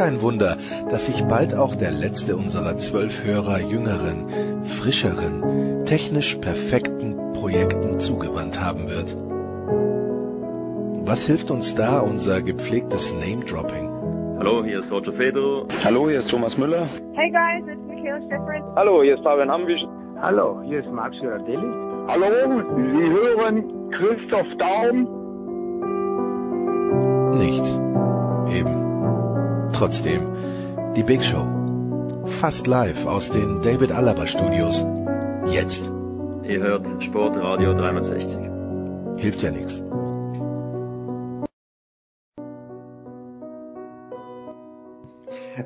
Kein Wunder, dass sich bald auch der letzte unserer zwölf Hörer jüngeren, frischeren, technisch perfekten Projekten zugewandt haben wird. Was hilft uns da unser gepflegtes Name-Dropping? Hallo, hier ist Roger Fedor. Hallo, hier ist Thomas Müller. Hey guys, it's Michaela Schifrin. Hallo, hier ist Fabian Hambisch. Hallo, hier ist Max Girardelli. Hallo, Sie hören Christoph Daum. Nichts. Trotzdem, die Big Show. Fast live aus den David Alaba Studios. Jetzt. Ihr hört Sportradio 360. Hilft ja nichts.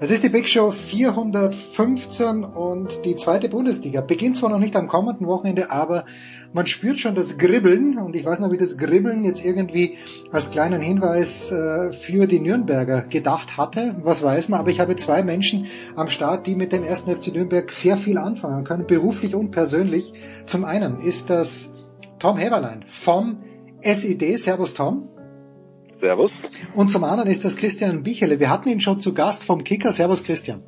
Es ist die Big Show 415 und die zweite Bundesliga beginnt zwar noch nicht am kommenden Wochenende, aber man spürt schon das Gribbeln und ich weiß noch, wie das Gribbeln jetzt irgendwie als kleinen Hinweis äh, für die Nürnberger gedacht hatte. Was weiß man, aber ich habe zwei Menschen am Start, die mit dem ersten FC Nürnberg sehr viel anfangen können, beruflich und persönlich. Zum einen ist das Tom Heberlein vom SID. Servus Tom. Servus. Und zum anderen ist das Christian Bichele. Wir hatten ihn schon zu Gast vom Kicker. Servus Christian.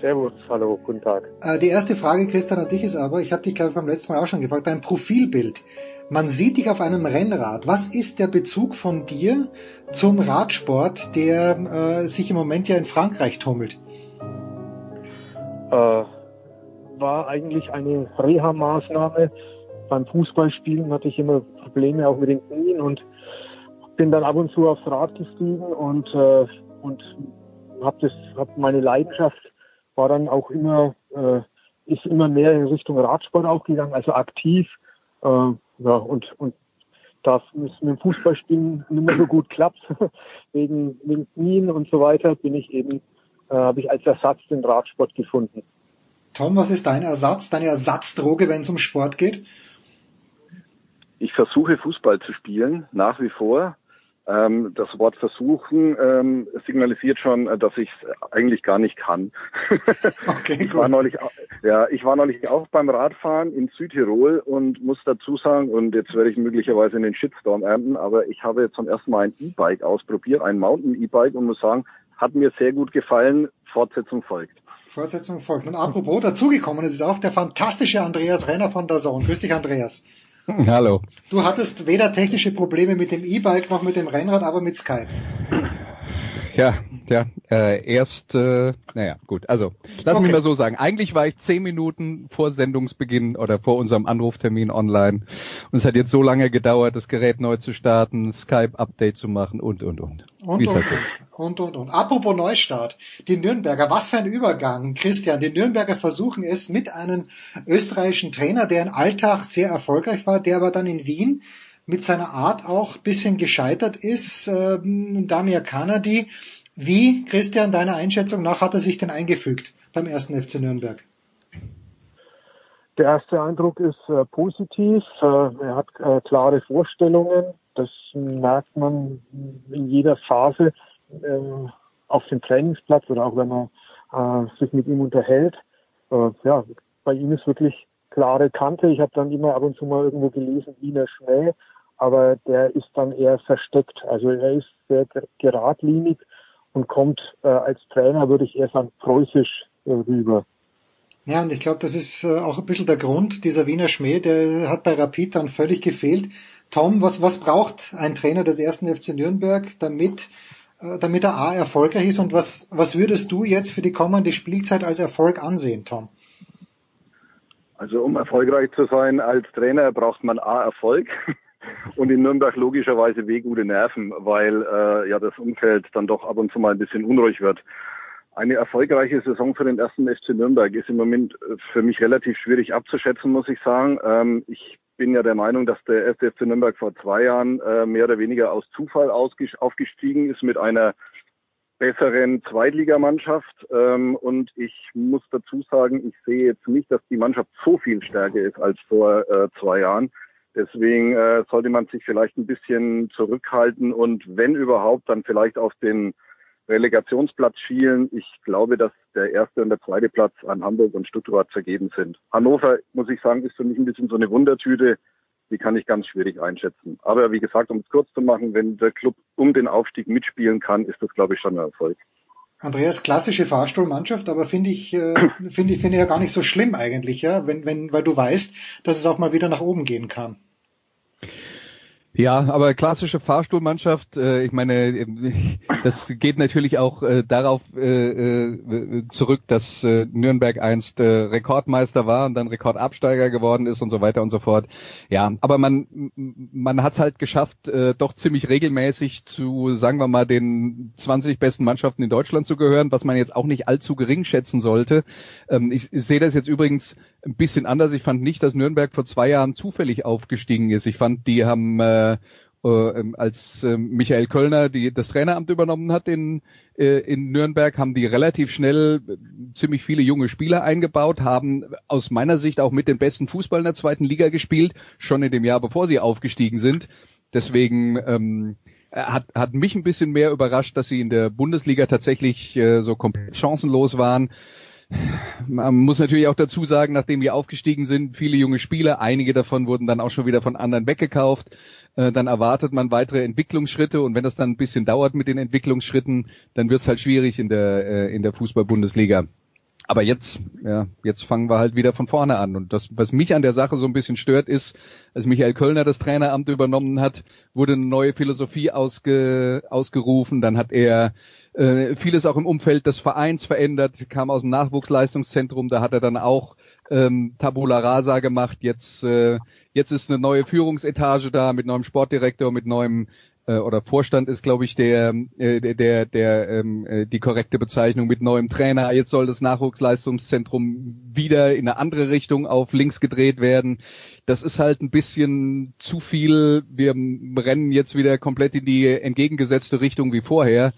Servus, hallo, guten Tag. Äh, die erste Frage, Christian, an dich ist aber, ich habe dich, glaube ich, beim letzten Mal auch schon gefragt, dein Profilbild. Man sieht dich auf einem Rennrad. Was ist der Bezug von dir zum Radsport, der äh, sich im Moment ja in Frankreich tummelt? Äh, war eigentlich eine Reha-Maßnahme. Beim Fußballspielen hatte ich immer Probleme auch mit den Knien und bin dann ab und zu aufs Rad gestiegen und äh, und habe das hab meine Leidenschaft war dann auch immer äh, ist immer mehr in Richtung Radsport auch gegangen, also aktiv äh, ja und und da es mit dem Fußballspielen nicht mehr so gut klappt wegen wegen Knien und so weiter bin ich eben äh, habe ich als Ersatz den Radsport gefunden. Tom, was ist dein Ersatz, deine Ersatzdroge, wenn es um Sport geht? Ich versuche Fußball zu spielen, nach wie vor. Ähm, das Wort versuchen ähm, signalisiert schon, äh, dass ich es eigentlich gar nicht kann. Okay, ich war neulich, ja, ich war neulich auch beim Radfahren in Südtirol und muss dazu sagen, und jetzt werde ich möglicherweise einen Shitstorm ernten, aber ich habe zum ersten Mal ein E-Bike ausprobiert, ein Mountain E-Bike und muss sagen, hat mir sehr gut gefallen. Fortsetzung folgt. Fortsetzung folgt. Und apropos, dazugekommen ist auch der fantastische Andreas Renner von der Zone. Grüß dich, Andreas. Hallo. Du hattest weder technische Probleme mit dem E-Bike noch mit dem Rennrad, aber mit Skype. Ja, ja, äh, erst, äh, naja, gut, also, lass Okay. mich mal so sagen. Eigentlich war ich zehn Minuten vor Sendungsbeginn oder vor unserem Anruftermin online und es hat jetzt so lange gedauert, das Gerät neu zu starten, Skype-Update zu machen und, und, und. Und, Wie es und, halt ist. und, und, und. Apropos Neustart. Die Nürnberger, was für ein Übergang. Christian, die Nürnberger versuchen es mit einem österreichischen Trainer, der in Alltag sehr erfolgreich war, der aber dann in Wien mit seiner Art auch bisschen gescheitert ist, ähm, Damir Kanadi. Wie, Christian, deiner Einschätzung nach hat er sich denn eingefügt beim ersten FC Nürnberg? Der erste Eindruck ist äh, positiv. Äh, er hat äh, klare Vorstellungen. Das merkt man in jeder Phase äh, auf dem Trainingsplatz oder auch wenn man äh, sich mit ihm unterhält. Äh, ja, bei ihm ist wirklich klare Kante. Ich habe dann immer ab und zu mal irgendwo gelesen, Wiener Schmäh, aber der ist dann eher versteckt. Also er ist sehr ger- geradlinig und kommt äh, als Trainer, würde ich eher sagen, preußisch äh, rüber. Ja, und ich glaube, das ist äh, auch ein bisschen der Grund, dieser Wiener Schmäh, der hat bei Rapid dann völlig gefehlt. Tom, was, was braucht ein Trainer des ersten FC Nürnberg, damit, äh, damit er A erfolgreich ist und was, was würdest du jetzt für die kommende Spielzeit als Erfolg ansehen, Tom? Also um erfolgreich zu sein als Trainer braucht man A Erfolg und in Nürnberg logischerweise W gute Nerven, weil äh, ja das Umfeld dann doch ab und zu mal ein bisschen unruhig wird. Eine erfolgreiche Saison für den ersten FC Nürnberg ist im Moment äh, für mich relativ schwierig abzuschätzen, muss ich sagen. Ähm, ich bin ja der Meinung, dass der erste FC Nürnberg vor zwei Jahren äh, mehr oder weniger aus Zufall aufgestiegen ist mit einer besseren Zweitligamannschaft. Ähm, und ich muss dazu sagen, ich sehe jetzt nicht, dass die Mannschaft so viel stärker ist als vor äh, zwei Jahren. Deswegen äh, sollte man sich vielleicht ein bisschen zurückhalten und wenn überhaupt, dann vielleicht auf den Relegationsplatz schielen. Ich glaube, dass der erste und der zweite Platz an Hamburg und Stuttgart vergeben sind. Hannover, muss ich sagen, ist für mich ein bisschen so eine Wundertüte. Die kann ich ganz schwierig einschätzen. Aber wie gesagt, um es kurz zu machen, wenn der Club um den Aufstieg mitspielen kann, ist das, glaube ich, schon ein Erfolg. Andreas, klassische Fahrstuhlmannschaft, aber finde ich, äh, finde ich, finde ich ja gar nicht so schlimm eigentlich, ja, wenn, wenn, weil du weißt, dass es auch mal wieder nach oben gehen kann. Ja, aber klassische Fahrstuhlmannschaft, äh, ich meine, das geht natürlich auch äh, darauf äh, äh, zurück, dass äh, Nürnberg einst äh, Rekordmeister war und dann Rekordabsteiger geworden ist und so weiter und so fort. Ja, aber man man hat es halt geschafft, äh, doch ziemlich regelmäßig zu, sagen wir mal, den 20 besten Mannschaften in Deutschland zu gehören, was man jetzt auch nicht allzu gering schätzen sollte. Ähm, ich, ich sehe das jetzt übrigens ein bisschen anders. Ich fand nicht, dass Nürnberg vor zwei Jahren zufällig aufgestiegen ist. Ich fand, die haben äh, äh, ähm, als äh, Michael Kölner die, das Traineramt übernommen hat in, äh, in Nürnberg, haben die relativ schnell äh, ziemlich viele junge Spieler eingebaut, haben aus meiner Sicht auch mit den besten Fußball in der zweiten Liga gespielt, schon in dem Jahr, bevor sie aufgestiegen sind. Deswegen ähm, hat, hat mich ein bisschen mehr überrascht, dass sie in der Bundesliga tatsächlich äh, so komplett chancenlos waren. Man muss natürlich auch dazu sagen, nachdem wir aufgestiegen sind, viele junge Spieler, einige davon wurden dann auch schon wieder von anderen weggekauft. Äh, dann erwartet man weitere Entwicklungsschritte und wenn das dann ein bisschen dauert mit den Entwicklungsschritten, dann wird es halt schwierig in der äh, in der Fußball-Bundesliga. Aber jetzt, ja, jetzt fangen wir halt wieder von vorne an. Und das, was mich an der Sache so ein bisschen stört, ist, als Michael Kölner das Traineramt übernommen hat, wurde eine neue Philosophie ausge, ausgerufen. Dann hat er äh, vieles auch im Umfeld des Vereins verändert, kam aus dem Nachwuchsleistungszentrum, da hat er dann auch ähm, Tabula Rasa gemacht. Jetzt, äh, jetzt ist eine neue Führungsetage da mit neuem Sportdirektor, mit neuem äh, oder Vorstand ist, glaube ich, der, äh, der, der, der ähm, äh, die korrekte Bezeichnung mit neuem Trainer. Jetzt soll das Nachwuchsleistungszentrum wieder in eine andere Richtung auf links gedreht werden. Das ist halt ein bisschen zu viel. Wir rennen jetzt wieder komplett in die entgegengesetzte Richtung wie vorher.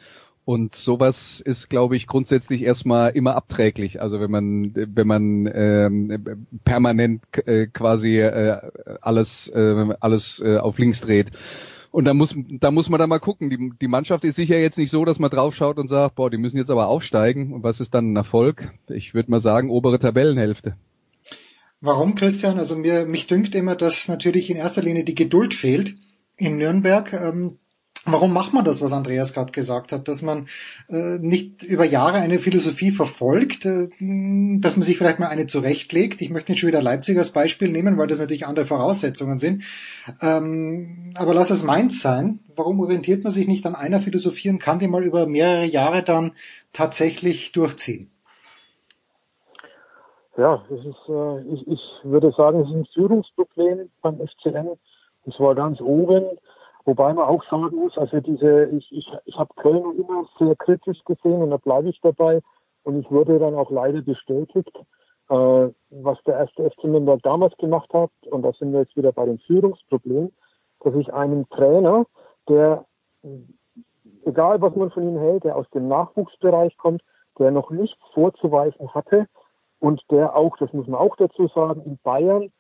Und sowas ist, glaube ich, grundsätzlich erstmal immer abträglich. Also wenn man, wenn man ähm, permanent äh, quasi äh, alles, äh, alles äh, auf links dreht. Und da muss, da muss man dann mal gucken. Die, die Mannschaft ist sicher jetzt nicht so, dass man draufschaut und sagt, boah, die müssen jetzt aber aufsteigen. Und was ist dann ein Erfolg? Ich würde mal sagen, obere Tabellenhälfte. Warum, Christian? Also mir, mich dünkt immer, dass natürlich in erster Linie die Geduld fehlt in Nürnberg. Ähm, Warum macht man das, was Andreas gerade gesagt hat, dass man äh, nicht über Jahre eine Philosophie verfolgt, äh, dass man sich vielleicht mal eine zurechtlegt? Ich möchte nicht schon wieder Leipzig als Beispiel nehmen, weil das natürlich andere Voraussetzungen sind. Ähm, aber lass es Mainz sein. Warum orientiert man sich nicht an einer Philosophie und kann die mal über mehrere Jahre dann tatsächlich durchziehen? Ja, das ist, äh, ich, ich würde sagen, es ist ein Führungsproblem beim FCN. Das war ganz oben Wobei man auch sagen muss, also diese, ich, ich, ich habe Köln immer sehr kritisch gesehen und da bleibe ich dabei. Und ich wurde dann auch leider bestätigt, äh, was der erste FC Nürnberg damals gemacht hat. Und da sind wir jetzt wieder bei dem Führungsproblem, dass ich einen Trainer, der, egal was man von ihm hält, der aus dem Nachwuchsbereich kommt, der noch nichts vorzuweisen hatte und der auch, das muss man auch dazu sagen, in Bayern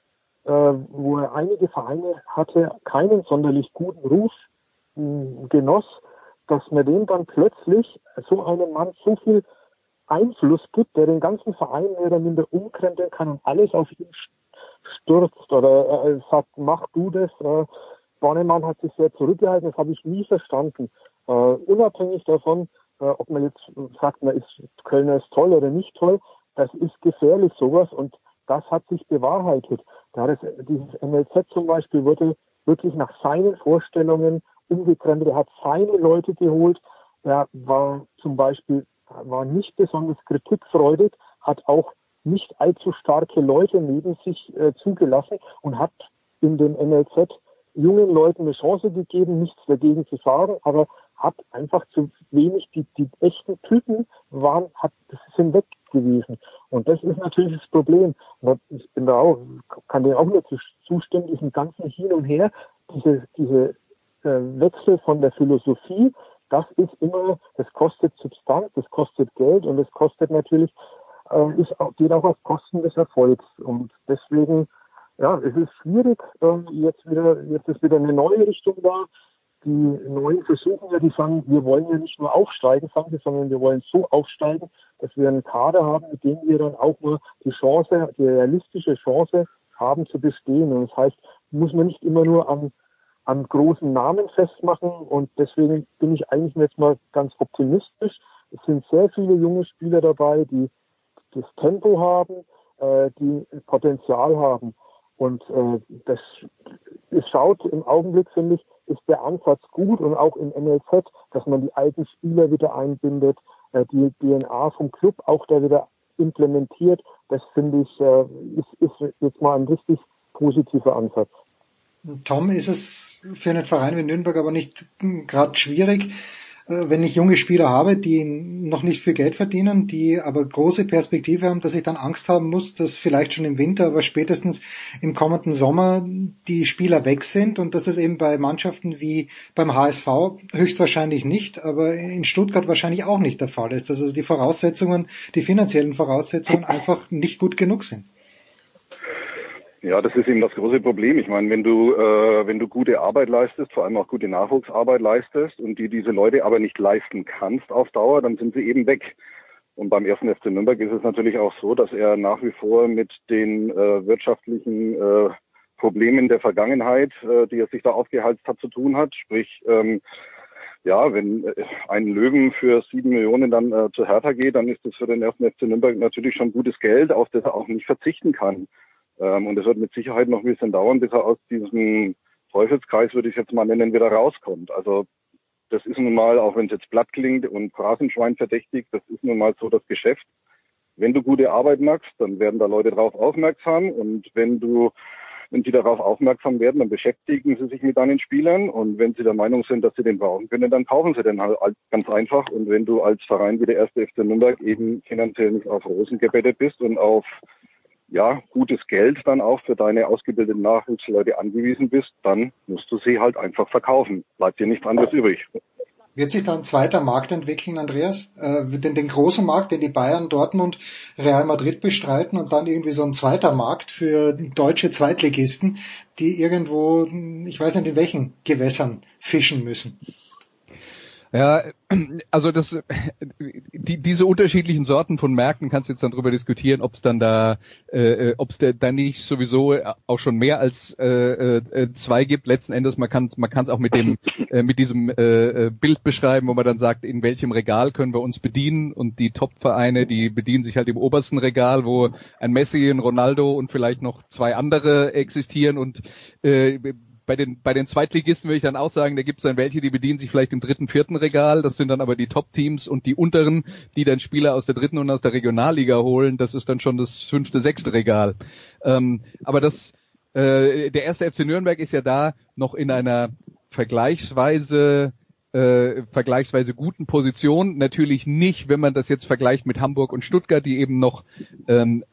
wo er einige Vereine hatte, keinen sonderlich guten Ruf mh, genoss, dass man dem dann plötzlich so einem Mann so viel Einfluss gibt, der den ganzen Verein mehr oder minder umkrempeln kann und alles auf ihn stürzt oder äh, sagt, mach du das. Äh, Bornemann hat sich sehr zurückgehalten, das habe ich nie verstanden. Äh, unabhängig davon, äh, ob man jetzt sagt, man ist Kölner ist toll oder nicht toll, das ist gefährlich sowas und das hat sich bewahrheitet. Da das, dieses MLZ zum Beispiel wurde wirklich nach seinen Vorstellungen umgekrempelt. Er hat seine Leute geholt. Er war zum Beispiel war nicht besonders kritikfreudig, hat auch nicht allzu starke Leute neben sich äh, zugelassen und hat in dem MLZ jungen Leuten eine Chance gegeben, nichts dagegen zu sagen, aber hat einfach zu wenig, die, die echten Typen waren, hat, sind weg gewesen. Und das ist natürlich das Problem. Ich bin da auch, kann dir auch nur zustimmen, diesen ganzen Hin und Her, diese, diese äh, Wechsel von der Philosophie das ist immer, das kostet Substanz, das kostet Geld und das kostet natürlich, äh, ist auch, geht auch auf Kosten des Erfolgs. Und deswegen, ja, es ist schwierig, äh, jetzt wieder, jetzt ist wieder eine neue Richtung da. Die Neuen versuchen ja, die sagen, wir wollen ja nicht nur aufsteigen, sondern wir wollen so aufsteigen, dass wir einen Kader haben, mit dem wir dann auch mal die Chance, die realistische Chance haben zu bestehen. Und das heißt, muss man nicht immer nur an an großen Namen festmachen und deswegen bin ich eigentlich jetzt mal ganz optimistisch. Es sind sehr viele junge Spieler dabei, die das Tempo haben, äh, die Potenzial haben und äh, das es schaut im Augenblick finde ich ist der Ansatz gut und auch im NLZ, dass man die alten Spieler wieder einbindet, äh, die DNA vom Club auch da wieder implementiert. Das finde ich äh, ist, ist jetzt mal ein richtig positiver Ansatz. Tom, ist es für einen Verein wie Nürnberg aber nicht gerade schwierig, wenn ich junge Spieler habe, die noch nicht viel Geld verdienen, die aber große Perspektive haben, dass ich dann Angst haben muss, dass vielleicht schon im Winter, aber spätestens im kommenden Sommer die Spieler weg sind und dass es eben bei Mannschaften wie beim HSV höchstwahrscheinlich nicht, aber in Stuttgart wahrscheinlich auch nicht der Fall ist, dass also die Voraussetzungen, die finanziellen Voraussetzungen einfach nicht gut genug sind. Ja, das ist eben das große Problem. Ich meine, wenn du, äh, wenn du gute Arbeit leistest, vor allem auch gute Nachwuchsarbeit leistest und die diese Leute aber nicht leisten kannst auf Dauer, dann sind sie eben weg. Und beim ersten FC Nürnberg ist es natürlich auch so, dass er nach wie vor mit den äh, wirtschaftlichen äh, Problemen der Vergangenheit, äh, die er sich da aufgehalst hat, zu tun hat. Sprich, ähm, ja, wenn äh, ein Löwen für sieben Millionen dann äh, zu Hertha geht, dann ist das für den ersten FC Nürnberg natürlich schon gutes Geld, auf das er auch nicht verzichten kann. Ähm, und es wird mit Sicherheit noch ein bisschen dauern, bis er aus diesem Teufelskreis, würde ich jetzt mal nennen, wieder rauskommt. Also das ist nun mal, auch wenn es jetzt platt klingt und Phrasenschwein verdächtigt, das ist nun mal so das Geschäft. Wenn du gute Arbeit machst, dann werden da Leute drauf aufmerksam und wenn du wenn sie darauf aufmerksam werden, dann beschäftigen sie sich mit deinen Spielern und wenn sie der Meinung sind, dass sie den brauchen können, dann kaufen sie den halt ganz einfach. Und wenn du als Verein wie der erste FC Nürnberg eben finanziell nicht auf Rosen gebettet bist und auf ja, gutes Geld dann auch für deine ausgebildeten Nachwuchsleute angewiesen bist, dann musst du sie halt einfach verkaufen. Bleibt dir nichts anderes übrig. Wird sich da ein zweiter Markt entwickeln, Andreas? Äh, den, den großen Markt, den die Bayern, Dortmund, Real Madrid bestreiten und dann irgendwie so ein zweiter Markt für deutsche Zweitligisten, die irgendwo, ich weiß nicht in welchen Gewässern fischen müssen. Ja, also das, die, diese unterschiedlichen Sorten von Märkten kannst du jetzt dann drüber diskutieren, ob es dann da, äh, ob es da nicht sowieso auch schon mehr als äh, äh, zwei gibt. Letzten Endes, man kann man kann es auch mit dem äh, mit diesem äh, äh, Bild beschreiben, wo man dann sagt, in welchem Regal können wir uns bedienen und die Top-Vereine, die bedienen sich halt im obersten Regal, wo ein Messi, ein Ronaldo und vielleicht noch zwei andere existieren und äh, bei den, bei den Zweitligisten würde ich dann auch sagen, da gibt es dann welche, die bedienen sich vielleicht im dritten, vierten Regal. Das sind dann aber die Top-Teams und die unteren, die dann Spieler aus der dritten und aus der Regionalliga holen. Das ist dann schon das fünfte, sechste Regal. Ähm, aber das, äh, der erste FC Nürnberg ist ja da noch in einer vergleichsweise äh, vergleichsweise guten Position. Natürlich nicht, wenn man das jetzt vergleicht mit Hamburg und Stuttgart, die eben noch ähm,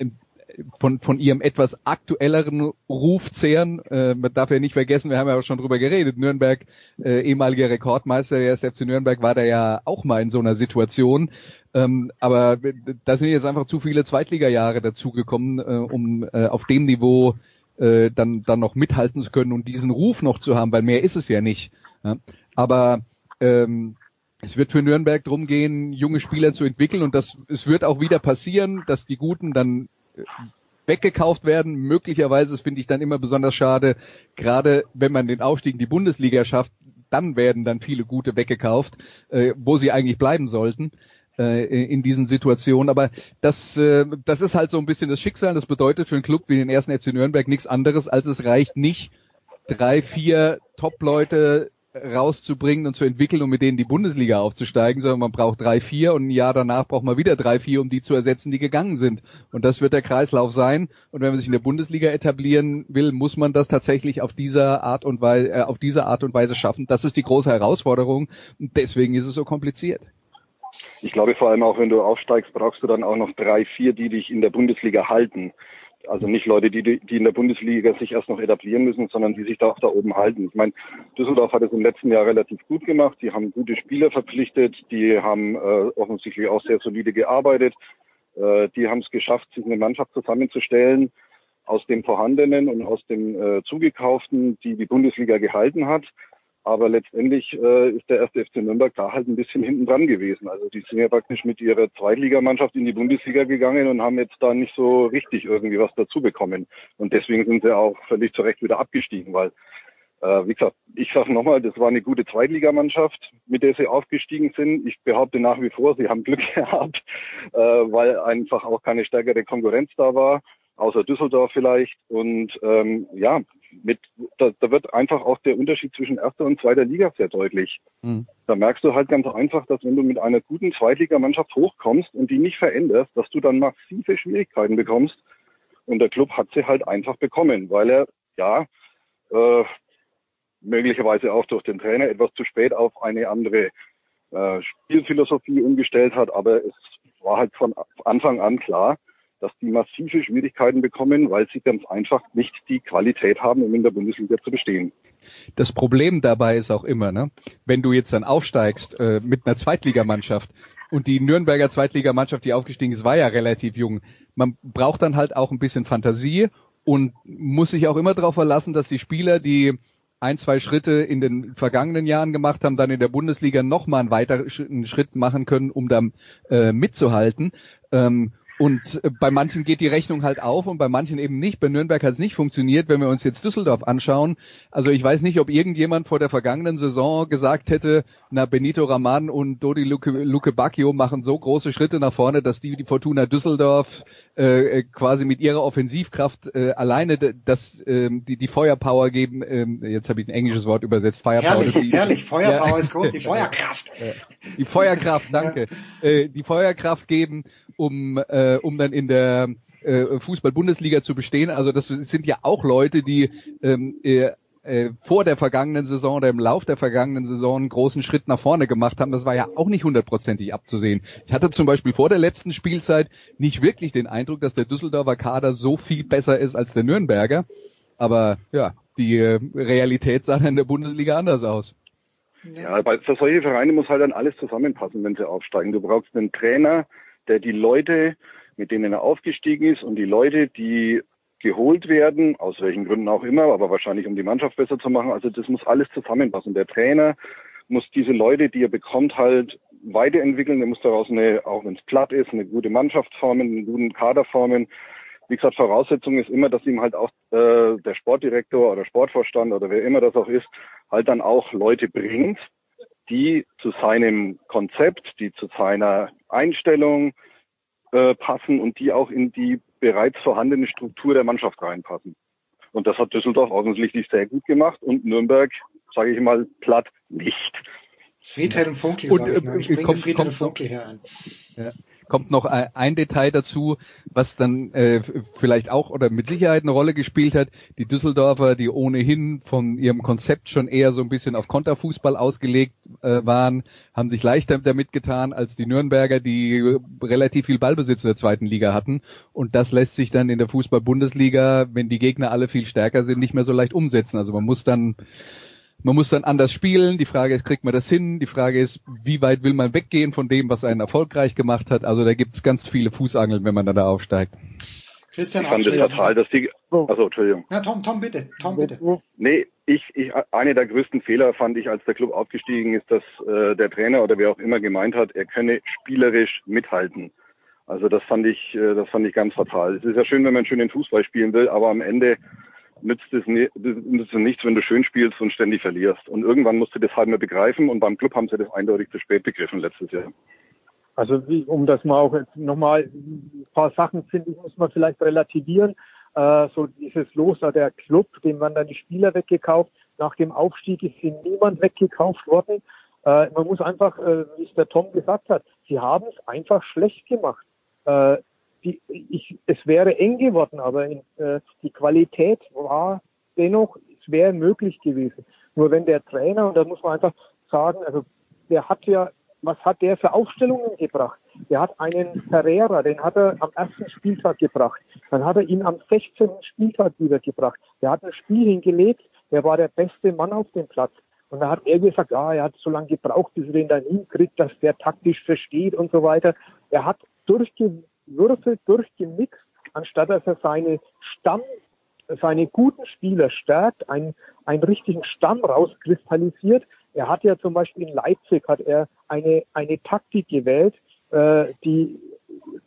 von, von ihrem etwas aktuelleren Ruf zehren. Äh, man darf ja nicht vergessen, wir haben ja auch schon drüber geredet, Nürnberg, äh, ehemaliger Rekordmeister, der FC Nürnberg war da ja auch mal in so einer Situation. Ähm, aber da sind jetzt einfach zu viele Zweitliga-Jahre dazugekommen, äh, um äh, auf dem Niveau äh, dann, dann noch mithalten zu können und diesen Ruf noch zu haben, weil mehr ist es ja nicht. Ja? Aber ähm, es wird für Nürnberg drum gehen, junge Spieler zu entwickeln und das es wird auch wieder passieren, dass die Guten dann weggekauft werden. Möglicherweise, finde ich dann immer besonders schade, gerade wenn man den Aufstieg in die Bundesliga schafft, dann werden dann viele gute weggekauft, äh, wo sie eigentlich bleiben sollten äh, in diesen Situationen. Aber das, äh, das ist halt so ein bisschen das Schicksal. Das bedeutet für einen Club wie den ersten FC Nürnberg nichts anderes, als es reicht nicht, drei, vier Top-Leute rauszubringen und zu entwickeln, um mit denen die Bundesliga aufzusteigen, sondern man braucht drei, vier und ein Jahr danach braucht man wieder drei, vier, um die zu ersetzen, die gegangen sind. Und das wird der Kreislauf sein. Und wenn man sich in der Bundesliga etablieren will, muss man das tatsächlich auf dieser Art und Weise, äh, auf diese Art und Weise schaffen. Das ist die große Herausforderung. Und deswegen ist es so kompliziert. Ich glaube vor allem auch, wenn du aufsteigst, brauchst du dann auch noch drei, vier, die dich in der Bundesliga halten. Also nicht Leute, die, die in der Bundesliga sich erst noch etablieren müssen, sondern die sich da auch da oben halten. Ich meine, Düsseldorf hat es im letzten Jahr relativ gut gemacht. Die haben gute Spieler verpflichtet, die haben äh, offensichtlich auch sehr solide gearbeitet. Äh, die haben es geschafft, sich eine Mannschaft zusammenzustellen aus dem Vorhandenen und aus dem äh, Zugekauften, die die Bundesliga gehalten hat. Aber letztendlich äh, ist der erste FC Nürnberg da halt ein bisschen hinten dran gewesen. Also die sind ja praktisch mit ihrer Zweitligamannschaft in die Bundesliga gegangen und haben jetzt da nicht so richtig irgendwie was dazu bekommen. Und deswegen sind sie auch völlig zu Recht wieder abgestiegen, weil, äh, wie gesagt, ich sage nochmal, das war eine gute Zweitligamannschaft, mit der sie aufgestiegen sind. Ich behaupte nach wie vor, sie haben Glück gehabt, äh, weil einfach auch keine stärkere Konkurrenz da war außer Düsseldorf vielleicht. Und ähm, ja, mit, da, da wird einfach auch der Unterschied zwischen erster und zweiter Liga sehr deutlich. Mhm. Da merkst du halt ganz einfach, dass wenn du mit einer guten Zweitligamannschaft hochkommst und die nicht veränderst, dass du dann massive Schwierigkeiten bekommst. Und der Club hat sie halt einfach bekommen, weil er, ja, äh, möglicherweise auch durch den Trainer etwas zu spät auf eine andere äh, Spielphilosophie umgestellt hat. Aber es war halt von Anfang an klar, dass die massive Schwierigkeiten bekommen, weil sie ganz einfach nicht die Qualität haben, um in der Bundesliga zu bestehen. Das Problem dabei ist auch immer, ne, wenn du jetzt dann aufsteigst äh, mit einer Zweitligamannschaft und die Nürnberger Zweitligamannschaft, die aufgestiegen ist, war ja relativ jung. Man braucht dann halt auch ein bisschen Fantasie und muss sich auch immer darauf verlassen, dass die Spieler, die ein, zwei Schritte in den vergangenen Jahren gemacht haben, dann in der Bundesliga nochmal einen weiteren Schritt machen können, um dann äh, mitzuhalten. Ähm, und äh, bei manchen geht die Rechnung halt auf und bei manchen eben nicht. Bei Nürnberg hat es nicht funktioniert, wenn wir uns jetzt Düsseldorf anschauen. Also ich weiß nicht, ob irgendjemand vor der vergangenen Saison gesagt hätte, na Benito Raman und Dodi Luke, Luke Bacchio machen so große Schritte nach vorne, dass die die Fortuna Düsseldorf äh, quasi mit ihrer Offensivkraft äh, alleine das äh, die die Feuerpower geben. Äh, jetzt habe ich ein englisches Wort übersetzt. Firepower. Herrlich, die, herrlich. Feuerpower ja. ist groß. Die Feuerkraft. Die Feuerkraft, danke. Ja. Äh, die Feuerkraft geben, um äh, um dann in der äh, Fußball-Bundesliga zu bestehen. Also das sind ja auch Leute, die ähm, äh, äh, vor der vergangenen Saison oder im Lauf der vergangenen Saison einen großen Schritt nach vorne gemacht haben. Das war ja auch nicht hundertprozentig abzusehen. Ich hatte zum Beispiel vor der letzten Spielzeit nicht wirklich den Eindruck, dass der Düsseldorfer Kader so viel besser ist als der Nürnberger. Aber ja, die äh, Realität sah dann in der Bundesliga anders aus. Ja, bei, für solche Vereine muss halt dann alles zusammenpassen, wenn sie aufsteigen. Du brauchst einen Trainer, der die Leute, mit denen er aufgestiegen ist und die Leute, die geholt werden, aus welchen Gründen auch immer, aber wahrscheinlich um die Mannschaft besser zu machen. Also das muss alles zusammenpassen. Der Trainer muss diese Leute, die er bekommt, halt weiterentwickeln. Er muss daraus eine, auch wenn es platt ist, eine gute Mannschaft formen, einen guten Kader formen. Wie gesagt, Voraussetzung ist immer, dass ihm halt auch äh, der Sportdirektor oder Sportvorstand oder wer immer das auch ist, halt dann auch Leute bringt, die zu seinem Konzept, die zu seiner Einstellung äh, passen und die auch in die bereits vorhandene Struktur der Mannschaft reinpassen. Und das hat Düsseldorf offensichtlich sehr gut gemacht und Nürnberg, sage ich mal, platt nicht. Friedhelm Funkel, und, ich, ne? ich bringe kommt, Friedhelm Funkel hier ein. Ja kommt noch ein Detail dazu, was dann äh, vielleicht auch oder mit Sicherheit eine Rolle gespielt hat. Die Düsseldorfer, die ohnehin von ihrem Konzept schon eher so ein bisschen auf Konterfußball ausgelegt äh, waren, haben sich leichter damit getan als die Nürnberger, die relativ viel Ballbesitz in der zweiten Liga hatten. Und das lässt sich dann in der Fußball-Bundesliga, wenn die Gegner alle viel stärker sind, nicht mehr so leicht umsetzen. Also man muss dann man muss dann anders spielen. Die Frage ist, kriegt man das hin? Die Frage ist, wie weit will man weggehen von dem, was einen erfolgreich gemacht hat? Also da gibt's ganz viele Fußangeln, wenn man dann da aufsteigt. Christian, ich fand es fatal, dass die, also Entschuldigung. Ja, Tom, Tom, bitte, Tom, bitte. Nee, ich, ich, eine der größten Fehler fand ich, als der Club aufgestiegen ist, dass äh, der Trainer oder wer auch immer gemeint hat, er könne spielerisch mithalten. Also das fand ich, äh, das fand ich ganz fatal. Es ist ja schön, wenn man schön den Fußball spielen will, aber am Ende nützt es, nützt es nichts, wenn du schön spielst und ständig verlierst. Und irgendwann musst du das halt mal begreifen und beim Club haben sie das eindeutig zu spät begriffen letztes Jahr. Also um das mal auch nochmal ein paar Sachen finde ich, muss man vielleicht relativieren. Äh, so dieses Los, der Club, dem waren dann die Spieler weggekauft. Nach dem Aufstieg ist hier niemand weggekauft worden. Äh, man muss einfach, äh, wie es der Tom gesagt hat, sie haben es einfach schlecht gemacht. Äh, die, ich, es wäre eng geworden, aber in, äh, die Qualität war dennoch, es wäre möglich gewesen. Nur wenn der Trainer, und da muss man einfach sagen, also der hat ja was hat der für Aufstellungen gebracht? Der hat einen Pereira, den hat er am ersten Spieltag gebracht. Dann hat er ihn am 16. Spieltag wieder gebracht. Der hat ein Spiel hingelegt, der war der beste Mann auf dem Platz. Und da hat er gesagt, ja, er hat so lange gebraucht, bis er den da hinkriegt, dass der taktisch versteht und so weiter. Er hat durchgewürfelt, durchgemixt, anstatt dass er seine Stamm, seine guten Spieler stärkt, einen, einen richtigen Stamm rauskristallisiert. Er hat ja zum Beispiel in Leipzig hat er eine, eine Taktik gewählt, äh, die,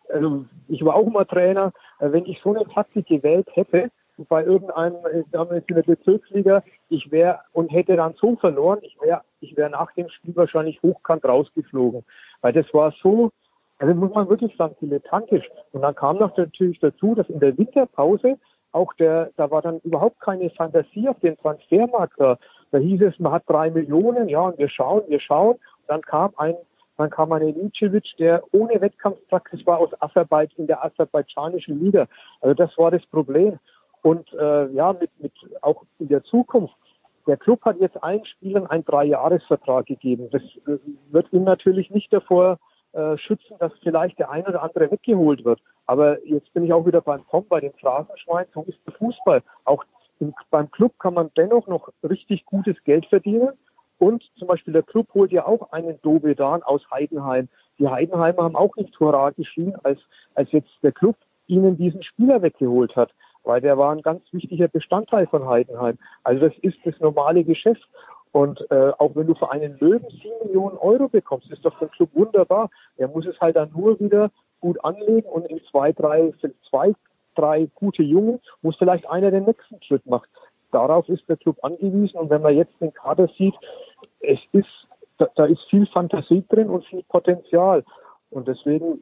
also ich war auch immer Trainer, äh, wenn ich so eine Taktik gewählt hätte, bei irgendeinem, damals in der Bezirksliga, ich wäre und hätte dann so verloren, ich wäre ich wäre nach dem Spiel wahrscheinlich hochkant rausgeflogen. Weil das war so, also muss man wirklich sagen, dilettantisch. Und dann kam noch natürlich dazu, dass in der Winterpause auch der, da war dann überhaupt keine Fantasie auf den Transfermarkt da. Da hieß es, man hat drei Millionen, ja, und wir schauen, wir schauen. Und dann kam ein, dann kam ein Ilicevic, der ohne Wettkampfpraxis war aus Aserbaid in der aserbaidschanischen Liga. Also das war das Problem. Und äh, ja, mit, mit auch in der Zukunft. Der Club hat jetzt allen Spielern einen Dreijahresvertrag gegeben. Das äh, wird ihn natürlich nicht davor äh, schützen, dass vielleicht der ein oder andere weggeholt wird. Aber jetzt bin ich auch wieder beim Tom, bei den Phrasenschwein. So ist der Fußball. Auch im, beim Club kann man dennoch noch richtig gutes Geld verdienen. Und zum Beispiel der Club holt ja auch einen Dobedan aus Heidenheim. Die Heidenheimer haben auch nicht Hurra geschrien, als, als jetzt der Club ihnen diesen Spieler weggeholt hat weil der war ein ganz wichtiger Bestandteil von Heidenheim. Also das ist das normale Geschäft. Und äh, auch wenn du für einen Löwen sieben Millionen Euro bekommst, ist doch für den Club wunderbar. Er muss es halt dann nur wieder gut anlegen und in zwei, drei, zwei, drei gute Jungen muss vielleicht einer den nächsten Schritt machen. Darauf ist der Club angewiesen. Und wenn man jetzt den Kader sieht, es ist, da, da ist viel Fantasie drin und viel Potenzial. Und deswegen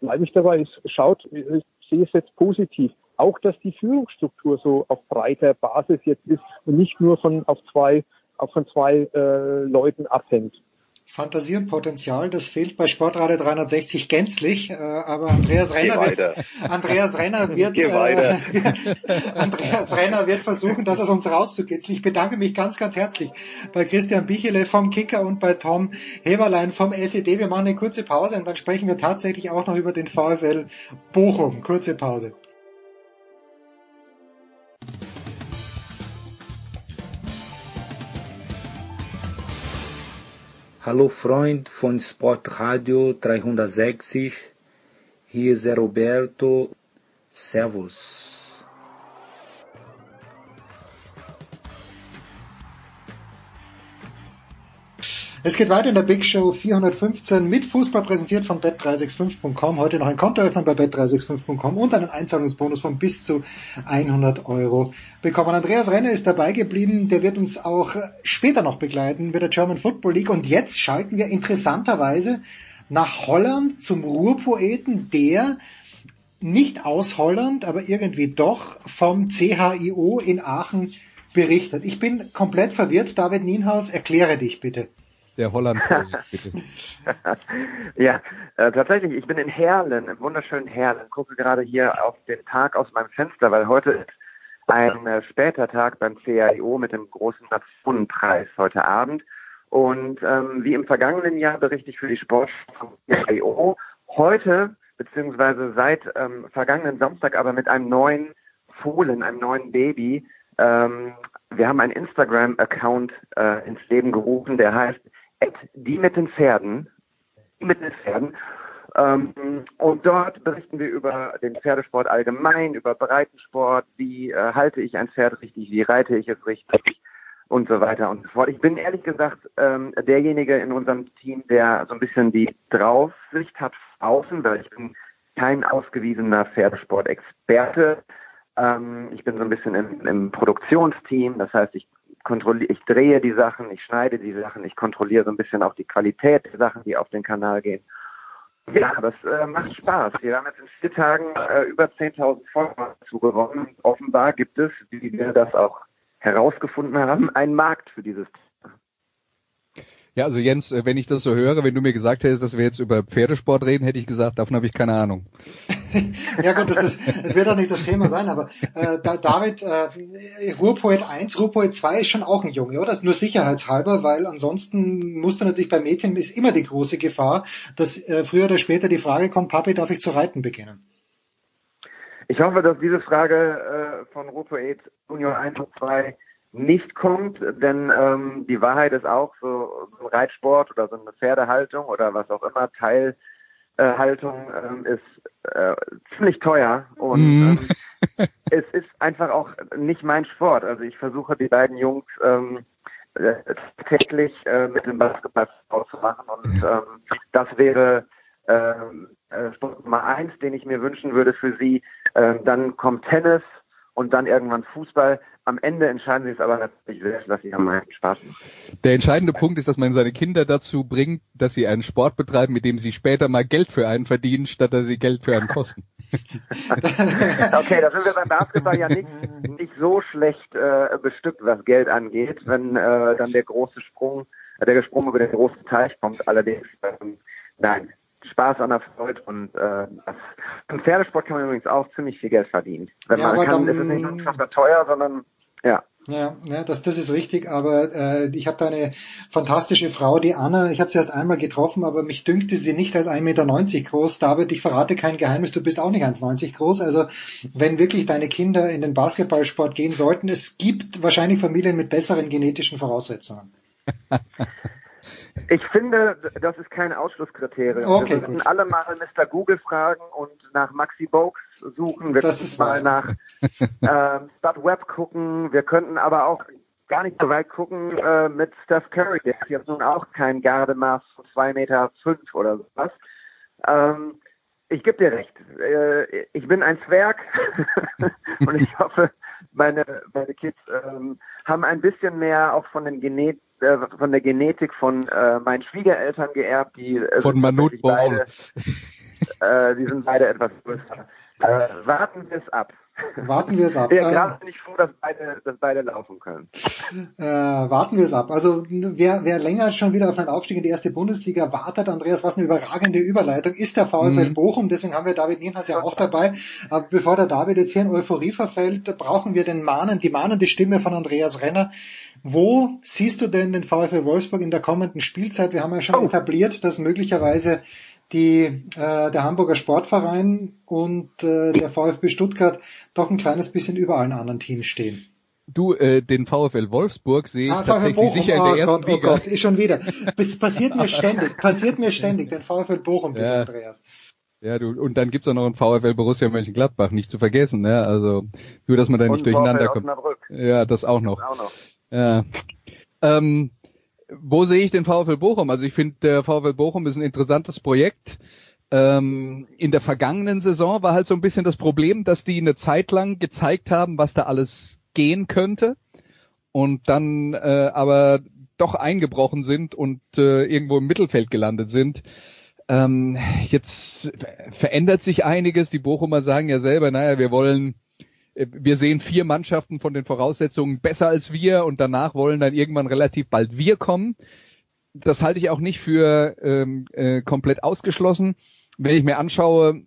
bleibe ich dabei. Es schaut, ich sehe es jetzt positiv auch, dass die Führungsstruktur so auf breiter Basis jetzt ist und nicht nur von auf zwei, auch von zwei äh, Leuten abhängt. Fantasie und Potenzial, das fehlt bei Sportradio 360 gänzlich, äh, aber Andreas Renner wird, Andreas Renner wird, äh, Andreas Renner wird versuchen, das aus uns rauszukitzeln. Ich bedanke mich ganz, ganz herzlich bei Christian Bichele vom Kicker und bei Tom Heberlein vom SED. Wir machen eine kurze Pause und dann sprechen wir tatsächlich auch noch über den VfL Bochum. Kurze Pause. Hallo Freund von Sportradio 360, hier ist Roberto. Servus. Es geht weiter in der Big Show 415 mit Fußball präsentiert von bet365.com. Heute noch ein Konto öffnen bei bet365.com und einen Einzahlungsbonus von bis zu 100 Euro bekommen. Andreas Renner ist dabei geblieben. Der wird uns auch später noch begleiten mit der German Football League. Und jetzt schalten wir interessanterweise nach Holland zum Ruhrpoeten, der nicht aus Holland, aber irgendwie doch vom CHIO in Aachen berichtet. Ich bin komplett verwirrt. David Nienhaus, erkläre dich bitte der Holland bitte. ja, äh, tatsächlich, ich bin in Herlen, im wunderschönen Herlen, gucke gerade hier auf den Tag aus meinem Fenster, weil heute ist ein äh, später Tag beim CIO mit dem großen Nationenpreis heute Abend. Und ähm, wie im vergangenen Jahr berichte ich für die Sport vom CIO. Heute, beziehungsweise seit ähm, vergangenen Samstag, aber mit einem neuen Fohlen, einem neuen Baby. Ähm, wir haben einen Instagram-Account äh, ins Leben gerufen, der heißt die mit den Pferden, die mit den Pferden. Ähm, und dort berichten wir über den Pferdesport allgemein, über Breitensport, wie äh, halte ich ein Pferd richtig, wie reite ich es richtig und so weiter und so fort. Ich bin ehrlich gesagt ähm, derjenige in unserem Team, der so ein bisschen die Draufsicht hat außen, weil ich bin kein ausgewiesener Pferdesport-Experte. Ähm, ich bin so ein bisschen im, im Produktionsteam, das heißt, ich kontrolliere, ich drehe die Sachen, ich schneide die Sachen, ich kontrolliere so ein bisschen auch die Qualität der Sachen, die auf den Kanal gehen. Ja, das äh, macht Spaß. Wir haben jetzt in vier Tagen äh, über 10.000 Follower zugewonnen. Offenbar gibt es, wie wir das auch herausgefunden haben, einen Markt für dieses. Ja, also Jens, äh, wenn ich das so höre, wenn du mir gesagt hättest, dass wir jetzt über Pferdesport reden, hätte ich gesagt, davon habe ich keine Ahnung. ja gut, das, das, das wird auch nicht das Thema sein, aber äh, da, David, äh, Ruhrpoet 1, Ruhrpoet 2 ist schon auch ein Junge, oder? Das ist nur sicherheitshalber, weil ansonsten musst du natürlich bei Mädchen ist immer die große Gefahr, dass äh, früher oder später die Frage kommt, Papi, darf ich zu reiten beginnen? Ich hoffe, dass diese Frage äh, von Ruhrpoet Junior 1 und 2 nicht kommt, denn ähm, die Wahrheit ist auch, so ein Reitsport oder so eine Pferdehaltung oder was auch immer, Teilhaltung ähm, ist äh, ziemlich teuer und mm. ähm, es ist einfach auch nicht mein Sport. Also ich versuche die beiden Jungs ähm, äh, täglich äh, mit dem Basketball auszumachen und ähm, das wäre ähm, äh, Sport Nummer eins, den ich mir wünschen würde für sie. Ähm, dann kommt Tennis und dann irgendwann Fußball. Am Ende entscheiden sie es aber natürlich selbst, was sie am meisten Spaß macht. Der entscheidende Punkt ist, dass man seine Kinder dazu bringt, dass sie einen Sport betreiben, mit dem sie später mal Geld für einen verdienen, statt dass sie Geld für einen kosten. okay, da sind wir beim Basketball ja nicht, nicht so schlecht äh, bestückt, was Geld angeht, wenn äh, dann der große Sprung, äh, der Sprung über den großen Teich kommt. Allerdings, ähm, nein, Spaß an der Freude und äh, im Pferdesport kann man übrigens auch ziemlich viel Geld verdienen. Wenn ja, man kann, dann, ist es nicht unfassbar teuer, sondern ja. Ja, ja das, das ist richtig, aber äh, ich habe da eine fantastische Frau, die Anna, ich habe sie erst einmal getroffen, aber mich dünkte sie nicht als 1,90 Meter groß. David, ich verrate kein Geheimnis, du bist auch nicht 1,90 groß. Also wenn wirklich deine Kinder in den Basketballsport gehen sollten, es gibt wahrscheinlich Familien mit besseren genetischen Voraussetzungen. Ich finde, das ist kein Ausschlusskriterium. Okay, wir müssen alle mal Mr. Google fragen und nach Maxi Bogues suchen. Wir das könnten mal nach äh, Stud Web gucken. Wir könnten aber auch gar nicht so weit gucken äh, mit Steph Curry. Der ist jetzt nun auch kein Gardemaß von zwei Meter fünf oder sowas. Ähm, ich gebe dir recht. Äh, ich bin ein Zwerg und ich hoffe, meine, meine Kids ähm, haben ein bisschen mehr auch von den Genet äh, von der Genetik von äh, meinen Schwiegereltern geerbt, die äh, von Manut beide, äh, die sind beide etwas größer. Äh, warten wir es ab. Warten wir es ab. Ja, gerade bin ich froh, dass beide, dass beide laufen können. Äh, warten wir es ab. Also wer, wer länger schon wieder auf einen Aufstieg in die erste Bundesliga wartet, Andreas, was eine überragende Überleitung, ist der VfL mhm. Bochum. Deswegen haben wir David Nienhaus ja auch dabei. Aber bevor der David jetzt hier in Euphorie verfällt, brauchen wir den Mahnen, die mahnende Stimme von Andreas Renner. Wo siehst du denn den VfL Wolfsburg in der kommenden Spielzeit? Wir haben ja schon oh. etabliert, dass möglicherweise die, äh, der Hamburger Sportverein und äh, der VfB Stuttgart doch ein kleines bisschen über allen anderen Teams stehen. Du, äh, den VfL Wolfsburg sehe ich ah, tatsächlich Bochum, sicher in der oh ersten Gott, oh Liga. Oh Gott, ist schon wieder. Das passiert mir ständig, passiert mir ständig, den VfL Bochum, bitte, ja. Andreas. Ja, du, und dann gibt's auch noch einen VfL Borussia Mönchengladbach, nicht zu vergessen, ne? Also, nur, dass man da nicht durcheinander kommt. Ja, das auch noch. Das auch noch. Ja. Ähm, wo sehe ich den VfL Bochum? Also ich finde, der VfL Bochum ist ein interessantes Projekt. Ähm, in der vergangenen Saison war halt so ein bisschen das Problem, dass die eine Zeit lang gezeigt haben, was da alles gehen könnte und dann äh, aber doch eingebrochen sind und äh, irgendwo im Mittelfeld gelandet sind. Ähm, jetzt verändert sich einiges. Die Bochumer sagen ja selber, naja, wir wollen wir sehen vier Mannschaften von den Voraussetzungen besser als wir und danach wollen dann irgendwann relativ bald wir kommen. Das halte ich auch nicht für ähm, äh, komplett ausgeschlossen. Wenn ich mir anschaue,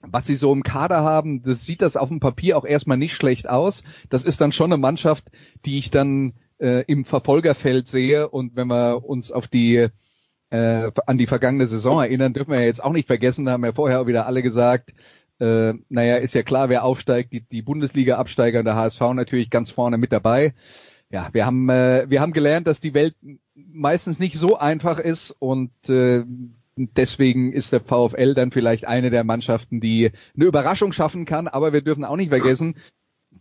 was sie so im Kader haben, das sieht das auf dem Papier auch erstmal nicht schlecht aus. Das ist dann schon eine Mannschaft, die ich dann äh, im Verfolgerfeld sehe. Und wenn wir uns auf die äh, an die vergangene Saison erinnern, dürfen wir ja jetzt auch nicht vergessen, da haben ja vorher auch wieder alle gesagt, äh, naja, ist ja klar, wer aufsteigt, die, die Bundesliga-Absteiger, der HSV natürlich ganz vorne mit dabei. Ja, wir haben, äh, wir haben gelernt, dass die Welt meistens nicht so einfach ist und äh, deswegen ist der VfL dann vielleicht eine der Mannschaften, die eine Überraschung schaffen kann, aber wir dürfen auch nicht vergessen,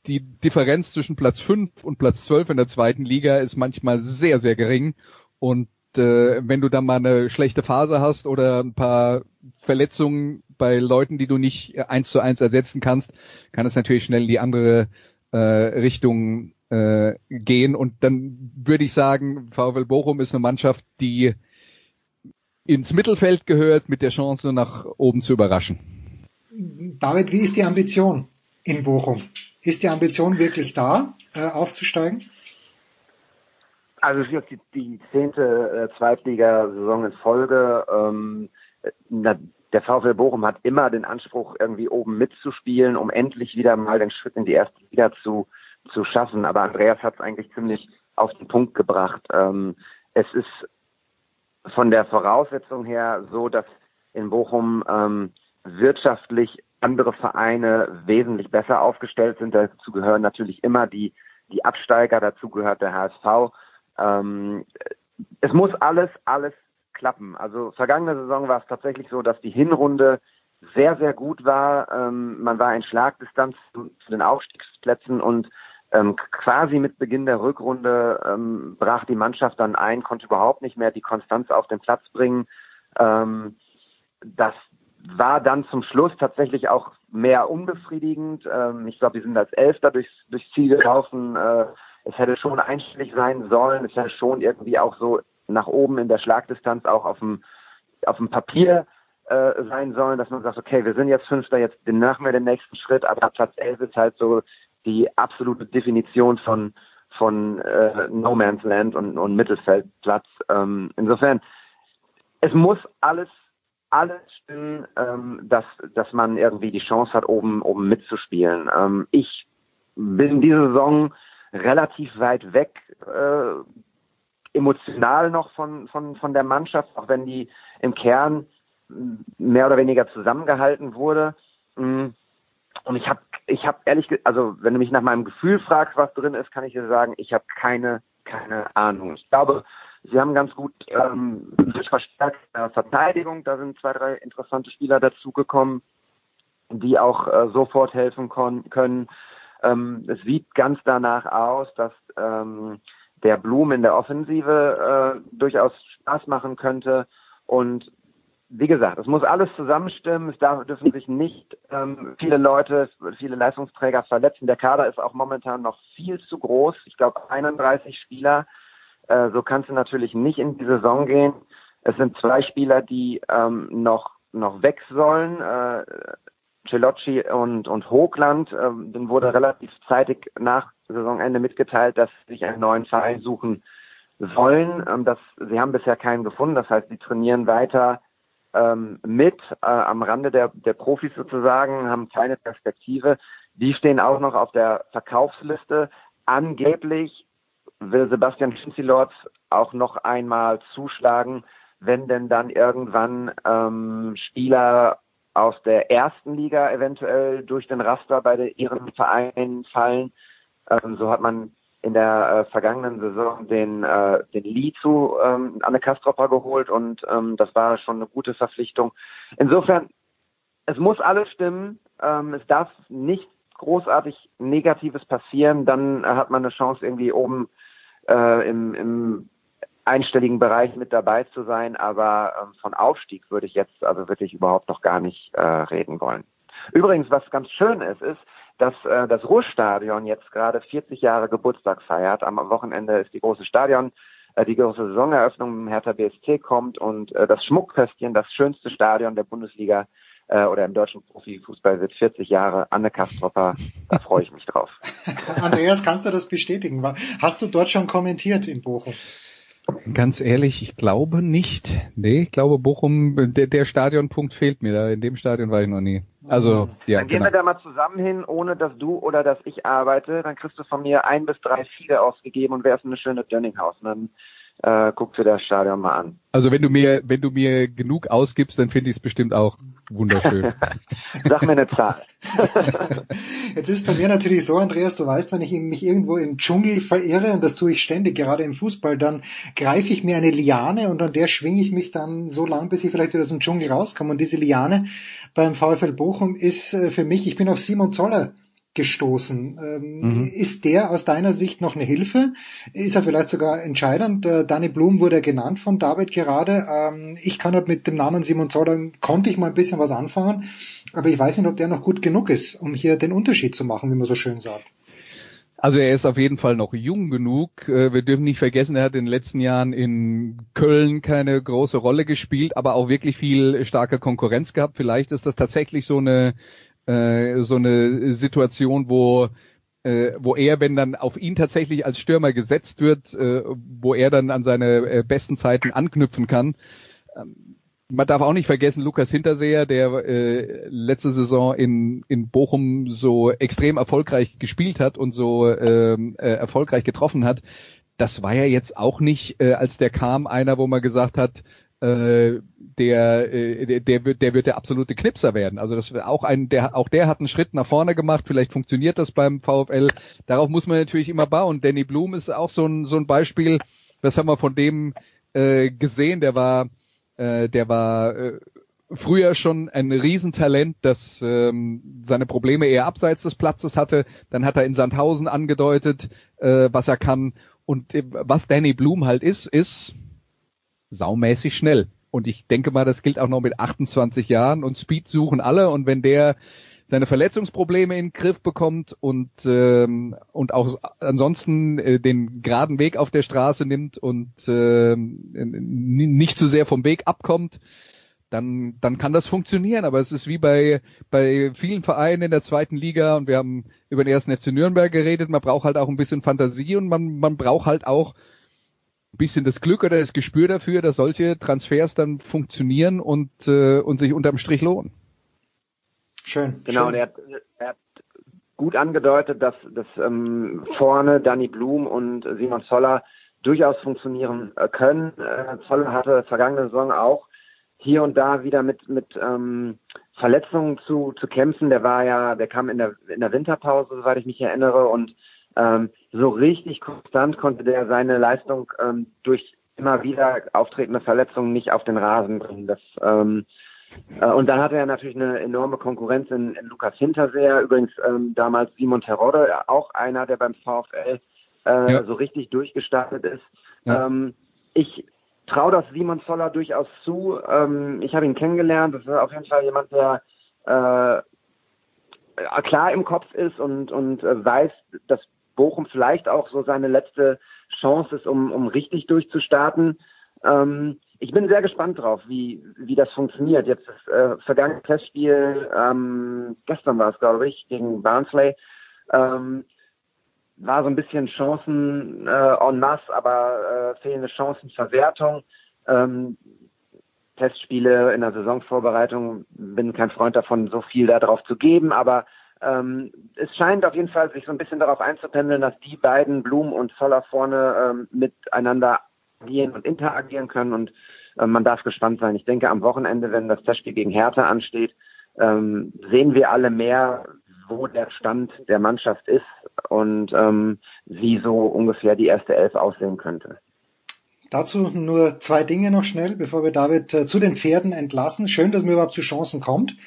die Differenz zwischen Platz 5 und Platz 12 in der zweiten Liga ist manchmal sehr, sehr gering und äh, wenn du dann mal eine schlechte Phase hast oder ein paar Verletzungen bei Leuten, die du nicht eins zu eins ersetzen kannst, kann es natürlich schnell in die andere äh, Richtung äh, gehen. Und dann würde ich sagen, VfL Bochum ist eine Mannschaft, die ins Mittelfeld gehört, mit der Chance nach oben zu überraschen. David, wie ist die Ambition in Bochum? Ist die Ambition wirklich da, äh, aufzusteigen? Also es ist die zehnte äh, Zweitligasaison in Folge. Ähm, na, der VfL Bochum hat immer den Anspruch, irgendwie oben mitzuspielen, um endlich wieder mal den Schritt in die erste Liga zu, zu schaffen. Aber Andreas hat es eigentlich ziemlich auf den Punkt gebracht. Ähm, es ist von der Voraussetzung her so, dass in Bochum ähm, wirtschaftlich andere Vereine wesentlich besser aufgestellt sind. Dazu gehören natürlich immer die, die Absteiger, dazu gehört der HSV. Ähm, es muss alles, alles klappen. Also vergangene Saison war es tatsächlich so, dass die Hinrunde sehr, sehr gut war. Ähm, man war in Schlagdistanz zu, zu den Aufstiegsplätzen und ähm, quasi mit Beginn der Rückrunde ähm, brach die Mannschaft dann ein, konnte überhaupt nicht mehr die Konstanz auf den Platz bringen. Ähm, das war dann zum Schluss tatsächlich auch mehr unbefriedigend. Ähm, ich glaube, wir sind als Elfter durchs, durchs Ziel gelaufen. Äh, es hätte schon einstellig sein sollen. Es hätte schon irgendwie auch so nach oben in der Schlagdistanz auch auf dem, auf dem Papier äh, sein sollen, dass man sagt, okay, wir sind jetzt Fünfter, jetzt machen wir den nächsten Schritt, aber Platz 11 ist halt so die absolute Definition von von äh, No Man's Land und, und Mittelfeldplatz. Ähm, insofern, es muss alles alles stimmen, ähm, dass dass man irgendwie die Chance hat, oben oben mitzuspielen. Ähm, ich bin diese Saison relativ weit weg, äh, emotional noch von von von der Mannschaft, auch wenn die im Kern mehr oder weniger zusammengehalten wurde. Mm. Und ich habe ich habe ehrlich, also wenn du mich nach meinem Gefühl fragst, was drin ist, kann ich dir sagen, ich habe keine keine Ahnung. Ich glaube, sie haben ganz gut ähm, durch verstärkte Verteidigung, da sind zwei, drei interessante Spieler dazugekommen, die auch äh, sofort helfen können. Ähm, es sieht ganz danach aus, dass ähm, der Blum in der Offensive äh, durchaus Spaß machen könnte. Und wie gesagt, es muss alles zusammenstimmen. Es darf, dürfen sich nicht ähm, viele Leute, viele Leistungsträger verletzen. Der Kader ist auch momentan noch viel zu groß. Ich glaube 31 Spieler. Äh, so kannst du natürlich nicht in die Saison gehen. Es sind zwei Spieler, die ähm, noch noch weg sollen. Äh, Celocci und und Hochland. Ähm, dann wurde relativ zeitig nach Saisonende mitgeteilt, dass sie sich einen neuen Verein suchen wollen. Ähm, das, sie haben bisher keinen gefunden. Das heißt, sie trainieren weiter ähm, mit äh, am Rande der, der Profis sozusagen, haben keine Perspektive. Die stehen auch noch auf der Verkaufsliste. Angeblich will Sebastian Schinzilorz auch noch einmal zuschlagen, wenn denn dann irgendwann ähm, Spieler aus der ersten Liga eventuell durch den Raster bei der, ihren Vereinen fallen. Ähm, so hat man in der äh, vergangenen Saison den, äh, den Lee zu ähm, Anne Kastropper geholt und ähm, das war schon eine gute Verpflichtung. Insofern, es muss alles stimmen. Ähm, es darf nicht großartig Negatives passieren, dann äh, hat man eine Chance, irgendwie oben äh, im, im einstelligen Bereich mit dabei zu sein, aber ähm, von Aufstieg würde ich jetzt also wirklich überhaupt noch gar nicht äh, reden wollen. Übrigens, was ganz schön ist, ist, dass äh, das Ruhrstadion jetzt gerade 40 Jahre Geburtstag feiert. Am Wochenende ist die große Stadion, äh, die große Saisoneröffnung im Hertha BSC kommt und äh, das Schmuckköstchen, das schönste Stadion der Bundesliga äh, oder im deutschen Profifußball wird 40 Jahre. Anne Kastropper, da freue ich mich drauf. Andreas, kannst du das bestätigen? Hast du dort schon kommentiert in Bochum? Ganz ehrlich, ich glaube nicht. Nee, ich glaube Bochum, der, der Stadionpunkt fehlt mir. Da in dem Stadion war ich noch nie. Also, ja. Dann gehen genau. wir da mal zusammen hin, ohne dass du oder dass ich arbeite. Dann kriegst du von mir ein bis drei Fiege ausgegeben und wärst eine schöne Dönninghaus. Und dann äh, guckst du das Stadion mal an. Also wenn du mir, wenn du mir genug ausgibst, dann finde ich es bestimmt auch wunderschön. Sag mir eine Zahl. Jetzt ist bei mir natürlich so, Andreas, du weißt, wenn ich mich irgendwo im Dschungel verirre, und das tue ich ständig, gerade im Fußball, dann greife ich mir eine Liane und an der schwinge ich mich dann so lang, bis ich vielleicht wieder aus dem Dschungel rauskomme. Und diese Liane beim VfL Bochum ist äh, für mich, ich bin auf Simon Zoller gestoßen. Ähm, mhm. Ist der aus deiner Sicht noch eine Hilfe? Ist er vielleicht sogar entscheidend? Äh, Danny Blum wurde genannt von David gerade. Ähm, ich kann halt mit dem Namen Simon Zoller, konnte ich mal ein bisschen was anfangen, aber ich weiß nicht, ob der noch gut genug ist, um hier den Unterschied zu machen, wie man so schön sagt. Also er ist auf jeden Fall noch jung genug. Äh, wir dürfen nicht vergessen, er hat in den letzten Jahren in Köln keine große Rolle gespielt, aber auch wirklich viel starke Konkurrenz gehabt. Vielleicht ist das tatsächlich so eine äh, so eine Situation, wo äh, wo er, wenn dann auf ihn tatsächlich als Stürmer gesetzt wird, äh, wo er dann an seine besten Zeiten anknüpfen kann. Ähm, man darf auch nicht vergessen, Lukas Hinterseher, der letzte Saison in, in Bochum so extrem erfolgreich gespielt hat und so ähm, äh, erfolgreich getroffen hat. Das war ja jetzt auch nicht, als der kam, einer, wo man gesagt hat, äh, der, äh, der, wird, der wird der absolute Knipser werden. Also das auch ein, der, auch der hat einen Schritt nach vorne gemacht. Vielleicht funktioniert das beim VfL. Darauf muss man natürlich immer bauen. Danny Blum ist auch so ein, so ein Beispiel. Das haben wir von dem äh, gesehen. Der war, äh, der war äh, früher schon ein Riesentalent, das ähm, seine Probleme eher abseits des Platzes hatte. Dann hat er in Sandhausen angedeutet, äh, was er kann. Und äh, was Danny Blum halt ist, ist saumäßig schnell. Und ich denke mal, das gilt auch noch mit 28 Jahren und Speed suchen alle und wenn der seine Verletzungsprobleme in den Griff bekommt und ähm, und auch ansonsten äh, den geraden Weg auf der Straße nimmt und äh, nicht zu sehr vom Weg abkommt, dann dann kann das funktionieren. Aber es ist wie bei bei vielen Vereinen in der zweiten Liga und wir haben über den ersten FC Nürnberg geredet. Man braucht halt auch ein bisschen Fantasie und man man braucht halt auch bisschen das Glück oder das Gespür dafür, dass solche Transfers dann funktionieren und, äh, und sich unterm Strich lohnen. Schön. Genau, schön. und er hat, er hat gut angedeutet, dass, dass ähm, vorne Danny Blum und Simon Zoller durchaus funktionieren äh, können. Äh, Zoller hatte vergangene Saison auch hier und da wieder mit, mit ähm, Verletzungen zu, zu kämpfen. Der war ja, der kam in der, in der Winterpause, soweit ich mich erinnere, und ähm, so richtig konstant konnte der seine Leistung ähm, durch immer wieder auftretende Verletzungen nicht auf den Rasen bringen. Das, ähm, äh, und dann hatte er natürlich eine enorme Konkurrenz in, in Lukas Hinterseher, übrigens ähm, damals Simon Terodde, auch einer, der beim VfL äh, ja. so richtig durchgestartet ist. Ja. Ähm, ich traue das Simon Zoller durchaus zu. Ähm, ich habe ihn kennengelernt. Das ist auf jeden Fall jemand, der äh, klar im Kopf ist und, und äh, weiß, dass Bochum vielleicht auch so seine letzte Chance ist, um, um richtig durchzustarten. Ähm, ich bin sehr gespannt drauf, wie, wie das funktioniert. Jetzt das äh, vergangene Testspiel, ähm, gestern war es, glaube ich, gegen Barnsley, ähm, war so ein bisschen Chancen äh, en masse, aber äh, fehlende Chancenverwertung. Ähm, Testspiele in der Saisonvorbereitung bin kein Freund davon, so viel darauf zu geben, aber ähm, es scheint auf jeden Fall sich so ein bisschen darauf einzupendeln, dass die beiden, Blum und Zoller vorne, ähm, miteinander agieren und interagieren können und äh, man darf gespannt sein. Ich denke, am Wochenende, wenn das Testspiel gegen Hertha ansteht, ähm, sehen wir alle mehr, wo der Stand der Mannschaft ist und ähm, wie so ungefähr die erste Elf aussehen könnte. Dazu nur zwei Dinge noch schnell, bevor wir David äh, zu den Pferden entlassen. Schön, dass man überhaupt zu Chancen kommt.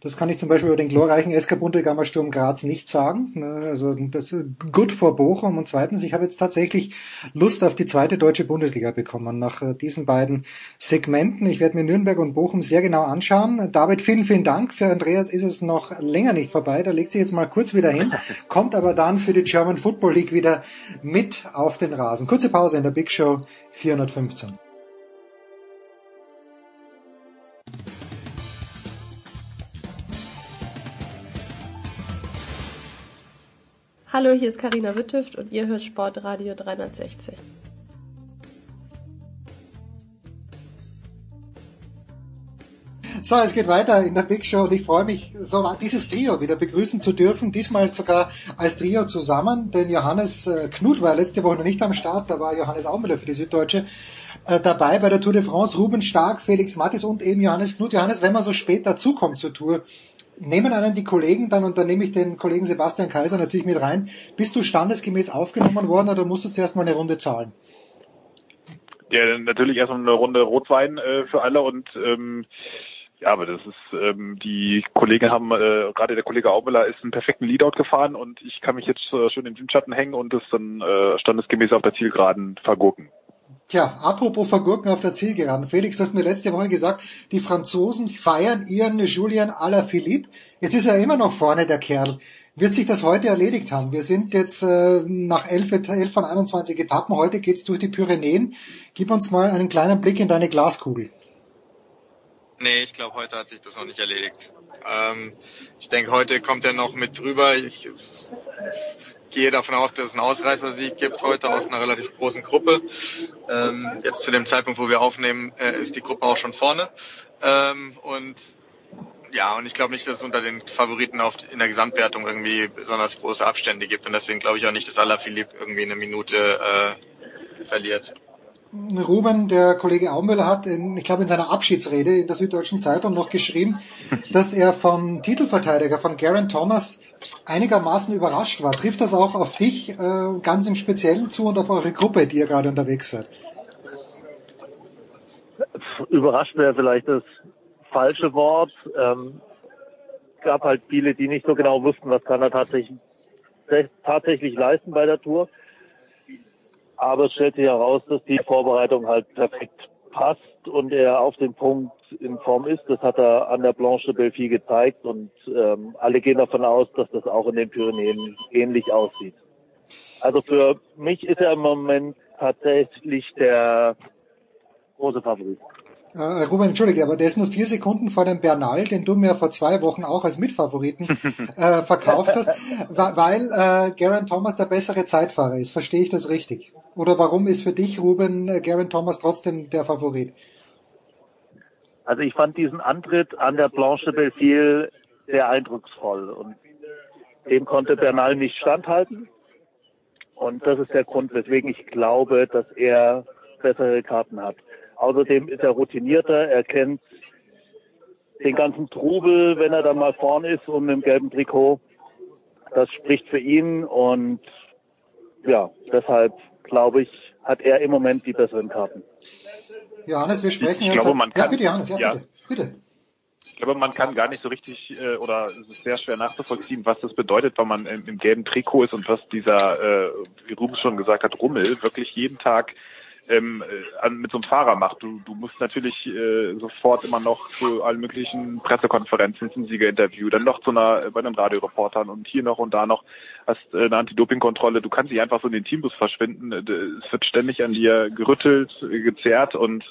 Das kann ich zum Beispiel über den glorreichen SK Bundegammer Sturm Graz nicht sagen. Ne, also das ist gut vor Bochum. Und zweitens, ich habe jetzt tatsächlich Lust auf die zweite deutsche Bundesliga bekommen nach äh, diesen beiden Segmenten. Ich werde mir Nürnberg und Bochum sehr genau anschauen. David, vielen, vielen Dank. Für Andreas ist es noch länger nicht vorbei. Da legt sich jetzt mal kurz wieder hin, kommt aber dann für die German Football League wieder mit auf den Rasen. Kurze Pause in der Big Show 415. Hallo, hier ist Karina Wittüft und ihr hört Sportradio 360. So, es geht weiter in der Big Show und ich freue mich, so dieses Trio wieder begrüßen zu dürfen. Diesmal sogar als Trio zusammen, denn Johannes äh, Knut war letzte Woche noch nicht am Start, da war Johannes Aumüller für die Süddeutsche äh, dabei bei der Tour de France. Ruben Stark, Felix Mattis und eben Johannes Knut. Johannes, wenn man so spät dazukommt zur Tour, nehmen einen die Kollegen dann, und dann nehme ich den Kollegen Sebastian Kaiser natürlich mit rein. Bist du standesgemäß aufgenommen worden oder musst du zuerst mal eine Runde zahlen? Ja, natürlich erstmal eine Runde Rotwein äh, für alle und ähm, ja, aber das ist, ähm, die Kollegen haben, äh, gerade der Kollege Aumüller ist einen perfekten Leadout gefahren und ich kann mich jetzt äh, schön im Windschatten hängen und das dann äh, standesgemäß auf der Zielgeraden vergurken. Tja, apropos Vergurken auf der Zielgeraden. Felix, du hast mir letzte Woche gesagt, die Franzosen feiern ihren Julien Alaphilippe. Jetzt ist er immer noch vorne, der Kerl. Wird sich das heute erledigt haben? Wir sind jetzt äh, nach elf, elf von 21 Etappen. Heute geht's durch die Pyrenäen. Gib uns mal einen kleinen Blick in deine Glaskugel. Nee, ich glaube, heute hat sich das noch nicht erledigt. Ähm, ich denke, heute kommt er noch mit drüber. Ich, gehe davon aus, dass es einen Ausreißersieg gibt heute aus einer relativ großen Gruppe. Ähm, jetzt zu dem Zeitpunkt, wo wir aufnehmen, äh, ist die Gruppe auch schon vorne. Ähm, und ja, und ich glaube nicht, dass es unter den Favoriten auf, in der Gesamtwertung irgendwie besonders große Abstände gibt. Und deswegen glaube ich auch nicht, dass Alaphilippe irgendwie eine Minute äh, verliert. Ruben, der Kollege Aumüller hat, in, ich glaube in seiner Abschiedsrede in der Süddeutschen Zeitung noch geschrieben, dass er vom Titelverteidiger, von Garen Thomas, einigermaßen überrascht war. Trifft das auch auf dich äh, ganz im Speziellen zu und auf eure Gruppe, die ihr gerade unterwegs seid? Überrascht wäre vielleicht das falsche Wort. Ähm, gab halt viele, die nicht so genau wussten, was kann er tatsächlich, tatsächlich leisten bei der Tour. Aber es stellt sich heraus, dass die Vorbereitung halt perfekt passt und er auf den Punkt in Form ist. Das hat er an der Blanche de Belfi gezeigt und ähm, alle gehen davon aus, dass das auch in den Pyrenäen ähnlich aussieht. Also für mich ist er im Moment tatsächlich der große Favorit. Äh, Ruben, entschuldige, aber der ist nur vier Sekunden vor dem Bernal, den du mir vor zwei Wochen auch als Mitfavoriten äh, verkauft hast, weil äh, Garen Thomas der bessere Zeitfahrer ist. Verstehe ich das richtig? Oder warum ist für dich, Ruben, äh, Garen Thomas trotzdem der Favorit? Also ich fand diesen Antritt an der Blanche de Belfiel sehr eindrucksvoll und dem konnte Bernal nicht standhalten. Und das ist der Grund, weswegen ich glaube, dass er bessere Karten hat. Außerdem ist er routinierter, er kennt den ganzen Trubel, wenn er dann mal vorn ist und im gelben Trikot. Das spricht für ihn und ja, deshalb glaube ich, hat er im Moment die besseren Karten. Johannes, wir sprechen ich, ich glaube, man kann, ja, bitte, Johannes, ja, ja. bitte, bitte. Ich glaube, man kann gar nicht so richtig äh, oder es ist sehr schwer nachzuvollziehen, was das bedeutet, wenn man im, im gelben Trikot ist und was dieser, äh, wie Rubens schon gesagt hat, Rummel wirklich jeden Tag ähm, äh, mit so einem Fahrer macht. Du, du musst natürlich äh, sofort immer noch zu allen möglichen Pressekonferenzen, zum Siegerinterview, dann noch zu einer äh, bei den Radioreportern und hier noch und da noch hast äh, eine Anti-Doping-Kontrolle. Du kannst nicht einfach so in den Teambus verschwinden. Äh, es wird ständig an dir gerüttelt, gezerrt und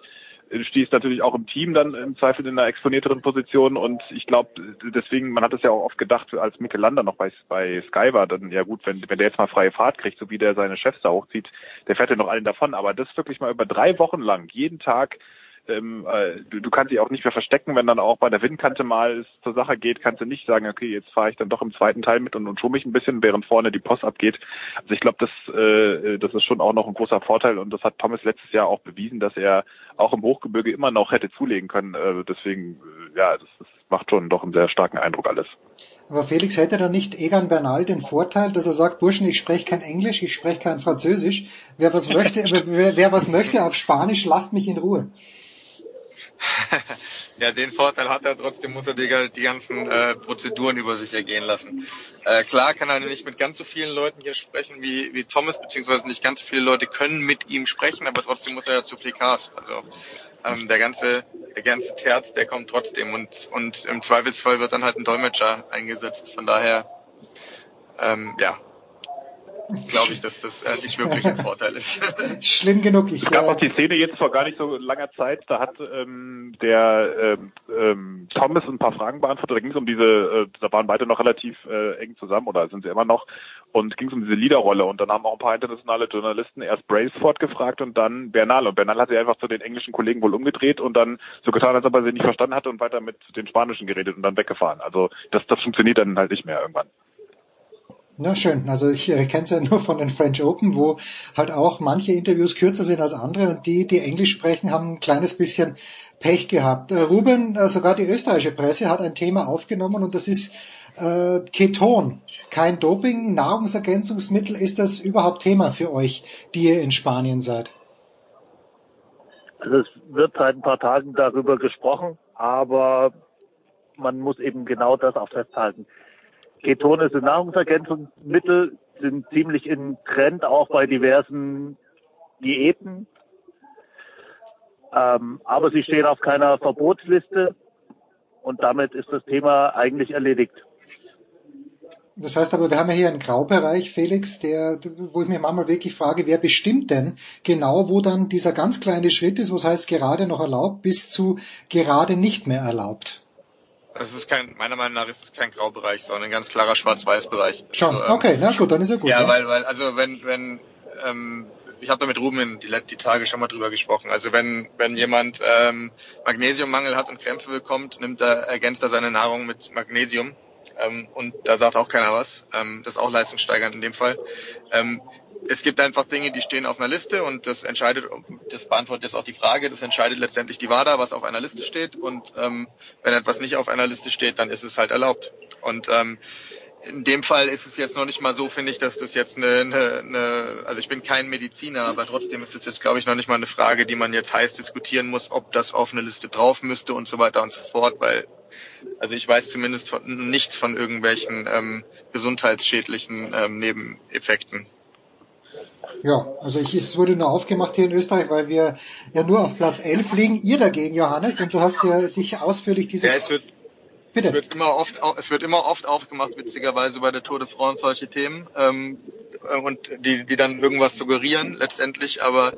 stehst natürlich auch im Team dann im Zweifel in einer exponierteren Position. Und ich glaube, deswegen, man hat es ja auch oft gedacht, als Mikkel Lander noch bei, bei Sky war, dann ja gut, wenn, wenn der jetzt mal freie Fahrt kriegt, so wie der seine Chefs da hochzieht, der fährt ja noch allen davon, aber das wirklich mal über drei Wochen lang, jeden Tag ähm, äh, du, du kannst dich auch nicht mehr verstecken, wenn dann auch bei der Windkante mal es zur Sache geht, kannst du nicht sagen, okay, jetzt fahre ich dann doch im zweiten Teil mit und, und schumme mich ein bisschen, während vorne die Post abgeht. Also ich glaube, das, äh, das ist schon auch noch ein großer Vorteil und das hat Thomas letztes Jahr auch bewiesen, dass er auch im Hochgebirge immer noch hätte zulegen können. Äh, deswegen, äh, ja, das, das macht schon doch einen sehr starken Eindruck alles. Aber Felix hätte da nicht Egan Bernal den Vorteil, dass er sagt, Burschen, ich spreche kein Englisch, ich spreche kein Französisch. Wer was möchte, wer, wer was möchte auf Spanisch, lasst mich in Ruhe. ja, den Vorteil hat er, trotzdem muss er die, die ganzen äh, Prozeduren über sich ergehen lassen. Äh, klar kann er nicht mit ganz so vielen Leuten hier sprechen wie, wie Thomas, beziehungsweise nicht ganz so viele Leute können mit ihm sprechen, aber trotzdem muss er ja zu Plikas. Also ähm, der ganze, der ganze Terz, der kommt trotzdem und, und im Zweifelsfall wird dann halt ein Dolmetscher eingesetzt. Von daher, ähm, ja, glaube ich, dass das äh, nicht wirklich ein Vorteil ist. Schlimm genug. Ich, es gab auch die Szene jetzt vor gar nicht so langer Zeit, da hat ähm, der ähm, ähm, Thomas ein paar Fragen beantwortet. Da ging es um diese, äh, da waren beide noch relativ äh, eng zusammen oder sind sie immer noch und ging es um diese Leaderrolle und dann haben auch ein paar internationale Journalisten erst Braceford gefragt und dann Bernal und Bernal hat sich einfach zu den englischen Kollegen wohl umgedreht und dann so getan, als ob er sie nicht verstanden hatte und weiter mit den Spanischen geredet und dann weggefahren. Also das, das funktioniert dann halt nicht mehr irgendwann. Na schön, also ich kenne es ja nur von den French Open, wo halt auch manche Interviews kürzer sind als andere und die, die Englisch sprechen, haben ein kleines bisschen Pech gehabt. Äh, Ruben, äh, sogar die österreichische Presse hat ein Thema aufgenommen und das ist äh, Keton. Kein Doping, Nahrungsergänzungsmittel. Ist das überhaupt Thema für euch, die ihr in Spanien seid? Also es wird seit ein paar Tagen darüber gesprochen, aber man muss eben genau das auch festhalten. Ketone sind Nahrungsergänzungsmittel, sind ziemlich in Trend auch bei diversen Diäten. Ähm, aber sie stehen auf keiner Verbotsliste und damit ist das Thema eigentlich erledigt. Das heißt aber, wir haben ja hier einen Graubereich, Felix, der, wo ich mir manchmal wirklich frage, wer bestimmt denn genau, wo dann dieser ganz kleine Schritt ist, was heißt gerade noch erlaubt, bis zu gerade nicht mehr erlaubt? Das ist kein, meiner Meinung nach ist es kein Graubereich, sondern ein ganz klarer Schwarz-Weiß-Bereich. Schon, Also, ähm, okay, na gut, dann ist ja gut. Ja, ja. weil, weil, also wenn, wenn, ähm, ich habe da mit Ruben die, die Tage schon mal drüber gesprochen. Also wenn, wenn jemand ähm, Magnesiummangel hat und Krämpfe bekommt, nimmt er, ergänzt er seine Nahrung mit Magnesium. Ähm, und da sagt auch keiner was. Ähm, das ist auch leistungssteigernd in dem Fall. Ähm, es gibt einfach Dinge, die stehen auf einer Liste und das entscheidet, das beantwortet jetzt auch die Frage, das entscheidet letztendlich die WADA, was auf einer Liste steht. Und ähm, wenn etwas nicht auf einer Liste steht, dann ist es halt erlaubt. Und ähm, in dem Fall ist es jetzt noch nicht mal so, finde ich, dass das jetzt eine, eine, eine, also ich bin kein Mediziner, aber trotzdem ist es jetzt, glaube ich, noch nicht mal eine Frage, die man jetzt heiß diskutieren muss, ob das auf eine Liste drauf müsste und so weiter und so fort, weil, also ich weiß zumindest von, nichts von irgendwelchen ähm, gesundheitsschädlichen ähm, Nebeneffekten. Ja, also ich, es wurde nur aufgemacht hier in Österreich, weil wir ja nur auf Platz 11 liegen. Ihr dagegen, Johannes, und du hast ja dich ausführlich dieses... Ja, es wird, Bitte. Es wird immer oft, es wird immer oft aufgemacht, witzigerweise bei der Tour de France solche Themen ähm, äh, und die, die dann irgendwas suggerieren letztendlich. Aber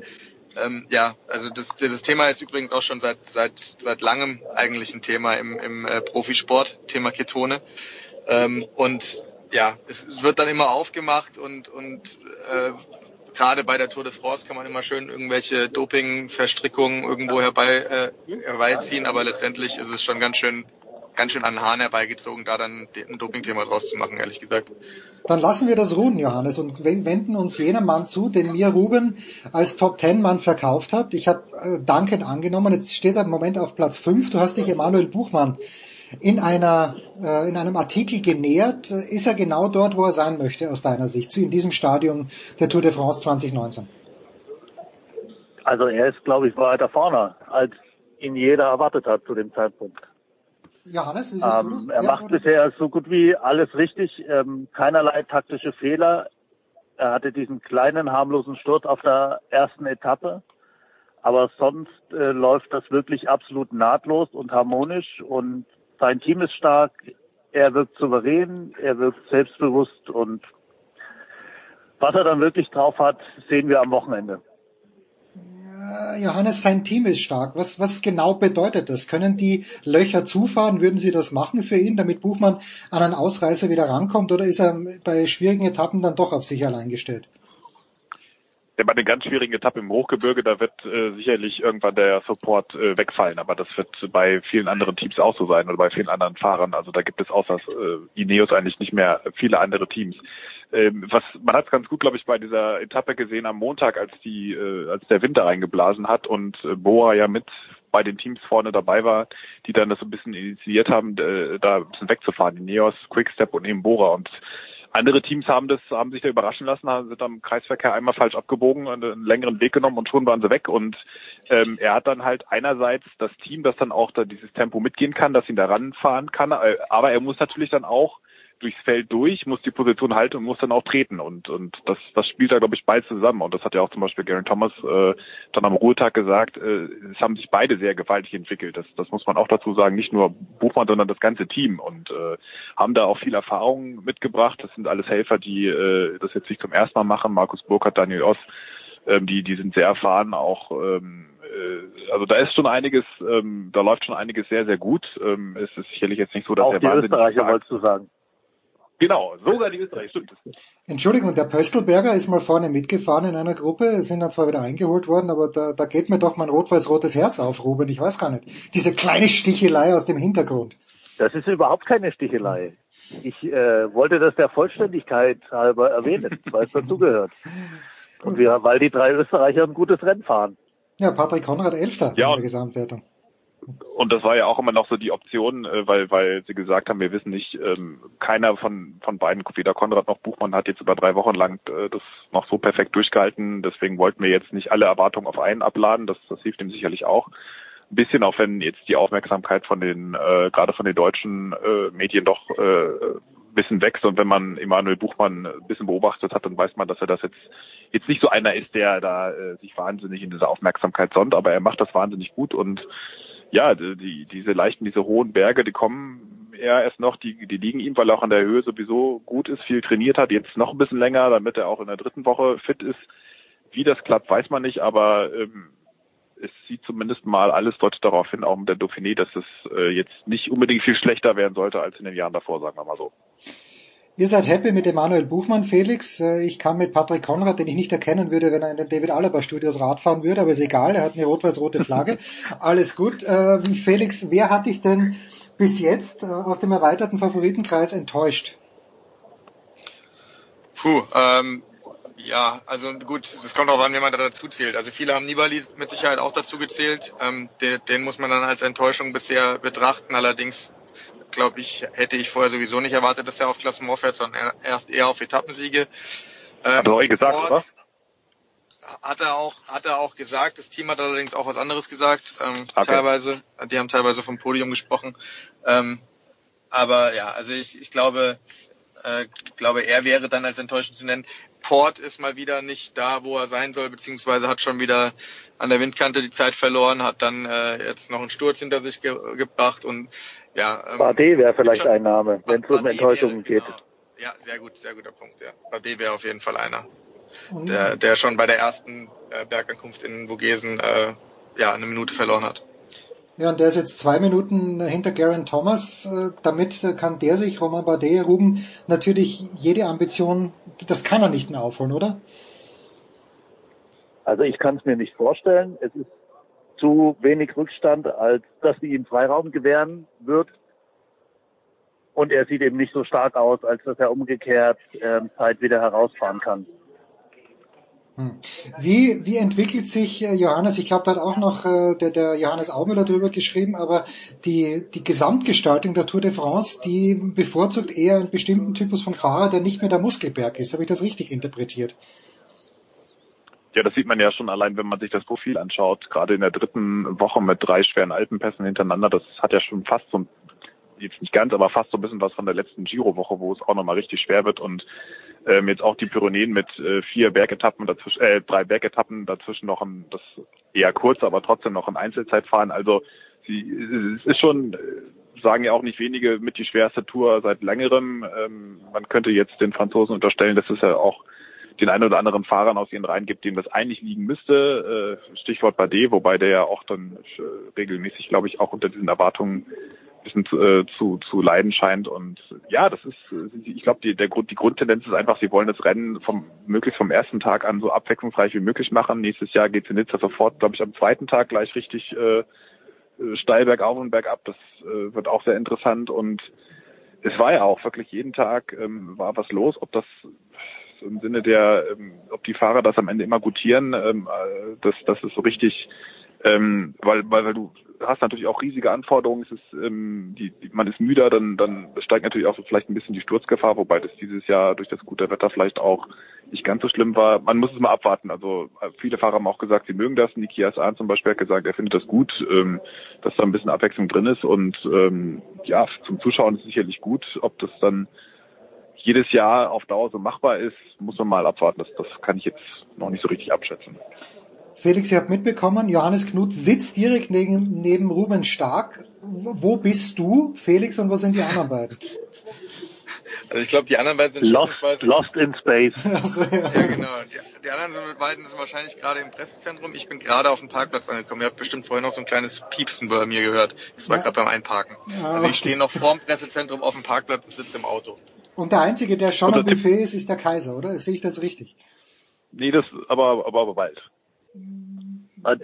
ähm, ja, also das, das Thema ist übrigens auch schon seit seit seit langem eigentlich ein Thema im, im äh, Profisport, Thema Ketone. Ähm, und ja, es wird dann immer aufgemacht und und äh, gerade bei der Tour de France kann man immer schön irgendwelche Doping-Verstrickungen irgendwo herbei äh, herbeiziehen, aber letztendlich ist es schon ganz schön ganz schön an den Haaren herbeigezogen, da dann ein Doping-Thema draus zu machen, ehrlich gesagt. Dann lassen wir das ruhen, Johannes, und wen- wenden uns jenem Mann zu, den mir Ruben als Top Ten Mann verkauft hat. Ich habe äh, dankend angenommen. Jetzt steht er im Moment auf Platz 5. Du hast dich Emanuel Buchmann in einer äh, in einem Artikel genähert. Ist er genau dort, wo er sein möchte aus deiner Sicht, in diesem Stadium der Tour de France 2019? Also er ist, glaube ich, weiter vorne, als ihn jeder erwartet hat zu dem Zeitpunkt. Johannes, wie siehst du Ähm, das? er Ja, macht oder? bisher so gut wie alles richtig, ähm, keinerlei taktische Fehler. Er hatte diesen kleinen harmlosen Sturz auf der ersten Etappe, aber sonst äh, läuft das wirklich absolut nahtlos und harmonisch und sein Team ist stark. Er wirkt souverän, er wirkt selbstbewusst und was er dann wirklich drauf hat, sehen wir am Wochenende. Äh, Johannes, sein Team ist stark. Was, was genau bedeutet das? Können die Löcher zufahren? Würden Sie das machen für ihn, damit Buchmann an einen Ausreißer wieder rankommt? Oder ist er bei schwierigen Etappen dann doch auf sich allein gestellt? Ja, bei den ganz schwierigen Etappen im Hochgebirge, da wird äh, sicherlich irgendwann der Support äh, wegfallen, aber das wird bei vielen anderen Teams auch so sein oder bei vielen anderen Fahrern. Also da gibt es außer äh, Ineos eigentlich nicht mehr viele andere Teams. Ähm, was man hat es ganz gut, glaube ich, bei dieser Etappe gesehen am Montag, als die, äh, als der Winter reingeblasen hat und äh, Boa ja mit bei den Teams vorne dabei war, die dann das so ein bisschen initiiert haben, äh, da ein bisschen wegzufahren. Ineos, Quickstep und eben Bora und andere Teams haben das, haben sich da überraschen lassen, haben- sind am Kreisverkehr einmal falsch abgebogen einen längeren Weg genommen und schon waren sie weg. Und ähm, er hat dann halt einerseits das Team, das dann auch da dieses Tempo mitgehen kann, dass ihn da ranfahren kann, äh, aber er muss natürlich dann auch durchs Feld durch, muss die Position halten und muss dann auch treten. Und, und das, das spielt da, glaube ich, beides zusammen. Und das hat ja auch zum Beispiel Garen Thomas äh, dann am Ruhetag gesagt, äh, es haben sich beide sehr gewaltig entwickelt. Das, das muss man auch dazu sagen, nicht nur Buchmann, sondern das ganze Team. Und äh, haben da auch viel Erfahrung mitgebracht. Das sind alles Helfer, die äh, das jetzt nicht zum ersten Mal machen. Markus Burkhardt, Daniel Oss, ähm, die, die sind sehr erfahren, auch ähm, äh, also da ist schon einiges, ähm, da läuft schon einiges sehr, sehr gut. Ähm, es ist sicherlich jetzt nicht so, dass Auch er die Österreicher wolltest du sagen. Genau, sogar die Österreicher, stimmt. Entschuldigung, der Pöstelberger ist mal vorne mitgefahren in einer Gruppe, sind dann zwar wieder eingeholt worden, aber da, da geht mir doch mein rot-weiß-rotes Herz auf, Ruben. Ich weiß gar nicht. Diese kleine Stichelei aus dem Hintergrund. Das ist überhaupt keine Stichelei. Ich äh, wollte das der Vollständigkeit halber erwähnen, weil es dazugehört. Und wir, weil die drei Österreicher ein gutes Rennen fahren. Ja, Patrick Konrad Elfter Ja, in der Gesamtwertung. Und das war ja auch immer noch so die Option, äh, weil, weil sie gesagt haben, wir wissen nicht, ähm, keiner von, von beiden, weder Konrad noch Buchmann hat jetzt über drei Wochen lang äh, das noch so perfekt durchgehalten. Deswegen wollten wir jetzt nicht alle Erwartungen auf einen abladen. Das, das hilft ihm sicherlich auch. Ein bisschen, auch wenn jetzt die Aufmerksamkeit von den, äh, gerade von den deutschen äh, Medien doch äh, bisschen wächst. Und wenn man Emanuel Buchmann ein bisschen beobachtet hat, dann weiß man, dass er das jetzt jetzt nicht so einer ist, der da äh, sich wahnsinnig in dieser Aufmerksamkeit sonnt, aber er macht das wahnsinnig gut und ja, die, diese leichten, diese hohen Berge, die kommen eher erst noch, die, die liegen ihm, weil er auch an der Höhe sowieso gut ist, viel trainiert hat, jetzt noch ein bisschen länger, damit er auch in der dritten Woche fit ist. Wie das klappt, weiß man nicht, aber ähm, es sieht zumindest mal alles deutet darauf hin, auch mit der Dauphiné, dass es äh, jetzt nicht unbedingt viel schlechter werden sollte als in den Jahren davor, sagen wir mal so. Ihr seid happy mit Emanuel Buchmann, Felix. Äh, ich kann mit Patrick Konrad, den ich nicht erkennen würde, wenn er in den David Alaba Studios Rad fahren würde, aber ist egal, er hat eine rot-weiß-rote Flagge. Alles gut. Äh, Felix, wer hat dich denn bis jetzt äh, aus dem erweiterten Favoritenkreis enttäuscht? Puh, ähm, ja, also gut, das kommt auch an, wie man da dazu zählt. Also viele haben Nibali mit Sicherheit auch dazu gezählt. Ähm, den, den muss man dann als Enttäuschung bisher betrachten. Allerdings glaube ich, hätte ich vorher sowieso nicht erwartet, dass er auf Klassement fährt, sondern erst eher auf Etappensiege. Ähm, hat er auch eh gesagt, Ort, oder? Hat er auch, hat er auch gesagt. Das Team hat allerdings auch was anderes gesagt. Ähm, okay. Teilweise, die haben teilweise vom Podium gesprochen. Ähm, aber ja, also ich, ich glaube, äh, glaube, er wäre dann als enttäuschend zu nennen. Port ist mal wieder nicht da, wo er sein soll, beziehungsweise hat schon wieder an der Windkante die Zeit verloren, hat dann äh, jetzt noch einen Sturz hinter sich ge gebracht und ja. Ähm, Bardet wäre vielleicht ein Name, wenn es um Enttäuschungen geht. Genau. Ja, sehr gut, sehr guter Punkt, ja. Bardet wäre auf jeden Fall einer. Der, der schon bei der ersten äh, Bergankunft in Vogesen äh, ja, eine Minute verloren hat. Ja, und der ist jetzt zwei Minuten hinter Garen Thomas. Äh, damit kann der sich, Roman Bardet, Ruben, natürlich jede Ambition, das kann er nicht mehr aufholen, oder? Also ich kann es mir nicht vorstellen. Es ist zu wenig Rückstand, als dass sie ihm Freiraum gewähren wird. Und er sieht eben nicht so stark aus, als dass er umgekehrt äh, Zeit wieder herausfahren kann. Hm. Wie, wie entwickelt sich äh, Johannes? Ich glaube, da hat auch noch äh, der, der Johannes Aumüller drüber geschrieben, aber die, die Gesamtgestaltung der Tour de France, die bevorzugt eher einen bestimmten Typus von Fahrer, der nicht mehr der Muskelberg ist. Habe ich das richtig interpretiert? Ja, das sieht man ja schon allein, wenn man sich das Profil anschaut. Gerade in der dritten Woche mit drei schweren Alpenpässen hintereinander, das hat ja schon fast so, jetzt nicht ganz, aber fast so ein bisschen was von der letzten Giro-Woche, wo es auch nochmal richtig schwer wird und ähm, jetzt auch die Pyrenäen mit äh, vier Bergetappen dazwischen, äh, drei Bergetappen dazwischen noch ein, das eher kurz, aber trotzdem noch ein Einzelzeitfahren. Also sie, es ist schon, äh, sagen ja auch nicht wenige, mit die schwerste Tour seit längerem. Ähm, man könnte jetzt den Franzosen unterstellen, dass es ja auch den einen oder anderen Fahrern aus ihren Reihen gibt, dem das eigentlich liegen müsste. Äh, Stichwort Bade, wobei der ja auch dann äh, regelmäßig, glaube ich, auch unter diesen Erwartungen bisschen zu, äh, zu, zu leiden scheint. Und ja, das ist, äh, ich glaube, die, der Grund, die Grundtendenz ist einfach, sie wollen das Rennen vom möglichst vom ersten Tag an so abwechslungsreich wie möglich machen. Nächstes Jahr geht es in Nizza sofort, glaube ich, am zweiten Tag gleich richtig äh, steil bergauf und bergab. Das äh, wird auch sehr interessant und es war ja auch wirklich jeden Tag ähm, war was los, ob das im Sinne der, ähm, ob die Fahrer das am Ende immer gutieren, ähm, äh, das, das ist so richtig, ähm, weil, weil, weil du hast natürlich auch riesige Anforderungen. Es ist, ähm, die, die, man ist müder, dann, dann steigt natürlich auch so vielleicht ein bisschen die Sturzgefahr, wobei das dieses Jahr durch das gute Wetter vielleicht auch nicht ganz so schlimm war. Man muss es mal abwarten. Also äh, viele Fahrer haben auch gesagt, sie mögen das. Nikias Ahn zum Beispiel hat gesagt, er findet das gut, ähm, dass da ein bisschen Abwechslung drin ist und ähm, ja, zum Zuschauen ist sicherlich gut. Ob das dann jedes Jahr auf Dauer so machbar ist, muss man mal abwarten. Das, das kann ich jetzt noch nicht so richtig abschätzen. Felix, ihr habt mitbekommen, Johannes Knut sitzt direkt neben, neben Ruben Stark. Wo bist du, Felix, und wo sind die anderen beiden? Also ich glaube, die anderen beiden sind lost, lost in space. Also, ja. ja, genau. Die, die anderen sind, beiden sind wahrscheinlich gerade im Pressezentrum. Ich bin gerade auf dem Parkplatz angekommen. Ihr habt bestimmt vorher noch so ein kleines Piepsen bei mir gehört. Das war ja. gerade beim Einparken. Ja, also ich stehe noch vorm Pressezentrum auf dem Parkplatz und sitze im Auto. Und der Einzige, der schon am Buffet ist, ist der Kaiser, oder? Sehe ich das richtig? Nee, das aber, aber, aber bald.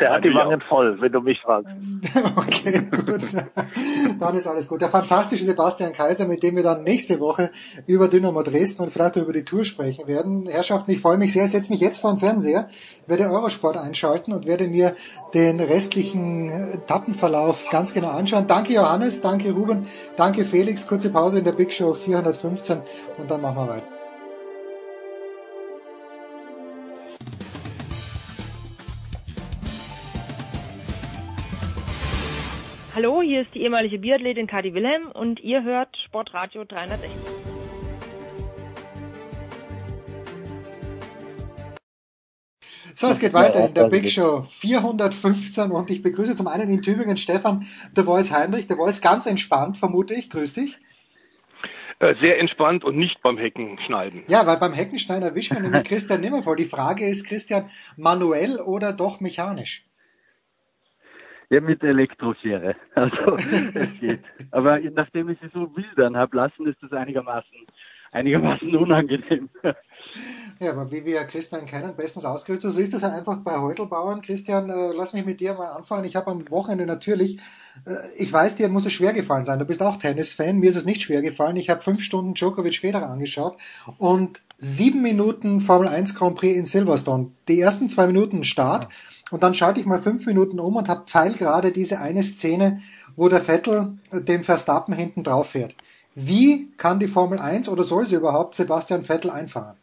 Der hat die Wangen voll, wenn du mich fragst. Okay, gut. Dann ist alles gut. Der fantastische Sebastian Kaiser, mit dem wir dann nächste Woche über Dynamo Dresden und vielleicht über die Tour sprechen werden. Herrschaften, ich freue mich sehr. Ich setze mich jetzt vor den Fernseher, werde Eurosport einschalten und werde mir den restlichen Etappenverlauf ganz genau anschauen. Danke Johannes, danke Ruben, danke Felix. Kurze Pause in der Big Show 415 und dann machen wir weiter. Hallo, hier ist die ehemalige Biathletin Kadi Wilhelm und ihr hört Sportradio 360. So, es geht weiter in der Big Show 415 und ich begrüße zum einen in Tübingen Stefan der Voice Heinrich. Der Voice ganz entspannt, vermute ich. Grüß dich. Äh, sehr entspannt und nicht beim Heckenschneiden. Ja, weil beim Heckenschneiden erwischt man nämlich Christian Nimmervoll. Die Frage ist, Christian, manuell oder doch mechanisch? Ja, mit Elektroschere. Also es geht. Aber nachdem ich sie so wildern habe lassen, ist das einigermaßen einigermaßen unangenehm. Ja, aber wie wir Christian kennen, bestens ausgerüstet. So ist es halt einfach bei Häuselbauern. Christian, äh, lass mich mit dir mal anfangen. Ich habe am Wochenende natürlich, äh, ich weiß, dir muss es schwer gefallen sein. Du bist auch Tennis-Fan. Mir ist es nicht schwer gefallen. Ich habe fünf Stunden Djokovic Federer angeschaut und sieben Minuten Formel 1 Grand Prix in Silverstone. Die ersten zwei Minuten Start und dann schalte ich mal fünf Minuten um und habe pfeilgerade diese eine Szene, wo der Vettel dem Verstappen hinten drauf fährt. Wie kann die Formel 1 oder soll sie überhaupt Sebastian Vettel einfangen?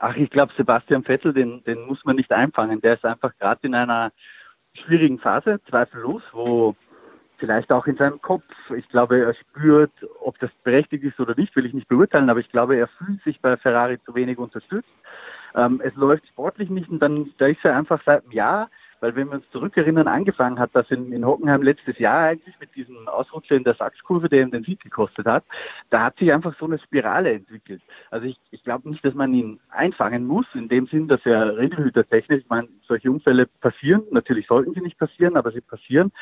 Ach, ich glaube, Sebastian Vettel, den, den muss man nicht einfangen. Der ist einfach gerade in einer schwierigen Phase, zweifellos, wo vielleicht auch in seinem Kopf, ich glaube, er spürt, ob das berechtigt ist oder nicht, will ich nicht beurteilen, aber ich glaube, er fühlt sich bei Ferrari zu wenig unterstützt. Ähm, es läuft sportlich nicht und dann, da ist er einfach seit einem Jahr weil wenn wir uns zurückerinnern, angefangen hat das in, in Hockenheim letztes Jahr eigentlich mit diesem Ausrutscher in der Sachskurve, der ihm den Sieg gekostet hat, da hat sich einfach so eine Spirale entwickelt. Also ich, ich glaube nicht, dass man ihn einfangen muss, in dem Sinn, dass er Regelhütertechnisch, ich meine, solche Unfälle passieren, natürlich sollten sie nicht passieren, aber sie passieren.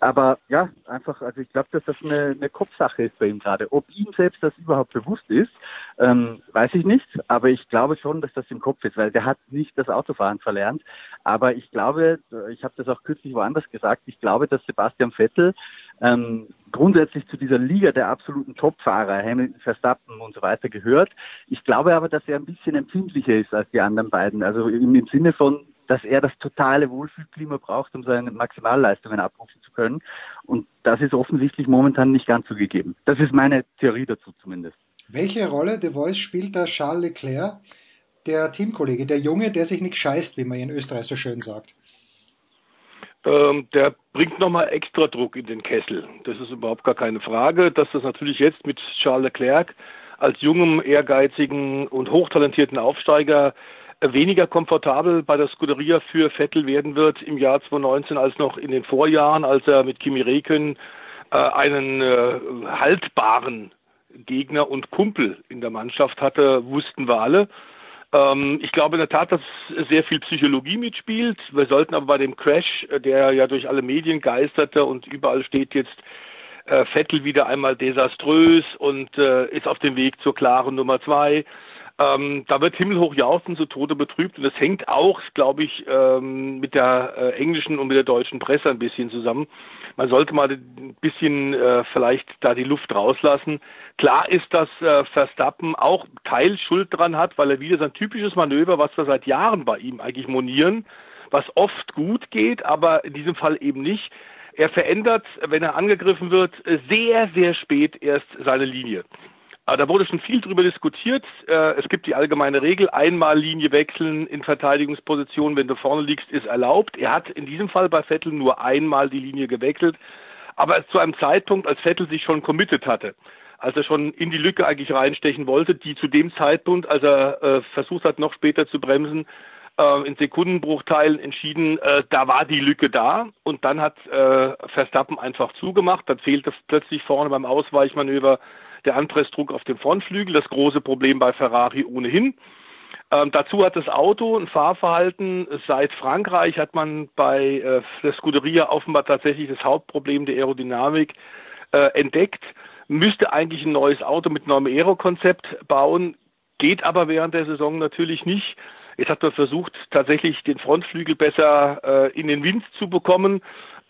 Aber ja, einfach, also ich glaube, dass das eine, eine Kopfsache ist bei ihm gerade. Ob ihm selbst das überhaupt bewusst ist, ähm, weiß ich nicht. Aber ich glaube schon, dass das im Kopf ist, weil der hat nicht das Autofahren verlernt. Aber ich glaube, ich habe das auch kürzlich woanders gesagt, ich glaube, dass Sebastian Vettel ähm, grundsätzlich zu dieser Liga der absoluten Topfahrer, Hamilton, Verstappen und so weiter gehört. Ich glaube aber, dass er ein bisschen empfindlicher ist als die anderen beiden. Also im, im Sinne von, dass er das totale Wohlfühlklima braucht, um seine Maximalleistungen abrufen zu können. Und das ist offensichtlich momentan nicht ganz so gegeben. Das ist meine Theorie dazu zumindest. Welche Rolle The Voice spielt da Charles Leclerc, der Teamkollege, der Junge, der sich nicht scheißt, wie man in Österreich so schön sagt? Ähm, der bringt nochmal extra Druck in den Kessel. Das ist überhaupt gar keine Frage, dass das natürlich jetzt mit Charles Leclerc als jungem, ehrgeizigen und hochtalentierten Aufsteiger weniger komfortabel bei der Scuderia für Vettel werden wird im Jahr 2019 als noch in den Vorjahren, als er mit Kimi Räikkönen äh, einen äh, haltbaren Gegner und Kumpel in der Mannschaft hatte, wussten wir alle. Ähm, ich glaube in der Tat, dass sehr viel Psychologie mitspielt. Wir sollten aber bei dem Crash, äh, der ja durch alle Medien geisterte und überall steht jetzt äh, Vettel wieder einmal desaströs und äh, ist auf dem Weg zur klaren Nummer zwei. Ähm, da wird himmelhoch jauchzen, zu Tode betrübt. Und das hängt auch, glaube ich, ähm, mit der äh, englischen und mit der deutschen Presse ein bisschen zusammen. Man sollte mal ein bisschen äh, vielleicht da die Luft rauslassen. Klar ist, dass äh, Verstappen auch Teilschuld dran hat, weil er wieder sein typisches Manöver, was wir seit Jahren bei ihm eigentlich monieren, was oft gut geht, aber in diesem Fall eben nicht. Er verändert, wenn er angegriffen wird, sehr, sehr spät erst seine Linie. Da wurde schon viel darüber diskutiert. Äh, es gibt die allgemeine Regel, einmal Linie wechseln in Verteidigungsposition, wenn du vorne liegst, ist erlaubt. Er hat in diesem Fall bei Vettel nur einmal die Linie gewechselt, aber zu einem Zeitpunkt, als Vettel sich schon committed hatte, als er schon in die Lücke eigentlich reinstechen wollte, die zu dem Zeitpunkt, als er äh, versucht hat, noch später zu bremsen, äh, in Sekundenbruchteilen entschieden, da war die Lücke da und dann hat Verstappen einfach zugemacht, dann fehlte plötzlich vorne beim Ausweichmanöver der Anpressdruck auf dem Frontflügel, das große Problem bei Ferrari ohnehin. Ähm, dazu hat das Auto ein Fahrverhalten. Seit Frankreich hat man bei äh, der Scuderia offenbar tatsächlich das Hauptproblem der Aerodynamik äh, entdeckt. Müsste eigentlich ein neues Auto mit neuem Aero-Konzept bauen, geht aber während der Saison natürlich nicht. Jetzt hat man versucht, tatsächlich den Frontflügel besser äh, in den Wind zu bekommen.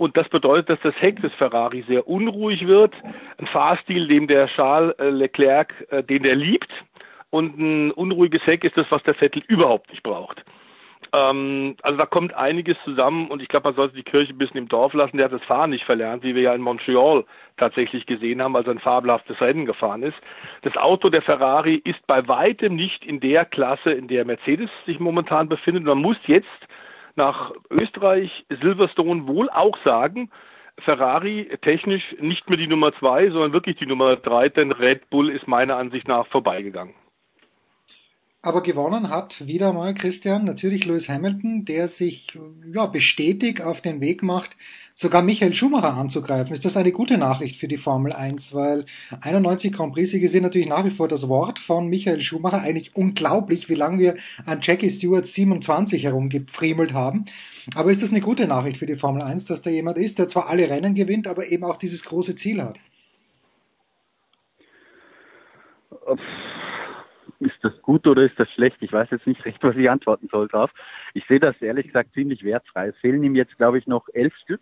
Und das bedeutet, dass das Heck des Ferrari sehr unruhig wird. Ein Fahrstil, dem der Charles äh, Leclerc, äh, den der liebt. Und ein unruhiges Heck ist das, was der Vettel überhaupt nicht braucht. Ähm, also da kommt einiges zusammen und ich glaube, man sollte die Kirche ein bisschen im Dorf lassen. Der hat das Fahren nicht verlernt, wie wir ja in Montreal tatsächlich gesehen haben, als er ein fabelhaftes Rennen gefahren ist. Das Auto der Ferrari ist bei weitem nicht in der Klasse, in der Mercedes sich momentan befindet. Man muss jetzt nach Österreich Silverstone wohl auch sagen, Ferrari technisch nicht mehr die Nummer zwei, sondern wirklich die Nummer drei, denn Red Bull ist meiner Ansicht nach vorbeigegangen. Aber gewonnen hat wieder mal Christian, natürlich Lewis Hamilton, der sich ja, bestätigt auf den Weg macht, sogar Michael Schumacher anzugreifen. Ist das eine gute Nachricht für die Formel 1? Weil 91 Grand Prix-Siege sind natürlich nach wie vor das Wort von Michael Schumacher. Eigentlich unglaublich, wie lange wir an Jackie Stewart 27 herumgefriemelt haben. Aber ist das eine gute Nachricht für die Formel 1, dass da jemand ist, der zwar alle Rennen gewinnt, aber eben auch dieses große Ziel hat? Ist das gut oder ist das schlecht? Ich weiß jetzt nicht recht, was ich antworten soll drauf. Ich sehe das ehrlich gesagt ziemlich wertfrei. Es fehlen ihm jetzt, glaube ich, noch elf Stück.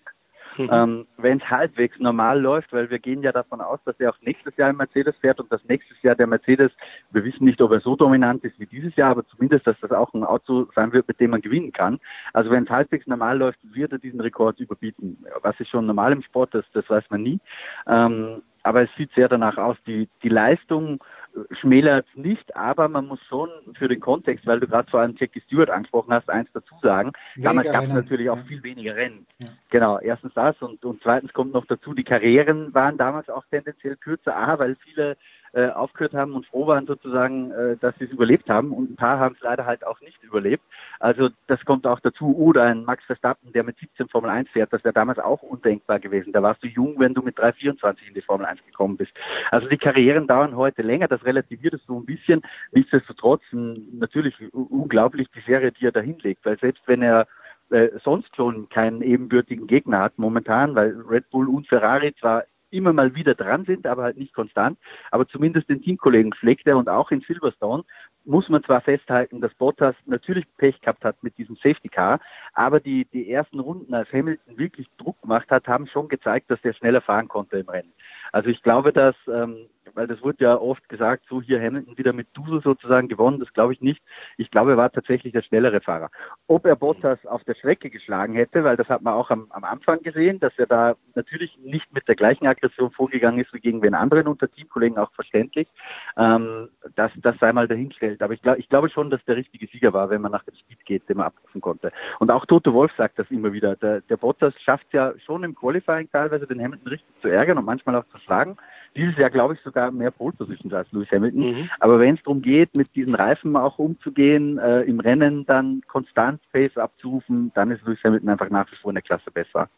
Mhm. Ähm, Wenn es halbwegs normal läuft, weil wir gehen ja davon aus, dass er auch nächstes Jahr im Mercedes fährt und dass nächstes Jahr der Mercedes, wir wissen nicht, ob er so dominant ist wie dieses Jahr, aber zumindest, dass das auch ein Auto sein wird, mit dem man gewinnen kann. Also wenn es halbwegs normal läuft, wird er diesen Rekord überbieten. Was ist schon normal im Sport, das, das weiß man nie. Ähm, aber es sieht sehr danach aus. Die, die Leistung schmälert nicht, aber man muss schon für den Kontext, weil du gerade vor allem Jackie Stewart angesprochen hast, eins dazu sagen. Weniger Damals gab es natürlich auch viel weniger Rennen. Ja. Genau, erstens das und, und zweitens kommt noch dazu, die Karrieren waren damals auch tendenziell kürzer, A, weil viele äh, aufgehört haben und froh waren sozusagen, äh, dass sie es überlebt haben und ein paar haben es leider halt auch nicht überlebt. Also das kommt auch dazu. Oder ein Max Verstappen, der mit 17 Formel 1 fährt, das wäre damals auch undenkbar gewesen. Da warst du jung, wenn du mit 3,24 in die Formel 1 gekommen bist. Also die Karrieren dauern heute länger, das relativiert es so ein bisschen. Nichtsdestotrotz natürlich unglaublich die Serie, die er da hinlegt, weil selbst wenn er äh, sonst schon keinen ebenbürtigen Gegner hat momentan, weil Red Bull und Ferrari zwar immer mal wieder dran sind, aber halt nicht konstant. Aber zumindest den Teamkollegen pflegt er und auch in Silverstone muss man zwar festhalten, dass Bottas natürlich Pech gehabt hat mit diesem Safety Car, aber die, die ersten Runden, als Hamilton wirklich Druck gemacht hat, haben schon gezeigt, dass er schneller fahren konnte im Rennen. Also ich glaube, dass, ähm, weil das wurde ja oft gesagt, so hier Hamilton wieder mit Dusel sozusagen gewonnen, das glaube ich nicht. Ich glaube, er war tatsächlich der schnellere Fahrer. Ob er Bottas auf der Strecke geschlagen hätte, weil das hat man auch am, am Anfang gesehen, dass er da natürlich nicht mit der gleichen Aggression vorgegangen ist wie gegen den anderen unter Teamkollegen, auch verständlich. Ähm, das, das sei mal dahingestellt. Aber ich, glaube ich glaube schon, dass der richtige Sieger war, wenn man nach dem Speed geht, den man abrufen konnte. Und auch Toto Wolf sagt das immer wieder. Der, der Bottas schafft ja schon im Qualifying teilweise den Hamilton richtig zu ärgern und manchmal auch zu schlagen. Dieses Jahr glaube ich sogar mehr Pole Positions als Lewis Hamilton. Mhm. Aber wenn es darum geht, mit diesen Reifen auch umzugehen, äh, im Rennen dann konstant Pace abzurufen, dann ist Lewis Hamilton einfach nach wie vor in der Klasse besser.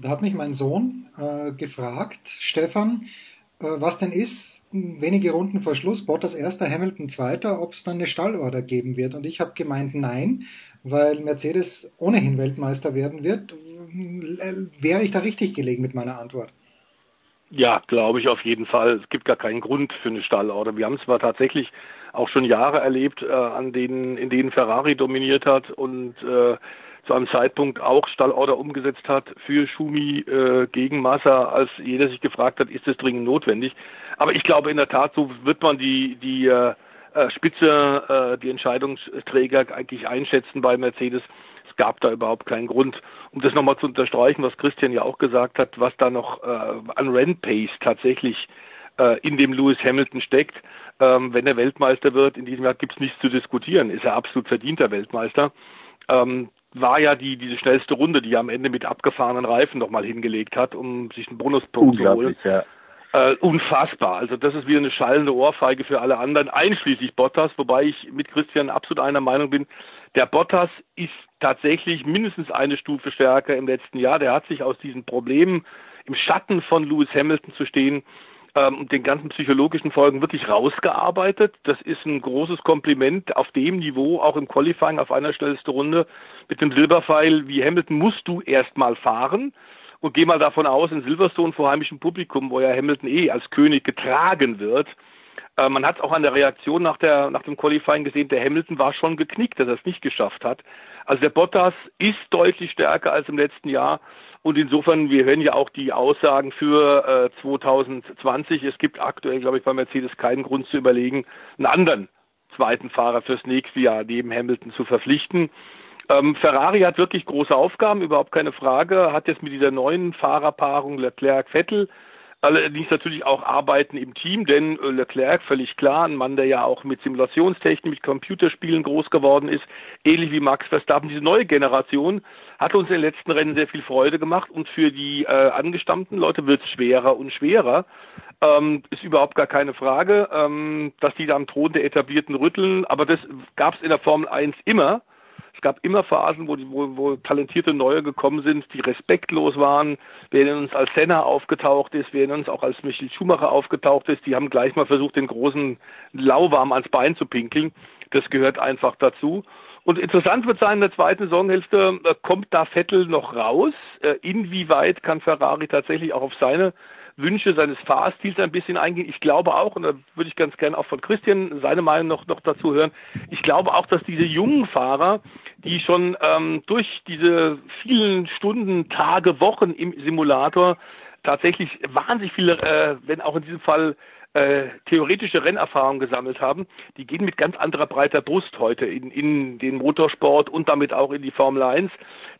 Da hat mich mein Sohn äh, gefragt, Stefan, äh, was denn ist, wenige Runden vor Schluss, Bottas erster, Hamilton zweiter, ob es dann eine Stallorder geben wird. Und ich habe gemeint, nein, weil Mercedes ohnehin Weltmeister werden wird. Äh, wäre ich da richtig gelegen mit meiner Antwort? Ja, glaube ich auf jeden Fall. Es gibt gar keinen Grund für eine Stallorder. Wir haben es zwar tatsächlich auch schon Jahre erlebt, äh, an denen, in denen Ferrari dominiert hat und äh, zu einem Zeitpunkt auch Stallorder umgesetzt hat für Schumi äh, gegen Massa, als jeder sich gefragt hat, ist das dringend notwendig. Aber ich glaube in der Tat, so wird man die, die äh, äh Spitze, äh, die Entscheidungsträger eigentlich einschätzen bei Mercedes gab da überhaupt keinen Grund. Um das nochmal zu unterstreichen, was Christian ja auch gesagt hat, was da noch äh, an Rennpace tatsächlich äh, in dem Lewis Hamilton steckt. Ähm, wenn er Weltmeister wird, in diesem Jahr gibt es nichts zu diskutieren, ist er absolut verdienter Weltmeister. Ähm, war ja die diese schnellste Runde, die er am Ende mit abgefahrenen Reifen nochmal hingelegt hat, um sich einen Bonuspunkt zu holen. Ja. Äh, unfassbar. Also das ist wieder eine schallende Ohrfeige für alle anderen, einschließlich Bottas, wobei ich mit Christian absolut einer Meinung bin. Der Bottas ist tatsächlich mindestens eine Stufe stärker im letzten Jahr. Der hat sich aus diesen Problemen im Schatten von Lewis Hamilton zu stehen ähm, und den ganzen psychologischen Folgen wirklich rausgearbeitet. Das ist ein großes Kompliment auf dem Niveau, auch im Qualifying auf einer schnellsten Runde mit dem Silberpfeil wie Hamilton musst du erstmal fahren. Und geh mal davon aus, in Silverstone vor heimischem Publikum, wo ja Hamilton eh als König getragen wird, äh, man hat auch an der Reaktion nach, der, nach dem Qualifying gesehen, der Hamilton war schon geknickt, dass er es nicht geschafft hat. Also der Bottas ist deutlich stärker als im letzten Jahr. Und insofern, wir hören ja auch die Aussagen für äh, 2020. Es gibt aktuell, glaube ich, bei Mercedes keinen Grund zu überlegen, einen anderen zweiten Fahrer fürs nächste Jahr neben Hamilton zu verpflichten. Ähm, Ferrari hat wirklich große Aufgaben, überhaupt keine Frage. Hat jetzt mit dieser neuen Fahrerpaarung Leclerc-Vettel allerdings natürlich auch Arbeiten im Team, denn äh, Leclerc, völlig klar, ein Mann, der ja auch mit Simulationstechnik, mit Computerspielen groß geworden ist, ähnlich wie Max Verstappen, diese neue Generation, hat uns in den letzten Rennen sehr viel Freude gemacht und für die äh, angestammten Leute wird es schwerer und schwerer. Ähm, ist überhaupt gar keine Frage, ähm, dass die da am Thron der Etablierten rütteln, aber das gab es in der Formel 1 immer. Es gab immer Phasen, wo, die, wo, wo talentierte Neue gekommen sind, die respektlos waren, wer uns als Senna aufgetaucht ist, wer uns auch als Michael Schumacher aufgetaucht ist, die haben gleich mal versucht, den großen Lauwarm ans Bein zu pinkeln. Das gehört einfach dazu. Und interessant wird sein, in der zweiten Saisonhälfte äh, kommt da Vettel noch raus. Äh, inwieweit kann Ferrari tatsächlich auch auf seine Wünsche seines Fahrstils ein bisschen eingehen. Ich glaube auch, und da würde ich ganz gerne auch von Christian seine Meinung noch, noch dazu hören, ich glaube auch, dass diese jungen Fahrer, die schon ähm, durch diese vielen Stunden, Tage, Wochen im Simulator tatsächlich wahnsinnig viele, äh, wenn auch in diesem Fall äh, theoretische Rennerfahrung gesammelt haben, die gehen mit ganz anderer breiter Brust heute in, in den Motorsport und damit auch in die Formel 1.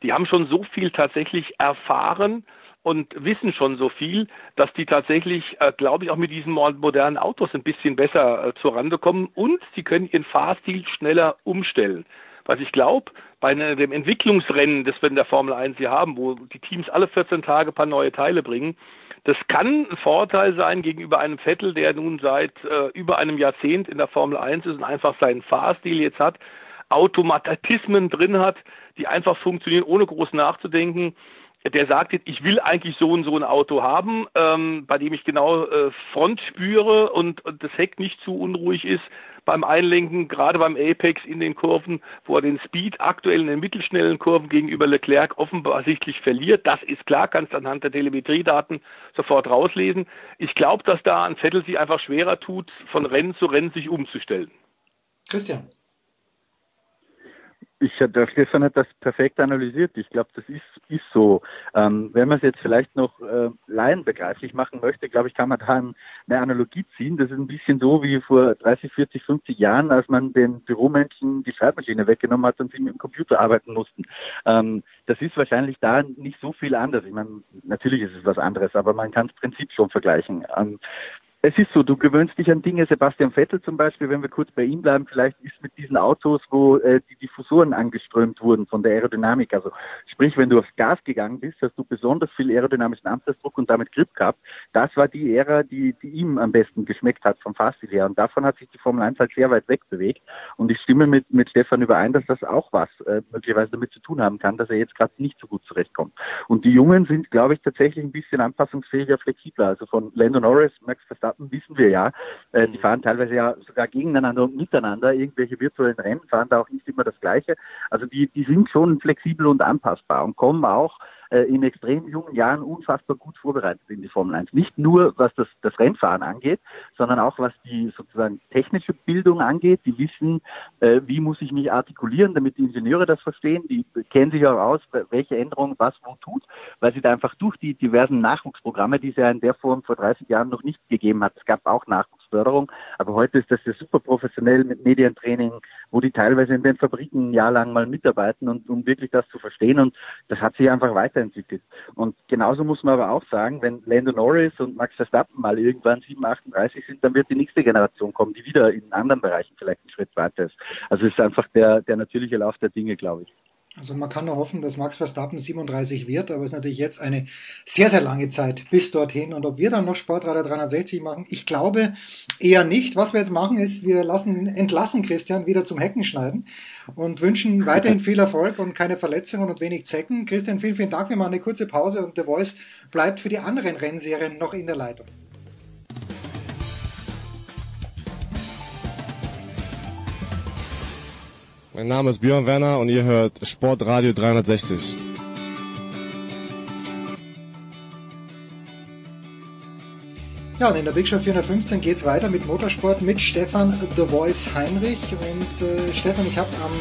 Die haben schon so viel tatsächlich erfahren und wissen schon so viel, dass die tatsächlich, äh, glaube ich, auch mit diesen modernen Autos ein bisschen besser äh, zur Rande kommen und sie können ihren Fahrstil schneller umstellen. Was ich glaube, bei ne, dem Entwicklungsrennen, das wir in der Formel 1 hier haben, wo die Teams alle 14 Tage ein paar neue Teile bringen, das kann ein Vorteil sein gegenüber einem Vettel, der nun seit äh, über einem Jahrzehnt in der Formel 1 ist und einfach seinen Fahrstil jetzt hat, Automatismen drin hat, die einfach funktionieren, ohne groß nachzudenken der sagt ich will eigentlich so und so ein Auto haben, ähm, bei dem ich genau äh, Front spüre und, und das Heck nicht zu unruhig ist beim Einlenken, gerade beim Apex in den Kurven, wo er den Speed aktuell in den mittelschnellen Kurven gegenüber Leclerc offensichtlich verliert. Das ist klar, kannst anhand der Telemetriedaten sofort rauslesen. Ich glaube, dass da ein Vettel sich einfach schwerer tut, von Rennen zu Rennen sich umzustellen. Christian ich, der Stefan hat das perfekt analysiert. Ich glaube, das ist, ist so. Ähm, wenn man es jetzt vielleicht noch äh, laienbegreiflich machen möchte, glaube ich, kann man da eine Analogie ziehen. Das ist ein bisschen so wie vor 30, 40, 50 Jahren, als man den Büromenschen die Schreibmaschine weggenommen hat und sie mit dem Computer arbeiten mussten. Ähm, das ist wahrscheinlich da nicht so viel anders. Ich meine, natürlich ist es was anderes, aber man kann das Prinzip schon vergleichen. Ähm, es ist so, du gewöhnst dich an Dinge. Sebastian Vettel zum Beispiel, wenn wir kurz bei ihm bleiben, vielleicht ist mit diesen Autos, wo äh, die Diffusoren angeströmt wurden von der Aerodynamik. Also sprich, wenn du aufs Gas gegangen bist, hast du besonders viel aerodynamischen Anpressdruck und damit Grip gehabt. Das war die Ära, die, die ihm am besten geschmeckt hat vom Fahrstil her. Und davon hat sich die Formel 1 halt sehr weit weg bewegt. Und ich stimme mit, mit Stefan überein, dass das auch was äh, möglicherweise damit zu tun haben kann, dass er jetzt gerade nicht so gut zurechtkommt. Und die Jungen sind, glaube ich, tatsächlich ein bisschen anpassungsfähiger, flexibler. Also von Lando Norris, Max Verstappen, Verstappen wissen wir ja, äh, die fahren teilweise ja sogar gegeneinander und miteinander. Irgendwelche virtuellen Rennen fahren da auch nicht immer das Gleiche. Also die, die sind schon flexibel und anpassbar und kommen auch äh, in extrem jungen Jahren unfassbar gut vorbereitet in die Formel 1. Nicht nur was das, das Rennfahren angeht, sondern auch was die sozusagen technische Bildung angeht. Die wissen, äh, wie muss ich mich artikulieren, damit die Ingenieure das verstehen. Die kennen sich auch aus, welche Änderung was wo tut, weil sie da einfach durch die diversen Nachwuchsprogramme, die es ja in der Form vor 30 Jahren noch nicht gegeben hat, es gab auch Nachwuchsförderung, aber heute ist das ja super professionell mit Medientraining, wo die teilweise in den Fabriken ein Jahr lang mal mitarbeiten und um wirklich das zu verstehen und das hat sich einfach weiterentwickelt. Und genauso muss man aber auch sagen, wenn Lando Norris und Max Verstappen mal irgendwann 7, 38 sind, dann wird die nächste Generation kommen, die wieder in anderen Bereichen vielleicht einen Schritt weiter ist. Also es ist einfach der, der natürliche Lauf der Dinge, glaube ich. Also man kann nur hoffen, dass Max Verstappen 37 wird, aber es ist natürlich jetzt eine sehr, sehr lange Zeit bis dorthin. Und ob wir dann noch Sportradar 360 machen, ich glaube eher nicht. Was wir jetzt machen, ist, wir lassen, entlassen Christian wieder zum Hecken schneiden und wünschen weiterhin viel Erfolg und keine Verletzungen und wenig Zecken. Christian, vielen, vielen Dank. Wir machen eine kurze Pause und The Voice bleibt für die anderen Rennserien noch in der Leitung. Mein Name ist Björn Werner und ihr hört Sportradio 360. Ja, und in der Big Show 415 geht's weiter mit Motorsport mit Stefan The Voice Heinrich. Und äh, Stefan, ich habe am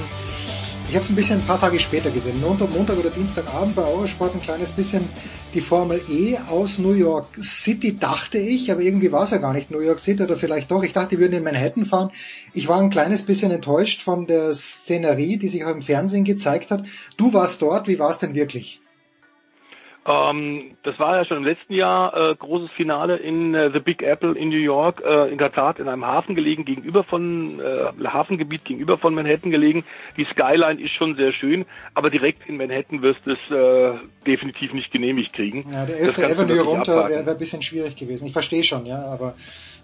ich habe es ein bisschen ein paar Tage später gesehen. Montag, oder Dienstagabend bei Eurosport ein kleines bisschen die Formel E aus New York City, dachte ich, aber irgendwie war es ja gar nicht New York City oder vielleicht doch. Ich dachte, die würden in Manhattan fahren. Ich war ein kleines bisschen enttäuscht von der Szenerie, die sich auch im Fernsehen gezeigt hat. Du warst dort, wie war es denn wirklich? Ähm, das war ja schon im letzten Jahr äh, großes Finale in äh, The Big Apple in New York, äh, in der Tat in einem Hafen gelegen, gegenüber von äh, Hafengebiet gegenüber von Manhattan gelegen. Die Skyline ist schon sehr schön, aber direkt in Manhattan wirst du es äh, definitiv nicht genehmigt kriegen. Ja, der 11. Avenue runter wäre wär ein bisschen schwierig gewesen. Ich verstehe schon, ja, aber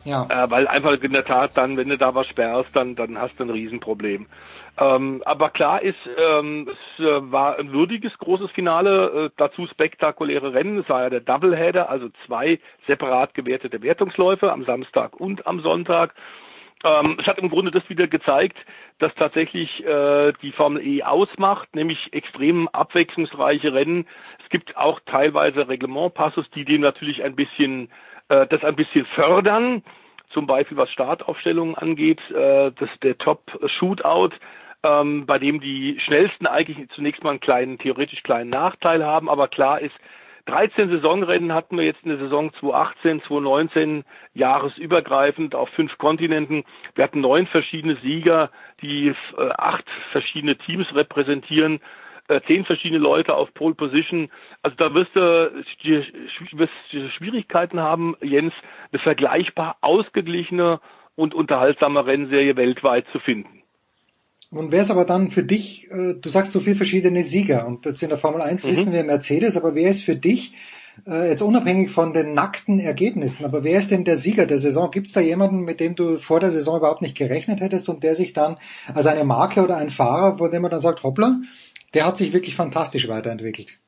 ja. Äh, weil einfach in der Tat dann, wenn du da was sperrst, dann, dann hast du ein Riesenproblem. Ähm, aber klar ist, ähm, es äh, war ein würdiges großes Finale, äh, dazu spektakuläre Rennen. Es war ja der Doubleheader, also zwei separat gewertete Wertungsläufe am Samstag und am Sonntag. Ähm, es hat im Grunde das wieder gezeigt, dass tatsächlich äh, die Formel E ausmacht, nämlich extrem abwechslungsreiche Rennen. Es gibt auch teilweise Reglementpassus, die dem natürlich ein bisschen äh, das ein bisschen fördern zum Beispiel was Startaufstellungen angeht, äh, das der Top Shootout ähm, bei dem die schnellsten eigentlich zunächst mal einen kleinen, theoretisch kleinen Nachteil haben, aber klar ist, 13 Saisonrennen hatten wir jetzt in der Saison 2018, 2019 jahresübergreifend auf fünf Kontinenten. Wir hatten neun verschiedene Sieger, die äh, acht verschiedene Teams repräsentieren, äh, zehn verschiedene Leute auf Pole Position. Also da wirst du, wirst du Schwierigkeiten haben, Jens, eine vergleichbar ausgeglichene und unterhaltsame Rennserie weltweit zu finden. Und wer ist aber dann für dich, äh, du sagst so viele verschiedene Sieger und jetzt in der Formel 1 mhm. wissen wir Mercedes, aber wer ist für dich, äh, jetzt unabhängig von den nackten Ergebnissen, aber wer ist denn der Sieger der Saison? Gibt es da jemanden, mit dem du vor der Saison überhaupt nicht gerechnet hättest und der sich dann als eine Marke oder ein Fahrer, von dem man dann sagt, hoppla, der hat sich wirklich fantastisch weiterentwickelt?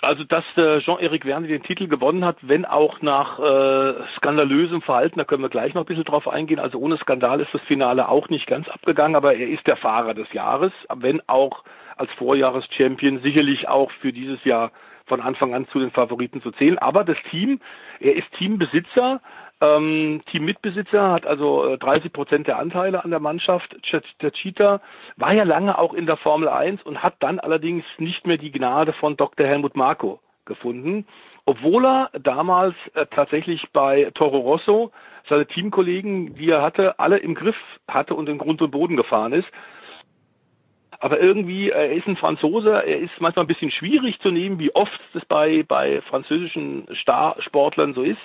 Also, dass äh, Jean-Éric Verne den Titel gewonnen hat, wenn auch nach äh, skandalösem Verhalten, da können wir gleich noch ein bisschen drauf eingehen. Also ohne Skandal ist das Finale auch nicht ganz abgegangen, aber er ist der Fahrer des Jahres, wenn auch als Vorjahreschampion sicherlich auch für dieses Jahr von Anfang an zu den Favoriten zu zählen. Aber das Team, er ist Teambesitzer, ähm, Teammitbesitzer, hat also 30 äh, Prozent der Anteile an der Mannschaft. Cheetah war ja lange auch in der Formel 1 und hat dann allerdings nicht mehr die Gnade von Dr. Helmut Marko gefunden, obwohl er damals äh, tatsächlich bei Toro Rosso seine Teamkollegen, die er hatte, alle im Griff hatte und in Grund und Boden gefahren ist. Aber irgendwie, er ist ein Franzose, er ist manchmal ein bisschen schwierig zu nehmen, wie oft das bei, bei französischen Star Sportlern so ist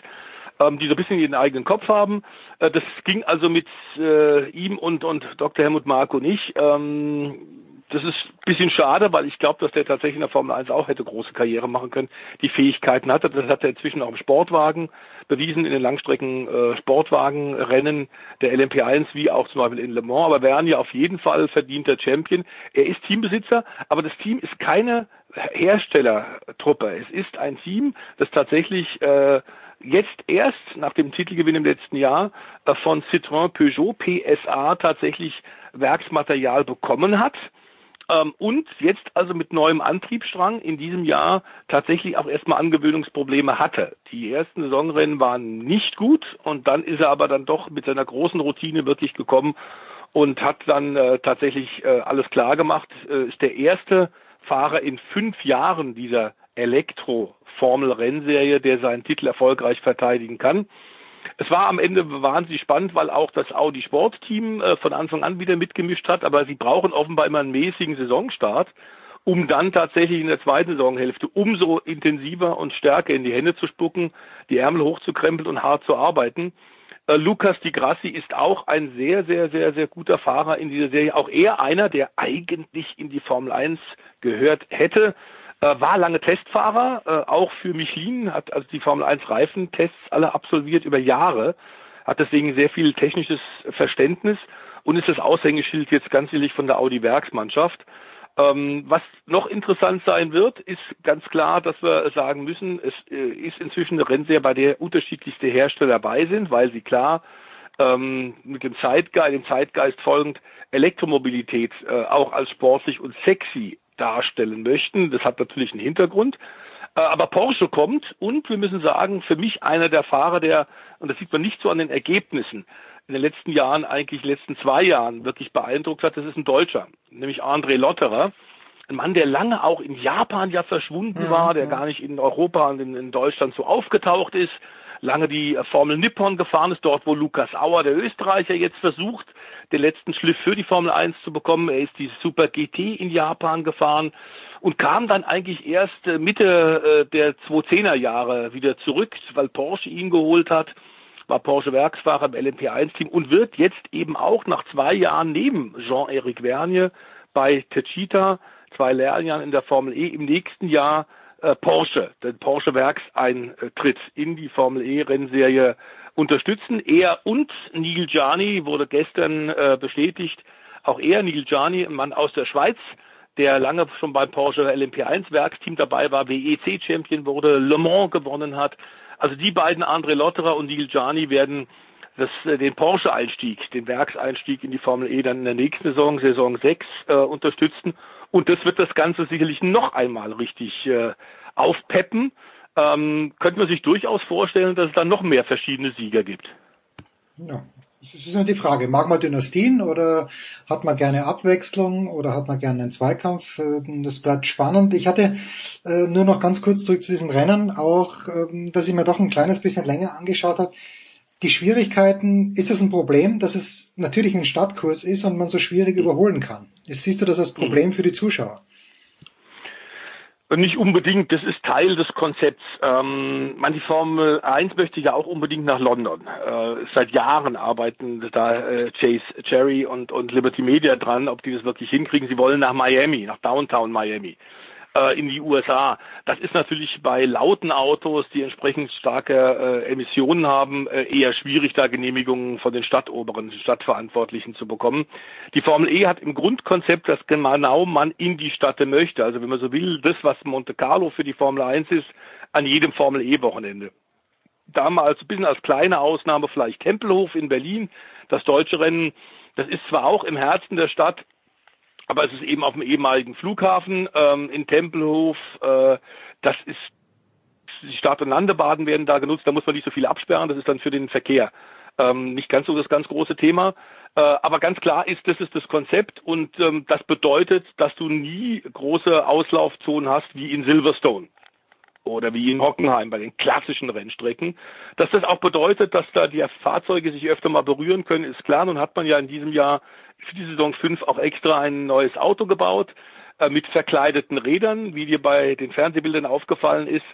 ähm, die so ein bisschen ihren eigenen Kopf haben. Äh, das ging also mit äh, ihm und, und Dr. Helmut Marko nicht. Ähm, das ist ein bisschen schade, weil ich glaube, dass der tatsächlich in der Formel 1 auch hätte große Karriere machen können, die Fähigkeiten hatte. Das hat er inzwischen auch im Sportwagen bewiesen, in den Langstrecken äh, Sportwagenrennen der LMP1 wie auch zum Beispiel in Le Mans. Aber wären ja auf jeden Fall verdienter Champion. Er ist Teambesitzer, aber das Team ist keine Herstellertruppe. Es ist ein Team, das tatsächlich äh, jetzt erst nach dem Titelgewinn im letzten Jahr äh, von Citroën Peugeot PSA tatsächlich Werksmaterial bekommen hat ähm, und jetzt also mit neuem Antriebsstrang in diesem Jahr tatsächlich auch erstmal Angewöhnungsprobleme hatte. Die ersten Saisonrennen waren nicht gut und dann ist er aber dann doch mit seiner großen Routine wirklich gekommen und hat dann äh, tatsächlich äh, alles klar gemacht. Äh, ist der erste Fahrer in fünf Jahren dieser Elektro-Formel-Rennserie, der seinen Titel erfolgreich verteidigen kann. Es war am Ende wahnsinnig spannend, weil auch das Audi Sportteam äh, von Anfang an wieder mitgemischt hat, aber sie brauchen offenbar immer einen mäßigen Saisonstart, um dann tatsächlich in der zweiten Saisonhälfte umso intensiver und stärker in die Hände zu spucken, die Ärmel hochzukrempeln und hart zu arbeiten. Äh, Lukas Di Grassi ist auch ein sehr, sehr, sehr, sehr guter Fahrer in dieser Serie. Auch er einer, der eigentlich in die Formel 1 gehört hätte. Äh, war lange Testfahrer, äh, auch für Michelin, hat also die Formel 1 Reifentests alle absolviert über Jahre, hat deswegen sehr viel technisches Verständnis und ist das Aushängeschild jetzt ganz ehrlich von der Audi Werksmannschaft. Ähm, was noch interessant sein wird, ist ganz klar, dass wir sagen müssen, es äh, ist inzwischen eine Rennserie, bei der unterschiedlichste Hersteller dabei sind, weil sie klar ähm, mit dem Zeitgeist, dem Zeitgeist folgend Elektromobilität äh, auch als sportlich und sexy darstellen möchten. Das hat natürlich einen Hintergrund. Äh, aber Porsche kommt und wir müssen sagen, für mich einer der Fahrer, der, und das sieht man nicht so an den Ergebnissen, in den letzten Jahren, eigentlich letzten zwei Jahren wirklich beeindruckt hat, das ist ein Deutscher, nämlich André Lotterer. Ein Mann, der lange auch in Japan ja verschwunden ja, war, der gar nicht in Europa und in, in Deutschland so aufgetaucht ist, lange die Formel Nippon gefahren ist, dort wo Lukas Auer, der Österreicher, jetzt versucht, den letzten Schliff für die Formel 1 zu bekommen. Er ist die Super GT in Japan gefahren und kam dann eigentlich erst äh, Mitte äh, der 2010er Jahre wieder zurück, weil Porsche ihn geholt hat, war Porsche Werksfahrer im LMP1-Team und wird jetzt eben auch nach zwei Jahren neben Jean-Éric Vergne bei Techita, zwei Lehrjahren in der Formel E, im nächsten Jahr äh, Porsche, den Porsche Werkseintritt in die Formel E Rennserie unterstützen. Er und Neil Gianni wurde gestern äh, bestätigt. Auch er, Neil Gianni, ein Mann aus der Schweiz, der lange schon beim Porsche LMP1 Werksteam dabei war, WEC Champion wurde, Le Mans gewonnen hat. Also die beiden, André Lotterer und Neil Gianni, werden das, äh, den Porsche-Einstieg, den Werkseinstieg in die Formel E dann in der nächsten Saison, Saison 6, äh, unterstützen. Und das wird das Ganze sicherlich noch einmal richtig äh, aufpeppen. Ähm, könnte man sich durchaus vorstellen, dass es dann noch mehr verschiedene Sieger gibt. Ja, das ist ja die Frage. Mag man Dynastien oder hat man gerne Abwechslung oder hat man gerne einen Zweikampf? Ähm, das bleibt spannend. Ich hatte äh, nur noch ganz kurz zurück zu diesem Rennen auch, ähm, dass ich mir doch ein kleines bisschen länger angeschaut habe. Die Schwierigkeiten, ist es ein Problem, dass es natürlich ein Stadtkurs ist und man so schwierig mhm. überholen kann? Jetzt siehst du das als Problem mhm. für die Zuschauer? Nicht unbedingt, das ist Teil des Konzepts. Ähm, man, die Formel 1 möchte ja auch unbedingt nach London. Äh, seit Jahren arbeiten da äh, Chase Cherry und, und Liberty Media dran, ob die das wirklich hinkriegen. Sie wollen nach Miami, nach Downtown Miami äh, in die USA. Das ist natürlich bei lauten Autos, die entsprechend starke äh, Emissionen haben, äh, eher schwierig, da Genehmigungen von den Stadtoberen, den Stadtverantwortlichen zu bekommen. Die Formel E hat im Grundkonzept, dass genau man in die Stadt möchte. Also wenn man so will, das, was Monte Carlo für die Formel 1 ist, an jedem Formel E-Wochenende. Damals ein bisschen als kleine Ausnahme vielleicht Tempelhof in Berlin, das deutsche Rennen. Das ist zwar auch im Herzen der Stadt, aber es ist eben auf dem ehemaligen Flughafen ähm, in Tempelhof. Äh, das ist die Start- und Landebaden werden da genutzt. Da muss man nicht so viel absperren. Das ist dann für den Verkehr ähm, nicht ganz so das ganz große Thema. Äh, aber ganz klar ist, das ist das Konzept und ähm, das bedeutet, dass du nie große Auslaufzonen hast wie in Silverstone oder wie in Hockenheim bei den klassischen Rennstrecken. Dass das auch bedeutet, dass da die Fahrzeuge sich öfter mal berühren können, ist klar. Nun hat man ja in diesem Jahr für die Saison 5 auch extra ein neues Auto gebaut äh, mit verkleideten Rädern, wie dir bei den Fernsehbildern aufgefallen ist.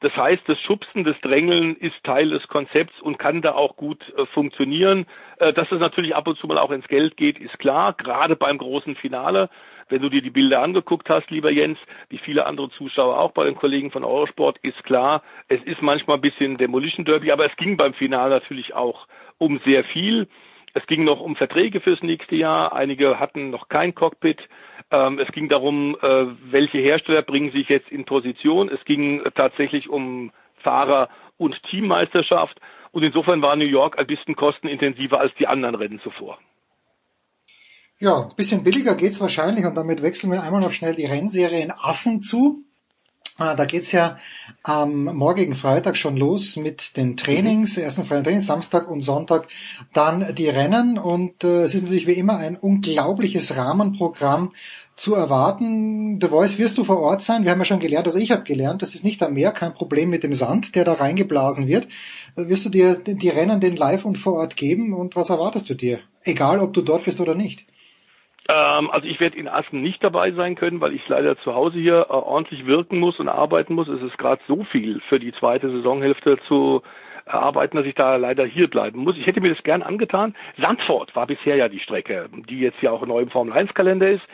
Das heißt, das Schubsen, das Drängeln ist Teil des Konzepts und kann da auch gut äh, funktionieren. Äh, dass es natürlich ab und zu mal auch ins Geld geht, ist klar, gerade beim großen Finale. Wenn du dir die Bilder angeguckt hast, lieber Jens, wie viele andere Zuschauer auch bei den Kollegen von Eurosport, ist klar, es ist manchmal ein bisschen Demolition Derby, aber es ging beim Finale natürlich auch um sehr viel. Es ging noch um Verträge fürs nächste Jahr. Einige hatten noch kein Cockpit. Ähm, es ging darum, äh, welche Hersteller bringen sich jetzt in Position. Es ging tatsächlich um Fahrer- und Teammeisterschaft. Und insofern war New York ein bisschen kostenintensiver als die anderen Rennen zuvor. Ja, ein bisschen billiger geht's wahrscheinlich und damit wechseln wir einmal noch schnell die Rennserie in Assen zu. Ah, da geht's ja am morgigen Freitag schon los mit den Trainings, mhm. ersten freien Trainings, Samstag und Sonntag dann die Rennen und äh, es ist natürlich wie immer ein unglaubliches Rahmenprogramm zu erwarten. The Voice wirst du vor Ort sein. Wir haben ja schon gelernt, also ich habe gelernt, das ist nicht am Meer kein Problem mit dem Sand, der da reingeblasen wird. Äh, wirst du dir die Rennen den live und vor Ort geben und was erwartest du dir? Egal, ob du dort bist oder nicht. Ähm, also ich werde in Assen nicht dabei sein können, weil ich leider zu Hause hier äh, ordentlich wirken muss und arbeiten muss. Es ist gerade so viel für die zweite Saisonhälfte zu erarbeiten, dass ich da leider hier bleiben muss. Ich hätte mir das gern angetan. Sandford war bisher ja die Strecke, die jetzt ja auch neu im Formel 1 Kalender ist.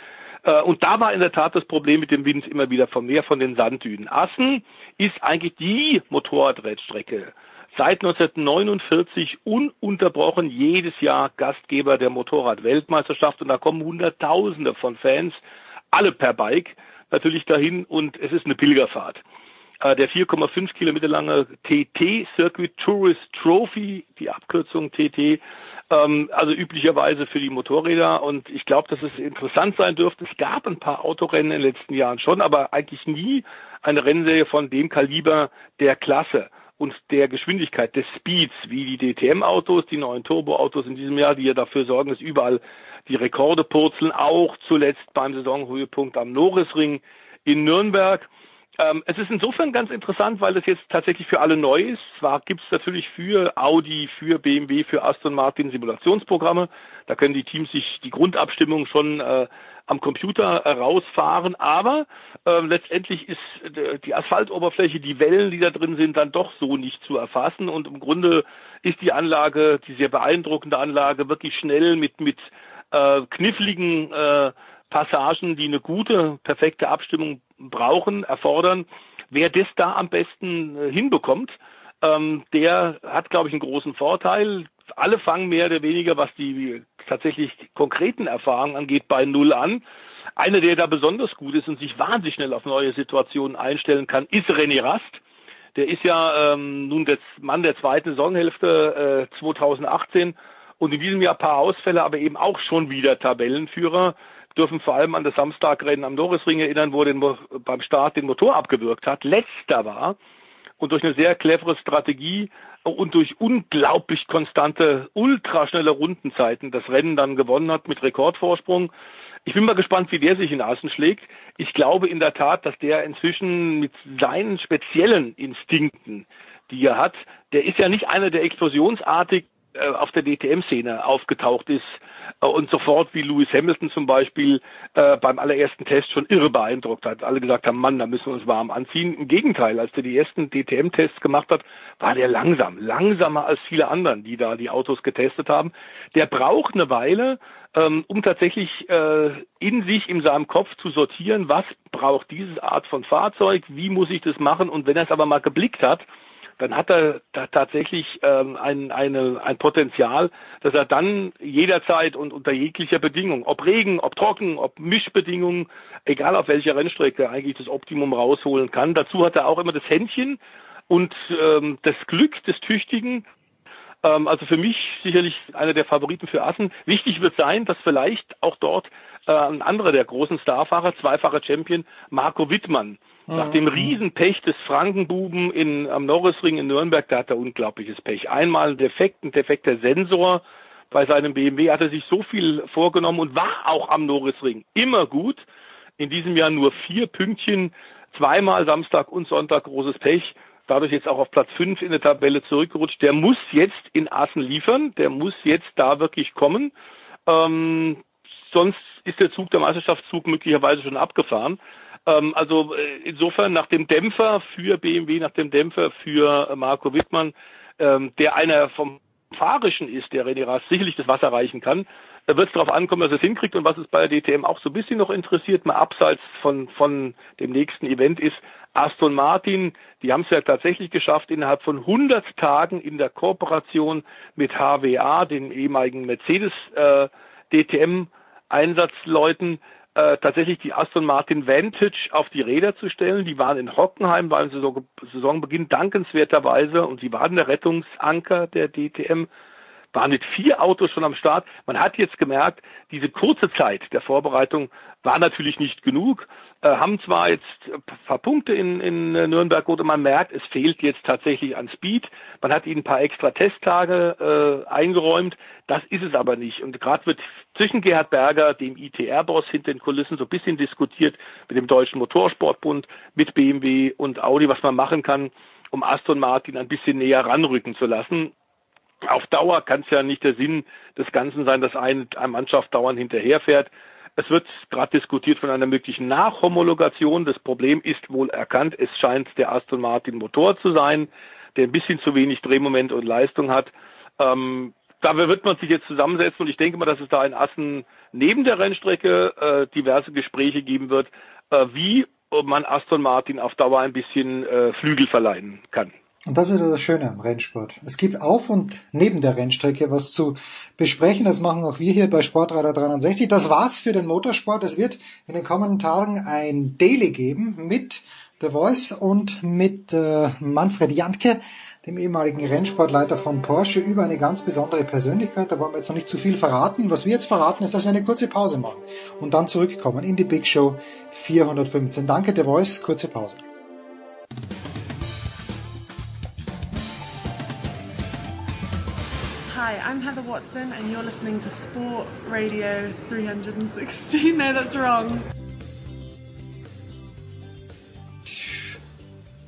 Äh, und da war in der Tat das Problem mit dem Wind immer wieder von mehr von den Sanddünen. Assen ist eigentlich die Motorradrennstrecke seit 1949 ununterbrochen jedes Jahr Gastgeber der Motorrad-Weltmeisterschaft und da kommen Hunderttausende von Fans, alle per Bike natürlich dahin und es ist eine Pilgerfahrt. Äh, der 4,5 Kilometer lange TT Circuit Tourist Trophy, die Abkürzung TT, ähm, also üblicherweise für die Motorräder und ich glaube, dass es interessant sein dürfte. Es gab ein paar Autorennen in den letzten Jahren schon, aber eigentlich nie eine Rennserie von dem Kaliber der Klasse und der Geschwindigkeit des Speeds, wie die DTM-Autos, die neuen Turbo-Autos in diesem Jahr, die ja dafür sorgen, dass überall die Rekorde purzeln, auch zuletzt beim Saisonhöhepunkt am Norrisring in Nürnberg. Ähm, es ist insofern ganz interessant, weil es jetzt tatsächlich für alle neu ist. Zwar gibt es natürlich für Audi, für BMW, für Aston Martin Simulationsprogramme. Da können die Teams sich die Grundabstimmung schon äh, am Computer rausfahren, aber äh, letztendlich ist äh, die Asphaltoberfläche, die Wellen, die da drin sind, dann doch so nicht zu erfassen und im Grunde ist die Anlage, die sehr beeindruckende Anlage, wirklich schnell mit mit äh, kniffligen äh, Passagen, die eine gute, perfekte Abstimmung brauchen, erfordern. Wer das da am besten äh, hinbekommt, ähm, der hat, glaube ich, einen großen Vorteil. Alle fangen mehr oder weniger, was die tatsächlich konkreten Erfahrungen angeht, bei Null an. Einer, der da besonders gut ist und sich wahnsinnig schnell auf neue Situationen einstellen kann, ist René Rast. Der ist ja ähm, nun der Mann der zweiten Saisonhälfte äh, 2018 und in diesem Jahr paar Ausfälle, aber eben auch schon wieder Tabellenführer dürfen vor allem an das Samstagrennen am Norrisring erinnern, wo den, beim Start den Motor abgewürgt hat, letzter war und durch eine sehr clevere Strategie und durch unglaublich konstante, ultraschnelle Rundenzeiten das Rennen dann gewonnen hat mit Rekordvorsprung. Ich bin mal gespannt, wie der sich in Aßen schlägt. Ich glaube in der Tat, dass der inzwischen mit seinen speziellen Instinkten, die er hat, der ist ja nicht einer, der explosionsartig äh, auf der DTM-Szene aufgetaucht ist äh, und sofort wie Lewis Hamilton zum Beispiel äh, beim allerersten Test schon irre beeindruckt hat. Alle gesagt haben, Mann, da müssen wir uns warm anziehen. Im Gegenteil, als der die ersten DTM-Tests gemacht hat, war der langsam, langsamer als viele anderen, die da die Autos getestet haben. Der braucht eine Weile, ähm, um tatsächlich äh, in sich, in seinem Kopf zu sortieren, was braucht diese Art von Fahrzeug, wie muss ich das machen und wenn er es aber mal geblickt hat, dann hat er da tatsächlich ähm, ein, eine, ein Potenzial, dass er dann jederzeit und unter jeglicher Bedingung, ob Regen, ob Trocken, ob Mischbedingungen, egal auf welcher Rennstrecke, eigentlich das Optimum rausholen kann. Dazu hat er auch immer das Händchen und ähm, das Glück des Tüchtigen, ähm, also für mich sicherlich einer der Favoriten für Assen. Wichtig wird sein, dass vielleicht auch dort äh, ein anderer der großen Starfahrer, zweifacher Champion, Marco Wittmann, nach dem mhm. Riesenpech des Frankenbuben in, am Norrisring in Nürnberg, da hat er unglaubliches Pech. Einmal ein Defekt, ein defekter Sensor bei seinem BMW, hat er sich so viel vorgenommen und war auch am Norrisring immer gut. In diesem Jahr nur vier Pünktchen, zweimal Samstag und Sonntag großes Pech. Dadurch jetzt auch auf Platz fünf in der Tabelle zurückgerutscht. Der muss jetzt in Assen liefern, der muss jetzt da wirklich kommen. Ähm, sonst ist der Zug, der Meisterschaftszug möglicherweise schon abgefahren. Ähm, also äh, insofern nach dem Dämpfer für BMW, nach dem Dämpfer für äh, Marco Wittmann, ähm, der einer vom Fahrischen ist, der René Rast sicherlich das Wasser reichen kann, da wird es darauf ankommen, dass es hinkriegt. Und was es bei der DTM auch so ein bisschen noch interessiert, mal abseits von, von dem nächsten Event ist, Aston Martin, die haben es ja tatsächlich geschafft, innerhalb von 100 Tagen in der Kooperation mit HWA, den ehemaligen Mercedes äh, DTM Einsatzleuten, äh, tatsächlich die Aston Martin Vantage auf die Räder zu stellen. Die waren in Hockenheim beim Saison Saisonbeginn dankenswerterweise und sie waren der Rettungsanker der DTM waren mit vier Autos schon am Start. Man hat jetzt gemerkt, diese kurze Zeit der Vorbereitung war natürlich nicht genug, äh, haben zwar jetzt ein paar Punkte in, in äh, Nürnberg oder man merkt, es fehlt jetzt tatsächlich an Speed. Man hat ihnen ein paar extra Testtage äh, eingeräumt, das ist es aber nicht. Und gerade wird zwischen Gerhard Berger, dem ITR-Boss hinter den Kulissen, so ein bisschen diskutiert mit dem Deutschen Motorsportbund, mit BMW und Audi, was man machen kann, um Aston Martin ein bisschen näher ranrücken zu lassen auf Dauer kann es ja nicht der Sinn des Ganzen sein, dass eine, eine Mannschaft dauernd hinterherfährt. Es wird gerade diskutiert von einer möglichen Nachhomologation. Das Problem ist wohl erkannt. Es scheint der Aston Martin Motor zu sein, der ein bisschen zu wenig Drehmoment und Leistung hat. Ähm, da wird man sich jetzt zusammensetzen und ich denke mal, dass es da in Assen neben der Rennstrecke äh, diverse Gespräche geben wird, äh, wie man Aston Martin auf Dauer ein bisschen äh, Flügel verleihen kann. Und das ist das Schöne am Rennsport. Es gibt auf und neben der Rennstrecke was zu besprechen. Das machen auch wir hier bei Sportradar 360. Das war's für den Motorsport. Es wird in den kommenden Tagen ein Daily geben mit The Voice und mit äh, Manfred Jantke, dem ehemaligen Rennsportleiter von Porsche, über eine ganz besondere Persönlichkeit. Da wollen wir jetzt noch nicht zu viel verraten. Was wir jetzt verraten, ist, dass wir eine kurze Pause machen und dann zurückkommen in die Big Show 415. Danke, The Voice. Kurze Pause. Hi, I'm Heather Watson, and you're listening to Sport Radio 316. no, that's wrong.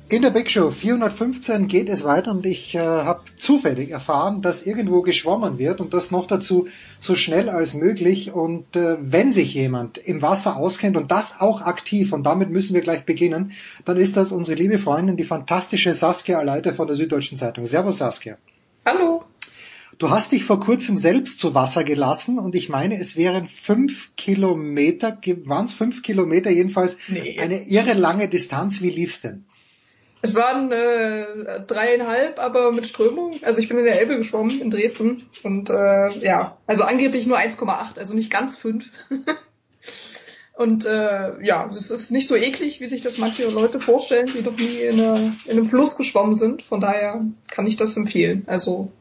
In der Big Show 415 geht es weiter und ich äh, habe zufällig erfahren, dass irgendwo geschwommen wird und das noch dazu so schnell als möglich. Und äh, wenn sich jemand im Wasser auskennt und das auch aktiv, und damit müssen wir gleich beginnen, dann ist das unsere liebe Freundin, die fantastische Saskia Aleiter von der Süddeutschen Zeitung. Servus Saskia. Hallo. Du hast dich vor kurzem selbst zu Wasser gelassen und ich meine, es wären fünf Kilometer, waren es fünf Kilometer jedenfalls, nee. eine irre lange Distanz. Wie lief's denn? Es waren äh, dreieinhalb, aber mit Strömung. Also ich bin in der Elbe geschwommen in Dresden und äh, ja, also angeblich nur 1,8, also nicht ganz fünf. und äh, ja, es ist nicht so eklig, wie sich das manche Leute vorstellen, die noch nie in, eine, in einem Fluss geschwommen sind. Von daher kann ich das empfehlen. Also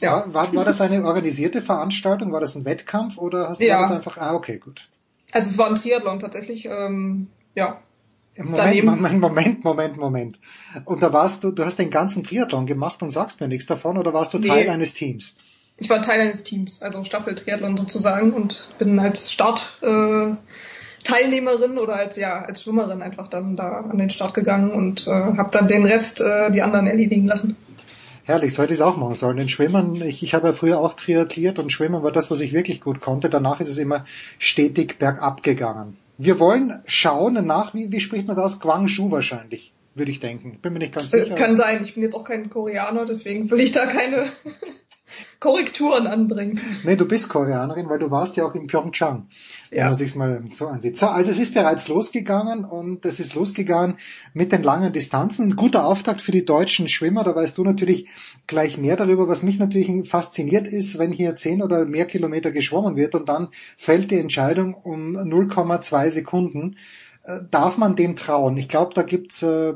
ja. War, war, das eine organisierte Veranstaltung? War das ein Wettkampf oder hast du ja. das einfach? Ah, okay, gut. Also es war ein Triathlon tatsächlich. Ähm, ja, Moment, daneben. Moment, Moment, Moment, Moment. Und da warst du, du hast den ganzen Triathlon gemacht und sagst mir nichts davon oder warst du Teil nee. eines Teams? Ich war Teil eines Teams, also Staffel-Triathlon sozusagen und bin als Start äh, Teilnehmerin oder als ja als Schwimmerin einfach dann da an den Start gegangen und äh, habe dann den Rest äh, die anderen erledigen lassen. Herrlich, so hätte ich es auch machen sollen. Den Schwimmen, ich, ich habe ja früher auch triathlliert und Schwimmen war das, was ich wirklich gut konnte. Danach ist es immer stetig bergab gegangen. Wir wollen schauen nach, wie, wie spricht man das aus? Guangzhou wahrscheinlich, würde ich denken. Bin mir nicht ganz sicher. Äh, kann sein, ich bin jetzt auch kein Koreaner, deswegen will ich da keine Korrekturen anbringen. Nee, du bist Koreanerin, weil du warst ja auch in Pyeongchang, ja. wenn man sich's mal so ansieht. So, also es ist bereits losgegangen und es ist losgegangen mit den langen Distanzen. Guter Auftakt für die deutschen Schwimmer, da weißt du natürlich gleich mehr darüber. Was mich natürlich fasziniert ist, wenn hier zehn oder mehr Kilometer geschwommen wird und dann fällt die Entscheidung um 0,2 Sekunden äh, darf man dem trauen? Ich glaube, da gibt's äh,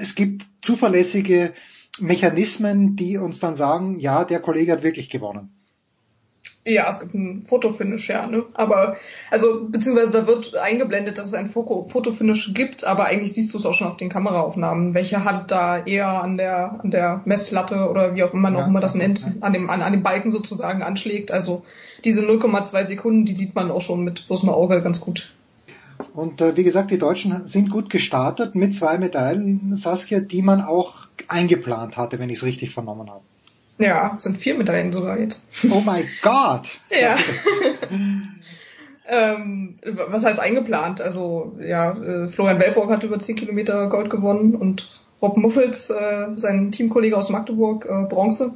es gibt zuverlässige Mechanismen, die uns dann sagen, ja, der Kollege hat wirklich gewonnen. Ja, es gibt ein Fotofinish, ja, ne? Aber, also, beziehungsweise da wird eingeblendet, dass es ein Fotofinish gibt, aber eigentlich siehst du es auch schon auf den Kameraaufnahmen. Welche hat da eher an der, an der Messlatte oder wie auch immer, ja, immer das nennt, ja. an dem, an, an dem Balken sozusagen anschlägt. Also, diese 0,2 Sekunden, die sieht man auch schon mit bloßem Auge ganz gut. Und äh, wie gesagt, die Deutschen sind gut gestartet mit zwei Medaillen, Saskia, die man auch eingeplant hatte, wenn ich es richtig vernommen habe. Ja, sind vier Medaillen sogar jetzt. Oh my God! ja. ähm, was heißt eingeplant? Also ja, äh, Florian Wellborg hat über zehn Kilometer Gold gewonnen und Rob Muffels, äh, sein Teamkollege aus Magdeburg, äh, Bronze.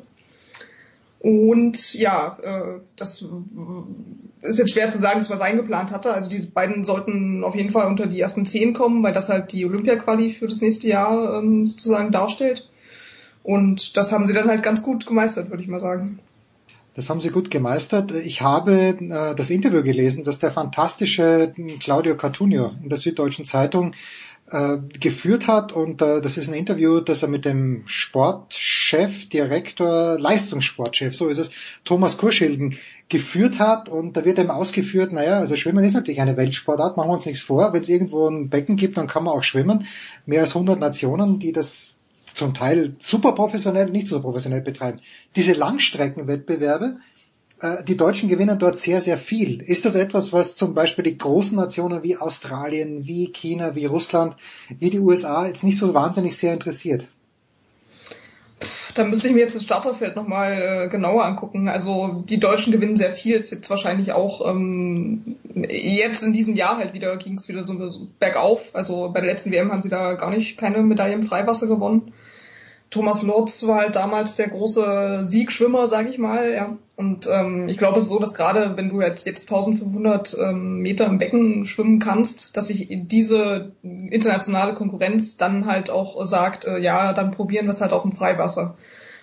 Und ja, äh, das ist jetzt schwer zu sagen, dass was eingeplant hatte. Also diese beiden sollten auf jeden Fall unter die ersten zehn kommen, weil das halt die Olympia-Quali für das nächste Jahr ähm, sozusagen darstellt. Und das haben sie dann halt ganz gut gemeistert, würde ich mal sagen. Das haben sie gut gemeistert. Ich habe äh, das Interview gelesen, das der fantastische Claudio Cartunio in der Süddeutschen Zeitung äh, geführt hat und äh, das ist ein Interview, das er mit dem Sportchef, Direktor, Leistungssportchef, so ist es, Thomas Kurschilden geführt hat und da wird ihm ausgeführt, naja, also Schwimmen ist natürlich eine Weltsportart, machen wir uns nichts vor, wenn es irgendwo ein Becken gibt, dann kann man auch schwimmen. Mehr als 100 Nationen, die das zum Teil super professionell, nicht so professionell betreiben. Diese Langstreckenwettbewerbe, äh, die Deutschen gewinnen dort sehr, sehr viel. Ist das etwas, was zum Beispiel die großen Nationen wie Australien, wie China, wie Russland, wie die USA jetzt nicht so wahnsinnig sehr interessiert? Da müsste ich mir jetzt das Starterfeld nochmal äh, genauer angucken. Also die Deutschen gewinnen sehr viel, ist jetzt wahrscheinlich auch ähm, jetzt in diesem Jahr halt wieder ging es wieder so, so bergauf. Also bei der letzten WM haben sie da gar nicht keine Medaille im Freiwasser gewonnen. Thomas Lorz war halt damals der große Siegschwimmer, sag ich mal, ja. Und ähm, ich glaube, es ist so, dass gerade wenn du jetzt, jetzt 1500 ähm, Meter im Becken schwimmen kannst, dass sich diese internationale Konkurrenz dann halt auch sagt, äh, ja, dann probieren wir es halt auch im Freiwasser.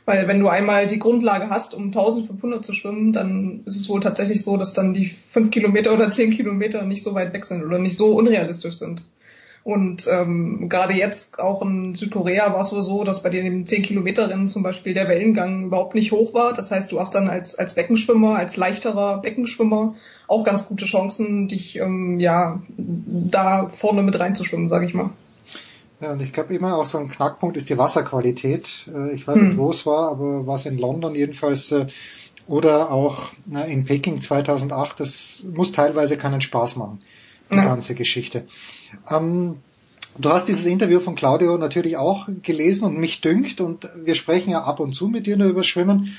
Weil wenn du einmal die Grundlage hast, um 1500 zu schwimmen, dann ist es wohl tatsächlich so, dass dann die fünf Kilometer oder zehn Kilometer nicht so weit weg sind oder nicht so unrealistisch sind. Und ähm, gerade jetzt auch in Südkorea war es wohl so, dass bei den 10 Kilometer Rennen zum Beispiel der Wellengang überhaupt nicht hoch war. Das heißt, du hast dann als, als Beckenschwimmer, als leichterer Beckenschwimmer auch ganz gute Chancen, dich ähm, ja da vorne mit reinzuschwimmen, sage ich mal. Ja, und ich glaube immer auch so ein Knackpunkt ist die Wasserqualität. Äh, ich weiß nicht, hm. wo es war, aber war es in London jedenfalls äh, oder auch in Peking 2008. Das muss teilweise keinen Spaß machen die ja. ganze Geschichte. Ähm, Du hast dieses Interview von Claudio natürlich auch gelesen und mich dünkt und wir sprechen ja ab und zu mit dir nur über Schwimmen,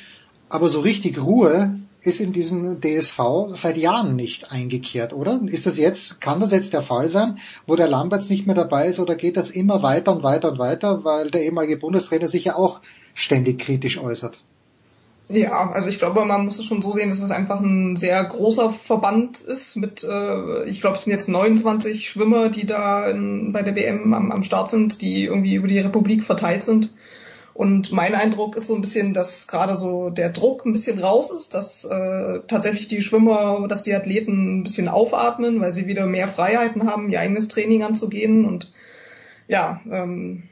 aber so richtig Ruhe ist in diesem DSV seit Jahren nicht eingekehrt, oder? Ist das jetzt, kann das jetzt der Fall sein, wo der Lamberts nicht mehr dabei ist oder geht das immer weiter und weiter und weiter, weil der ehemalige Bundestrainer sich ja auch ständig kritisch äußert? Ja, also ich glaube, man muss es schon so sehen, dass es einfach ein sehr großer Verband ist mit, äh, ich glaube, es sind jetzt 29 Schwimmer, die da in, bei der WM am, am Start sind, die irgendwie über die Republik verteilt sind. Und mein Eindruck ist so ein bisschen, dass gerade so der Druck ein bisschen raus ist, dass äh, tatsächlich die Schwimmer, dass die Athleten ein bisschen aufatmen, weil sie wieder mehr Freiheiten haben, ihr eigenes Training anzugehen und ja, ähm,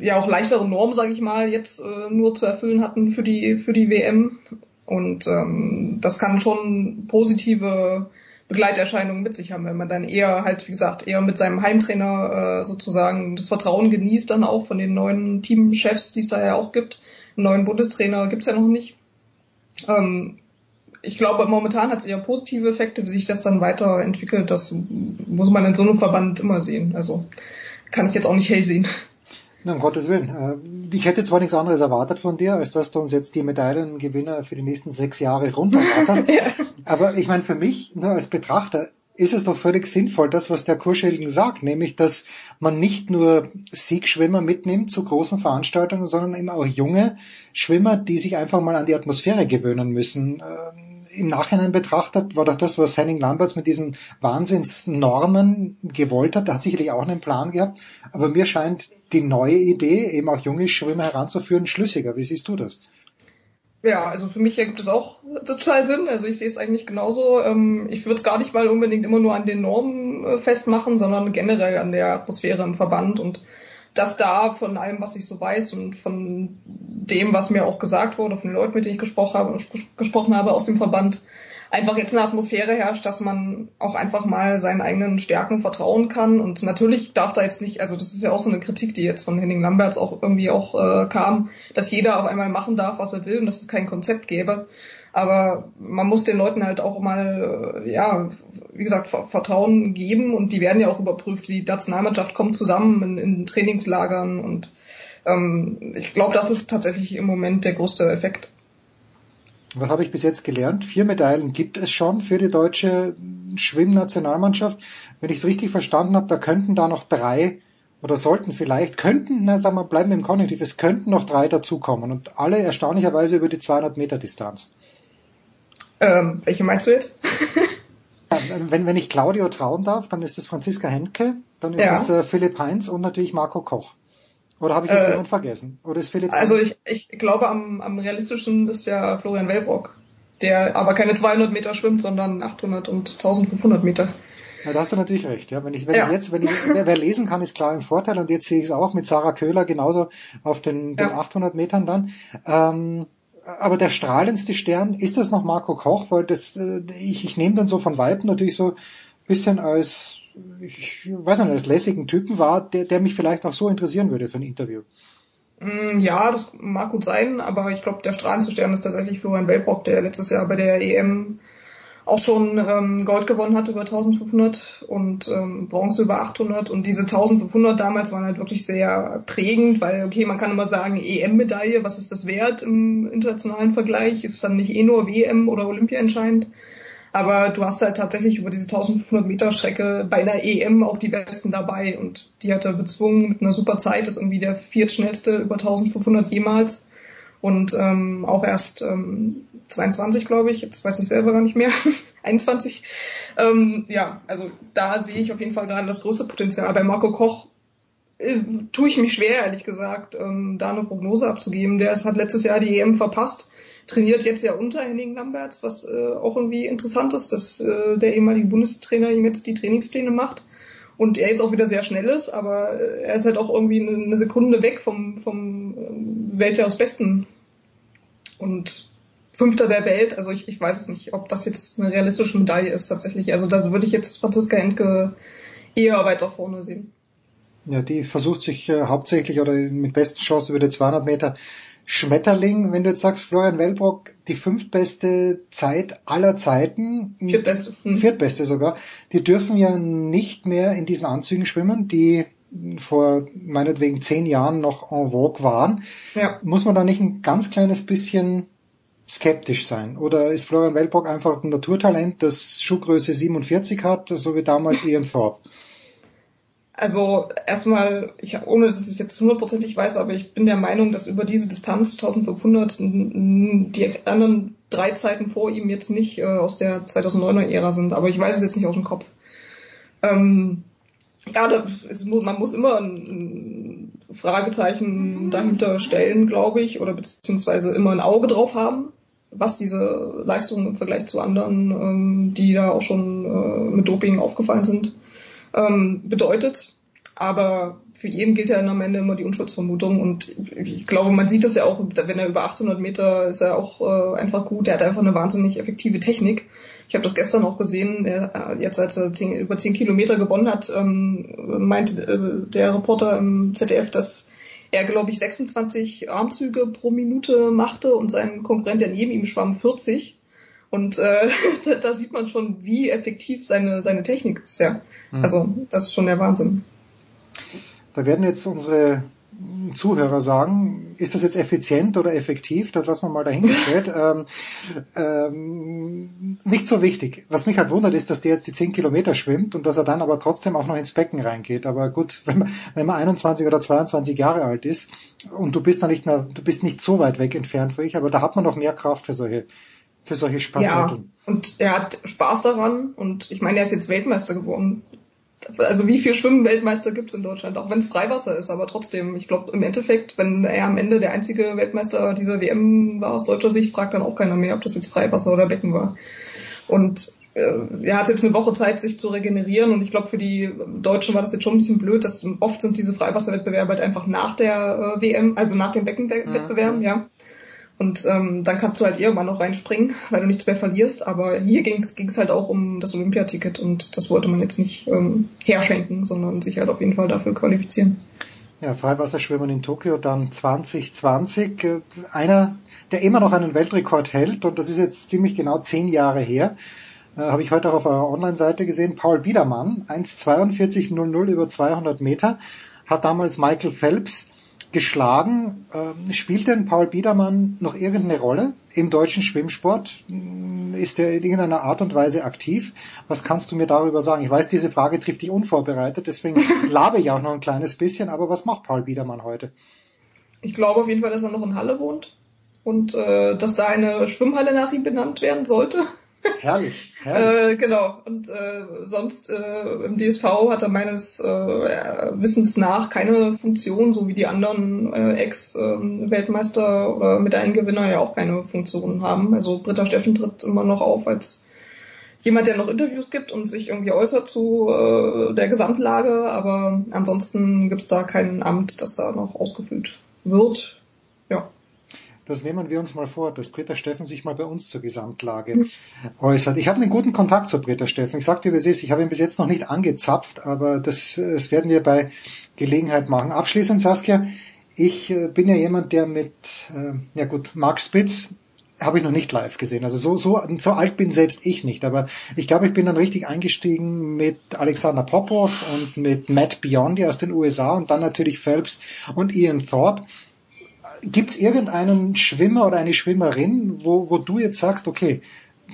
ja auch leichtere Normen, sage ich mal, jetzt äh, nur zu erfüllen hatten für die für die WM. Und ähm, das kann schon positive Begleiterscheinungen mit sich haben, wenn man dann eher halt, wie gesagt, eher mit seinem Heimtrainer äh, sozusagen das Vertrauen genießt, dann auch von den neuen Teamchefs, die es da ja auch gibt. Einen neuen Bundestrainer gibt's ja noch nicht. Ähm, ich glaube, momentan hat es eher positive Effekte, wie sich das dann weiterentwickelt. Das muss man in so einem Verband immer sehen. Also kann ich jetzt auch nicht hell sehen. Na, um Gottes Willen. Äh, ich hätte zwar nichts anderes erwartet von dir, als dass du uns jetzt die Medaillengewinner für die nächsten sechs Jahre runterratterst. ja. Aber ich meine, für mich, nur als Betrachter, ist es doch völlig sinnvoll, das, was der Kurschelgen sagt, nämlich, dass man nicht nur Siegschwimmer mitnimmt zu großen Veranstaltungen, sondern eben auch junge Schwimmer, die sich einfach mal an die Atmosphäre gewöhnen müssen. Im Nachhinein betrachtet war doch das, was Henning Lamberts mit diesen Wahnsinnsnormen gewollt hat, da hat sicherlich auch einen Plan gehabt, aber mir scheint die neue Idee, eben auch junge Schwimmer heranzuführen, schlüssiger. Wie siehst du das? Ja, also für mich ergibt es auch total Sinn. Also ich sehe es eigentlich genauso. Ähm, ich würde es gar nicht mal unbedingt immer nur an den Normen äh, festmachen, sondern generell an der Atmosphäre im Verband und dass da von allem, was ich so weiß und von dem, was mir auch gesagt wurde, von den Leuten, mit denen ich gesprochen habe, gesprochen habe aus dem Verband, einfach jetzt eine Atmosphäre herrscht, dass man auch einfach mal seinen eigenen Stärken vertrauen kann. Und natürlich darf da jetzt nicht, also das ist ja auch so eine Kritik, die jetzt von Henning Lamberts auch irgendwie auch äh, kam, dass jeder auf einmal machen darf, was er will und dass es kein Konzept gäbe. Aber man muss den Leuten halt auch mal, äh, ja, wie gesagt, Vertrauen geben und die werden ja auch überprüft. Die Nationalmannschaft kommt zusammen in, in Trainingslagern und ähm, ich glaube, das ist tatsächlich im Moment der größte Effekt was habe ich bis jetzt gelernt? Vier Medaillen gibt es schon für die deutsche Schwimmnationalmannschaft. Wenn ich es richtig verstanden habe, da könnten da noch drei oder sollten vielleicht, könnten, na sagen wir, bleiben im Konjunktiv, es könnten noch drei dazukommen und alle erstaunlicherweise über die 200 Meter Distanz. Ähm, welche meinst du jetzt? wenn, wenn ich Claudio trauen darf, dann ist es Franziska Henke, dann ist ja. es äh, Philipp Heinz und natürlich Marco Koch. Oder habe ich jetzt äh, jemanden vergessen? Oder ist Philipp? Also ich, ich glaube, am, am realistischen ist ja Florian Wellbrock, der aber keine 200 Meter schwimmt, sondern 800 und 1500 Meter. Ja, da hast du natürlich recht. Ja, wenn ich, wenn ja. ich jetzt, wenn ich, wer, wer, lesen kann, ist klar im Vorteil. Und jetzt sehe ich es auch mit Sarah Köhler genauso auf den, den 800 Metern dann. Ähm, aber der strahlendste Stern ist das noch Marco Koch, weil das, äh, ich, ich nehme dann so von Weitem natürlich so bisschen als ich weiß nicht, als lässigen Typen war, der, der mich vielleicht auch so interessieren würde für ein Interview. Mm, ja, das mag gut sein, aber ich glaube, der strahlendste Stern ist tatsächlich Florian Wellbrock, der letztes Jahr bei der EM auch schon ähm, Gold gewonnen hat über 1500 und ähm, Bronze über 800 und diese 1500 damals waren halt wirklich sehr prägend, weil okay, man kann immer sagen EM-Medaille, was ist das wert im internationalen Vergleich? Ist dann nicht eh nur WM oder Olympia entscheidend? Aber du hast halt tatsächlich über diese 1500 Meter Strecke bei einer EM auch die Besten dabei und die hat er bezwungen mit einer super Zeit, ist irgendwie der viertschnellste über 1500 jemals und ähm, auch erst ähm, 22, glaube ich, jetzt weiß ich selber gar nicht mehr, 21. Ähm, ja, also da sehe ich auf jeden Fall gerade das große Potenzial. Bei Marco Koch äh, tue ich mich schwer, ehrlich gesagt, ähm, da eine Prognose abzugeben. Der ist, hat letztes Jahr die EM verpasst trainiert jetzt ja unter Henning Lamberts, was äh, auch irgendwie interessant ist, dass äh, der ehemalige Bundestrainer ihm jetzt die Trainingspläne macht und er jetzt auch wieder sehr schnell ist, aber äh, er ist halt auch irgendwie eine Sekunde weg vom, vom äh, Weltjahresbesten und Fünfter der Welt. Also ich, ich weiß es nicht, ob das jetzt eine realistische Medaille ist tatsächlich. Also da würde ich jetzt Franziska Entke eher weiter vorne sehen. Ja, die versucht sich äh, hauptsächlich oder mit besten Chance über die 200 Meter Schmetterling, wenn du jetzt sagst, Florian Wellbrock, die fünftbeste Zeit aller Zeiten. Viertbeste. Hm. Viertbeste sogar. Die dürfen ja nicht mehr in diesen Anzügen schwimmen, die vor meinetwegen zehn Jahren noch en vogue waren, Ja. muss man da nicht ein ganz kleines bisschen skeptisch sein? Oder ist Florian Wellbrock einfach ein Naturtalent, das Schuhgröße 47 hat, so wie damals Ian Thorpe? Also erstmal, ich, ohne dass ich es jetzt hundertprozentig weiß, aber ich bin der Meinung, dass über diese Distanz 1500 n- n- die anderen drei Zeiten vor ihm jetzt nicht äh, aus der 2009er Ära sind. Aber ich weiß es jetzt nicht aus dem Kopf. Ähm, ja, da, es, mu- man muss immer ein, ein Fragezeichen dahinter stellen, glaube ich, oder beziehungsweise immer ein Auge drauf haben, was diese Leistungen im Vergleich zu anderen, ähm, die da auch schon äh, mit Doping aufgefallen sind, ähm, bedeutet. Aber für jeden gilt ja dann am Ende immer die Unschuldsvermutung und ich glaube, man sieht das ja auch, wenn er über 800 Meter ist er auch äh, einfach gut. Er hat einfach eine wahnsinnig effektive Technik. Ich habe das gestern auch gesehen, er, äh, jetzt als er 10, über 10 Kilometer gewonnen hat, ähm, meinte äh, der Reporter im ZDF, dass er, glaube ich, 26 Armzüge pro Minute machte und sein Konkurrent, der neben ihm schwamm, 40. Und äh, da, da sieht man schon, wie effektiv seine, seine Technik ist, ja. Hm. Also, das ist schon der Wahnsinn. Da werden jetzt unsere Zuhörer sagen, ist das jetzt effizient oder effektiv? Das lassen wir mal dahingestellt. ähm, ähm, nicht so wichtig. Was mich halt wundert, ist, dass der jetzt die 10 Kilometer schwimmt und dass er dann aber trotzdem auch noch ins Becken reingeht. Aber gut, wenn man, wenn man 21 oder 22 Jahre alt ist und du bist da nicht mehr, du bist nicht so weit weg entfernt wie ich, aber da hat man noch mehr Kraft für solche, für solche Spaßmittel. Ja, und er hat Spaß daran und ich meine, er ist jetzt Weltmeister geworden. Also wie viel Schwimmen-Weltmeister gibt es in Deutschland, auch wenn es Freiwasser ist, aber trotzdem, ich glaube im Endeffekt, wenn er am Ende der einzige Weltmeister dieser WM war aus deutscher Sicht, fragt dann auch keiner mehr, ob das jetzt Freiwasser oder Becken war. Und äh, er hat jetzt eine Woche Zeit, sich zu regenerieren und ich glaube für die Deutschen war das jetzt schon ein bisschen blöd, dass oft sind diese Freiwasserwettbewerbe halt einfach nach der äh, WM, also nach dem Beckenwettbewerb, ja. Und ähm, dann kannst du halt irgendwann noch reinspringen, weil du nichts mehr verlierst. Aber hier ging es halt auch um das Olympiaticket und das wollte man jetzt nicht ähm, herschenken, sondern sich halt auf jeden Fall dafür qualifizieren. Ja, Freiwasserschwimmen in Tokio dann 2020. Äh, Einer, der immer noch einen Weltrekord hält, und das ist jetzt ziemlich genau zehn Jahre her, äh, habe ich heute auch auf eurer Online-Seite gesehen, Paul Biedermann, 1,42,00 über 200 Meter, hat damals Michael Phelps geschlagen. Ähm, spielt denn Paul Biedermann noch irgendeine Rolle im deutschen Schwimmsport? Mm, Ist er in irgendeiner Art und Weise aktiv? Was kannst du mir darüber sagen? Ich weiß, diese Frage trifft dich unvorbereitet, deswegen labe ich auch noch ein kleines bisschen, aber was macht Paul Biedermann heute? Ich glaube auf jeden Fall, dass er noch in Halle wohnt und äh, dass da eine Schwimmhalle nach ihm benannt werden sollte. Herrlich, herrlich. Äh, genau. Und äh, sonst äh, im DSV hat er meines äh, Wissens nach keine Funktion, so wie die anderen äh, Ex-Weltmeister oder Medaillengewinner ja auch keine Funktion haben. Also Britta Steffen tritt immer noch auf als jemand, der noch Interviews gibt und sich irgendwie äußert zu äh, der Gesamtlage, aber ansonsten gibt es da kein Amt, das da noch ausgefüllt wird. Das nehmen wir uns mal vor, dass Britta Steffen sich mal bei uns zur Gesamtlage äußert. Ich habe einen guten Kontakt zu Britta Steffen. Ich sagte, wie es ist, ich habe ihn bis jetzt noch nicht angezapft, aber das, das werden wir bei Gelegenheit machen. Abschließend, Saskia, ich äh, bin ja jemand, der mit, äh, ja gut, Mark Spitz habe ich noch nicht live gesehen. Also so, so, so alt bin selbst ich nicht. Aber ich glaube, ich bin dann richtig eingestiegen mit Alexander Popov und mit Matt Biondi aus den USA und dann natürlich Phelps und Ian Thorpe. Gibt es irgendeinen Schwimmer oder eine Schwimmerin, wo, wo du jetzt sagst, okay,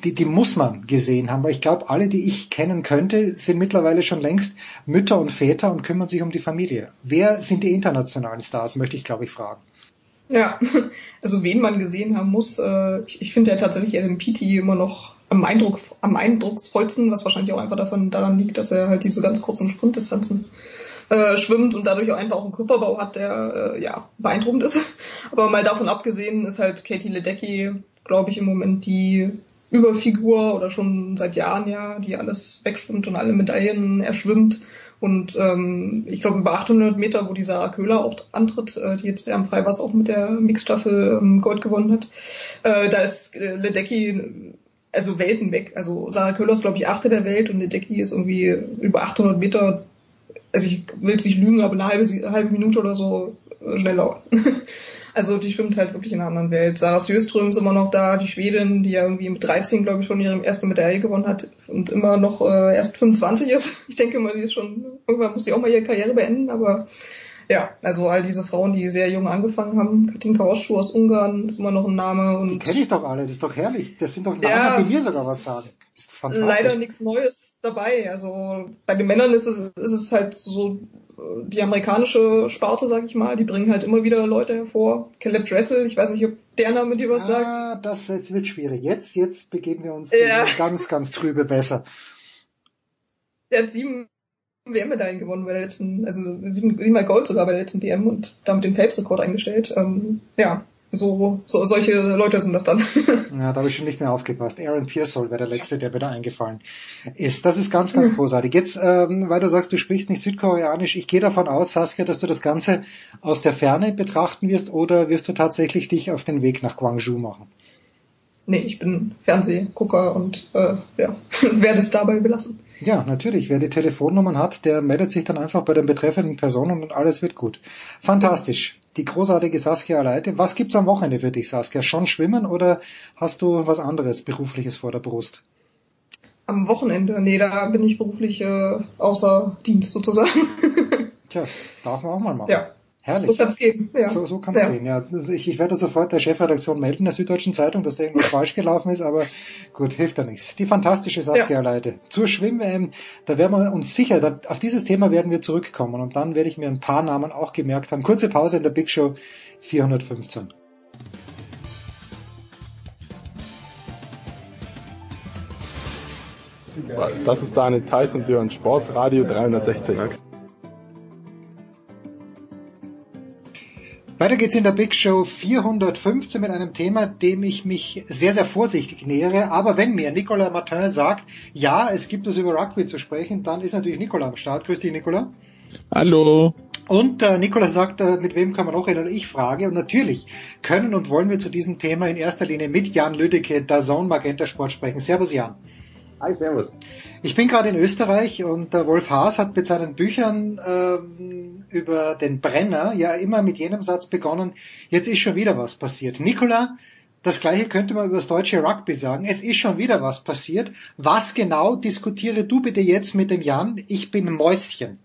die, die muss man gesehen haben, weil ich glaube, alle, die ich kennen könnte, sind mittlerweile schon längst Mütter und Väter und kümmern sich um die Familie. Wer sind die internationalen Stars, möchte ich, glaube ich, fragen. Ja, also wen man gesehen haben muss, äh, ich, ich finde ja tatsächlich Adam Peaty immer noch am, Eindruck, am eindrucksvollsten, was wahrscheinlich auch einfach davon daran liegt, dass er halt diese ganz kurzen Sprintdistanzen äh, schwimmt und dadurch auch einfach auch einen Körperbau hat, der äh, ja beeindruckend ist. Aber mal davon abgesehen ist halt Katie Ledecky, glaube ich, im Moment die Überfigur oder schon seit Jahren ja, die alles wegschwimmt und alle Medaillen erschwimmt. Und ähm, ich glaube über 800 Meter, wo die Sarah Köhler auch antritt, äh, die jetzt am Freiwasser auch mit der Mixstaffel ähm, Gold gewonnen hat, äh, da ist äh, Ledecky also Welten weg. Also Sarah Köhler ist glaube ich achte der Welt und Ledecky ist irgendwie über 800 Meter also ich will jetzt nicht lügen, aber eine halbe, halbe Minute oder so äh, schneller. also die schwimmt halt wirklich in einer anderen Welt. Sarah Sjöström ist immer noch da, die Schwedin, die ja irgendwie mit 13, glaube ich, schon ihre erste Medaille gewonnen hat und immer noch äh, erst 25 ist. Ich denke mal, die ist schon, irgendwann muss sie auch mal ihre Karriere beenden, aber ja, also all diese Frauen, die sehr jung angefangen haben. Katinka Oschu aus Ungarn ist immer noch ein Name. Und die kenne ich doch alle, das ist doch herrlich. Das sind doch Namen, ja, die mir sogar was sagen. Leider nichts Neues dabei. Also bei den Männern ist es, ist es halt so äh, die amerikanische Sparte, sag ich mal. Die bringen halt immer wieder Leute hervor. Caleb Dressel, ich weiß nicht, ob der Name dir was ah, sagt. Ah, das jetzt wird schwierig. Jetzt, jetzt begeben wir uns ja. ganz, ganz trübe besser. Der hat sieben WM-Medaillen gewonnen bei der letzten, also siebenmal Gold sogar bei der letzten WM und damit den Phelps-Rekord eingestellt. Ähm, ja, so, so solche Leute sind das dann. ja, da habe ich schon nicht mehr aufgepasst. Aaron Pearsall wäre der letzte, der mir da eingefallen ist. Das ist ganz, ganz großartig. Jetzt, ähm, weil du sagst, du sprichst nicht Südkoreanisch, ich gehe davon aus, Saskia, dass du das Ganze aus der Ferne betrachten wirst oder wirst du tatsächlich dich auf den Weg nach Gwangju machen? Nee, ich bin Fernsehgucker und äh, ja, werde es dabei belassen. Ja, natürlich. Wer die Telefonnummern hat, der meldet sich dann einfach bei den betreffenden Personen und alles wird gut. Fantastisch. Die großartige Saskia Leite. Was gibt's am Wochenende für dich, Saskia? Schon schwimmen oder hast du was anderes berufliches vor der Brust? Am Wochenende? Nee, da bin ich beruflich äh, außer Dienst sozusagen. Tja, darf man auch mal machen. Ja. Herrlich. So kann's gehen. Ja. So, so kann's ja. gehen, ja. Also ich, ich werde sofort der Chefredaktion melden der Süddeutschen Zeitung, dass da irgendwas falsch gelaufen ist, aber gut, hilft ja nichts. Die fantastische Saskia ja. Leite. Zur Schwimm-WM, da werden wir uns sicher, da, auf dieses Thema werden wir zurückkommen und dann werde ich mir ein paar Namen auch gemerkt haben. Kurze Pause in der Big Show 415. Das ist Daniel Theiss und Sie hören Sportsradio 360. Weiter geht's in der Big Show 415 mit einem Thema, dem ich mich sehr, sehr vorsichtig nähere. Aber wenn mir Nicolas Martin sagt, ja, es gibt es über Rugby zu sprechen, dann ist natürlich Nicolas am Start. Grüß dich, Nicolas. Hallo. Und äh, Nicolas sagt, äh, mit wem kann man noch reden? Ich frage. Und natürlich können und wollen wir zu diesem Thema in erster Linie mit Jan Lüdecke, der Zone Magenta Sport sprechen. Servus, Jan. Hi, servus. Ich bin gerade in Österreich und der Wolf Haas hat mit seinen Büchern ähm, über den Brenner ja immer mit jenem Satz begonnen, jetzt ist schon wieder was passiert. Nicola, das gleiche könnte man über das deutsche Rugby sagen. Es ist schon wieder was passiert. Was genau diskutiere du bitte jetzt mit dem Jan? Ich bin Mäuschen.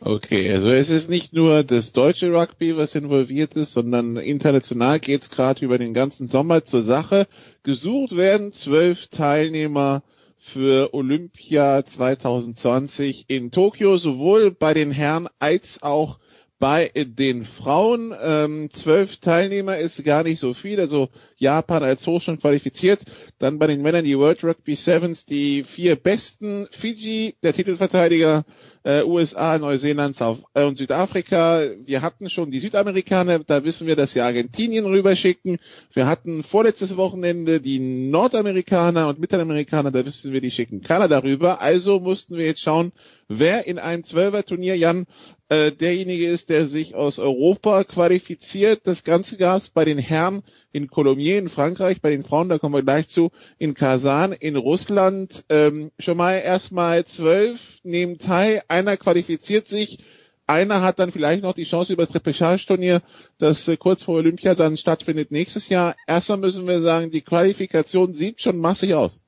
Okay, also es ist nicht nur das deutsche Rugby, was involviert ist, sondern international geht es gerade über den ganzen Sommer zur Sache. Gesucht werden zwölf Teilnehmer für Olympia 2020 in Tokio, sowohl bei den Herren als auch bei den Frauen. Ähm, zwölf Teilnehmer ist gar nicht so viel, also Japan als hoch schon qualifiziert. Dann bei den Männern die World Rugby Sevens, die vier besten. Fiji, der Titelverteidiger, äh, USA, Neuseeland South, äh, und Südafrika. Wir hatten schon die Südamerikaner, da wissen wir, dass wir Argentinien rüberschicken. Wir hatten vorletztes Wochenende die Nordamerikaner und Mittelamerikaner, da wissen wir, die schicken Kanada rüber. Also mussten wir jetzt schauen, wer in einem Zwölfer-Turnier, Jan, äh, derjenige ist, der sich aus Europa qualifiziert. Das Ganze gab es bei den Herren in Colomiers in Frankreich, bei den Frauen, da kommen wir gleich zu, in Kasan in Russland. Ähm, schon mal erstmal zwölf nehmen teil, einer qualifiziert sich, einer hat dann vielleicht noch die Chance über das Repechage-Turnier, das äh, kurz vor Olympia dann stattfindet nächstes Jahr. Erstmal müssen wir sagen, die Qualifikation sieht schon massig aus.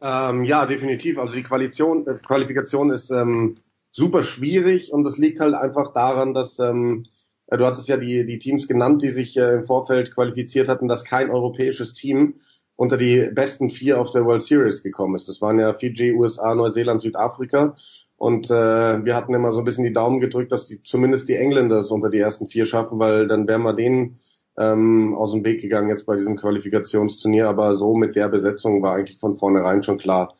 Ähm, ja, definitiv. Also die Qualifikation, äh, Qualifikation ist ähm, super schwierig und das liegt halt einfach daran, dass ähm, äh, du hattest ja die, die Teams genannt, die sich äh, im Vorfeld qualifiziert hatten, dass kein europäisches Team unter die besten vier auf der World Series gekommen ist. Das waren ja Fiji, USA, Neuseeland, Südafrika. Und äh, wir hatten immer so ein bisschen die Daumen gedrückt, dass die, zumindest die Engländer es unter die ersten vier schaffen, weil dann wären wir denen ähm, aus dem Weg gegangen jetzt bei diesem Qualifikationsturnier. Aber so mit der Besetzung war eigentlich von vornherein schon klar,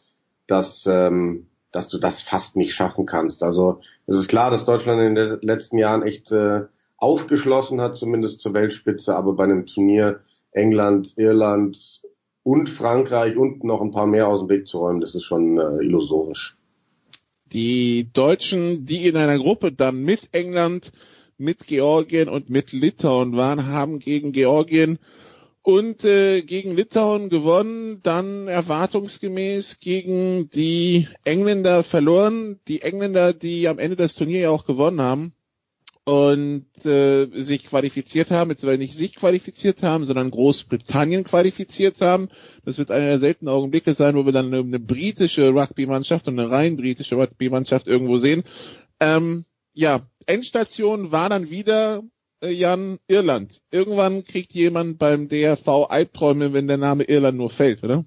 dass, ähm, dass du das fast nicht schaffen kannst. Also es ist klar, dass Deutschland in den letzten Jahren echt äh, aufgeschlossen hat, zumindest zur Weltspitze, aber bei einem Turnier England, Irland und Frankreich und noch ein paar mehr aus dem Weg zu räumen, das ist schon äh, illusorisch. Die Deutschen, die in einer Gruppe dann mit England, mit Georgien und mit Litauen waren, haben gegen Georgien und äh, gegen Litauen gewonnen, dann erwartungsgemäß gegen die Engländer verloren, die Engländer, die am Ende das Turnier ja auch gewonnen haben. und äh, sich qualifiziert haben, jetzt weil nicht sich qualifiziert haben, sondern Großbritannien qualifiziert haben. Das wird einer der seltenen Augenblicke sein, wo wir dann eine, eine britische Rugby-Mannschaft und eine rein britische Rugby-Mannschaft irgendwo sehen. Ähm, ja, Endstation war dann wieder Jan Irland. Irgendwann kriegt jemand beim DRV Albträume, wenn der Name Irland nur fällt, oder?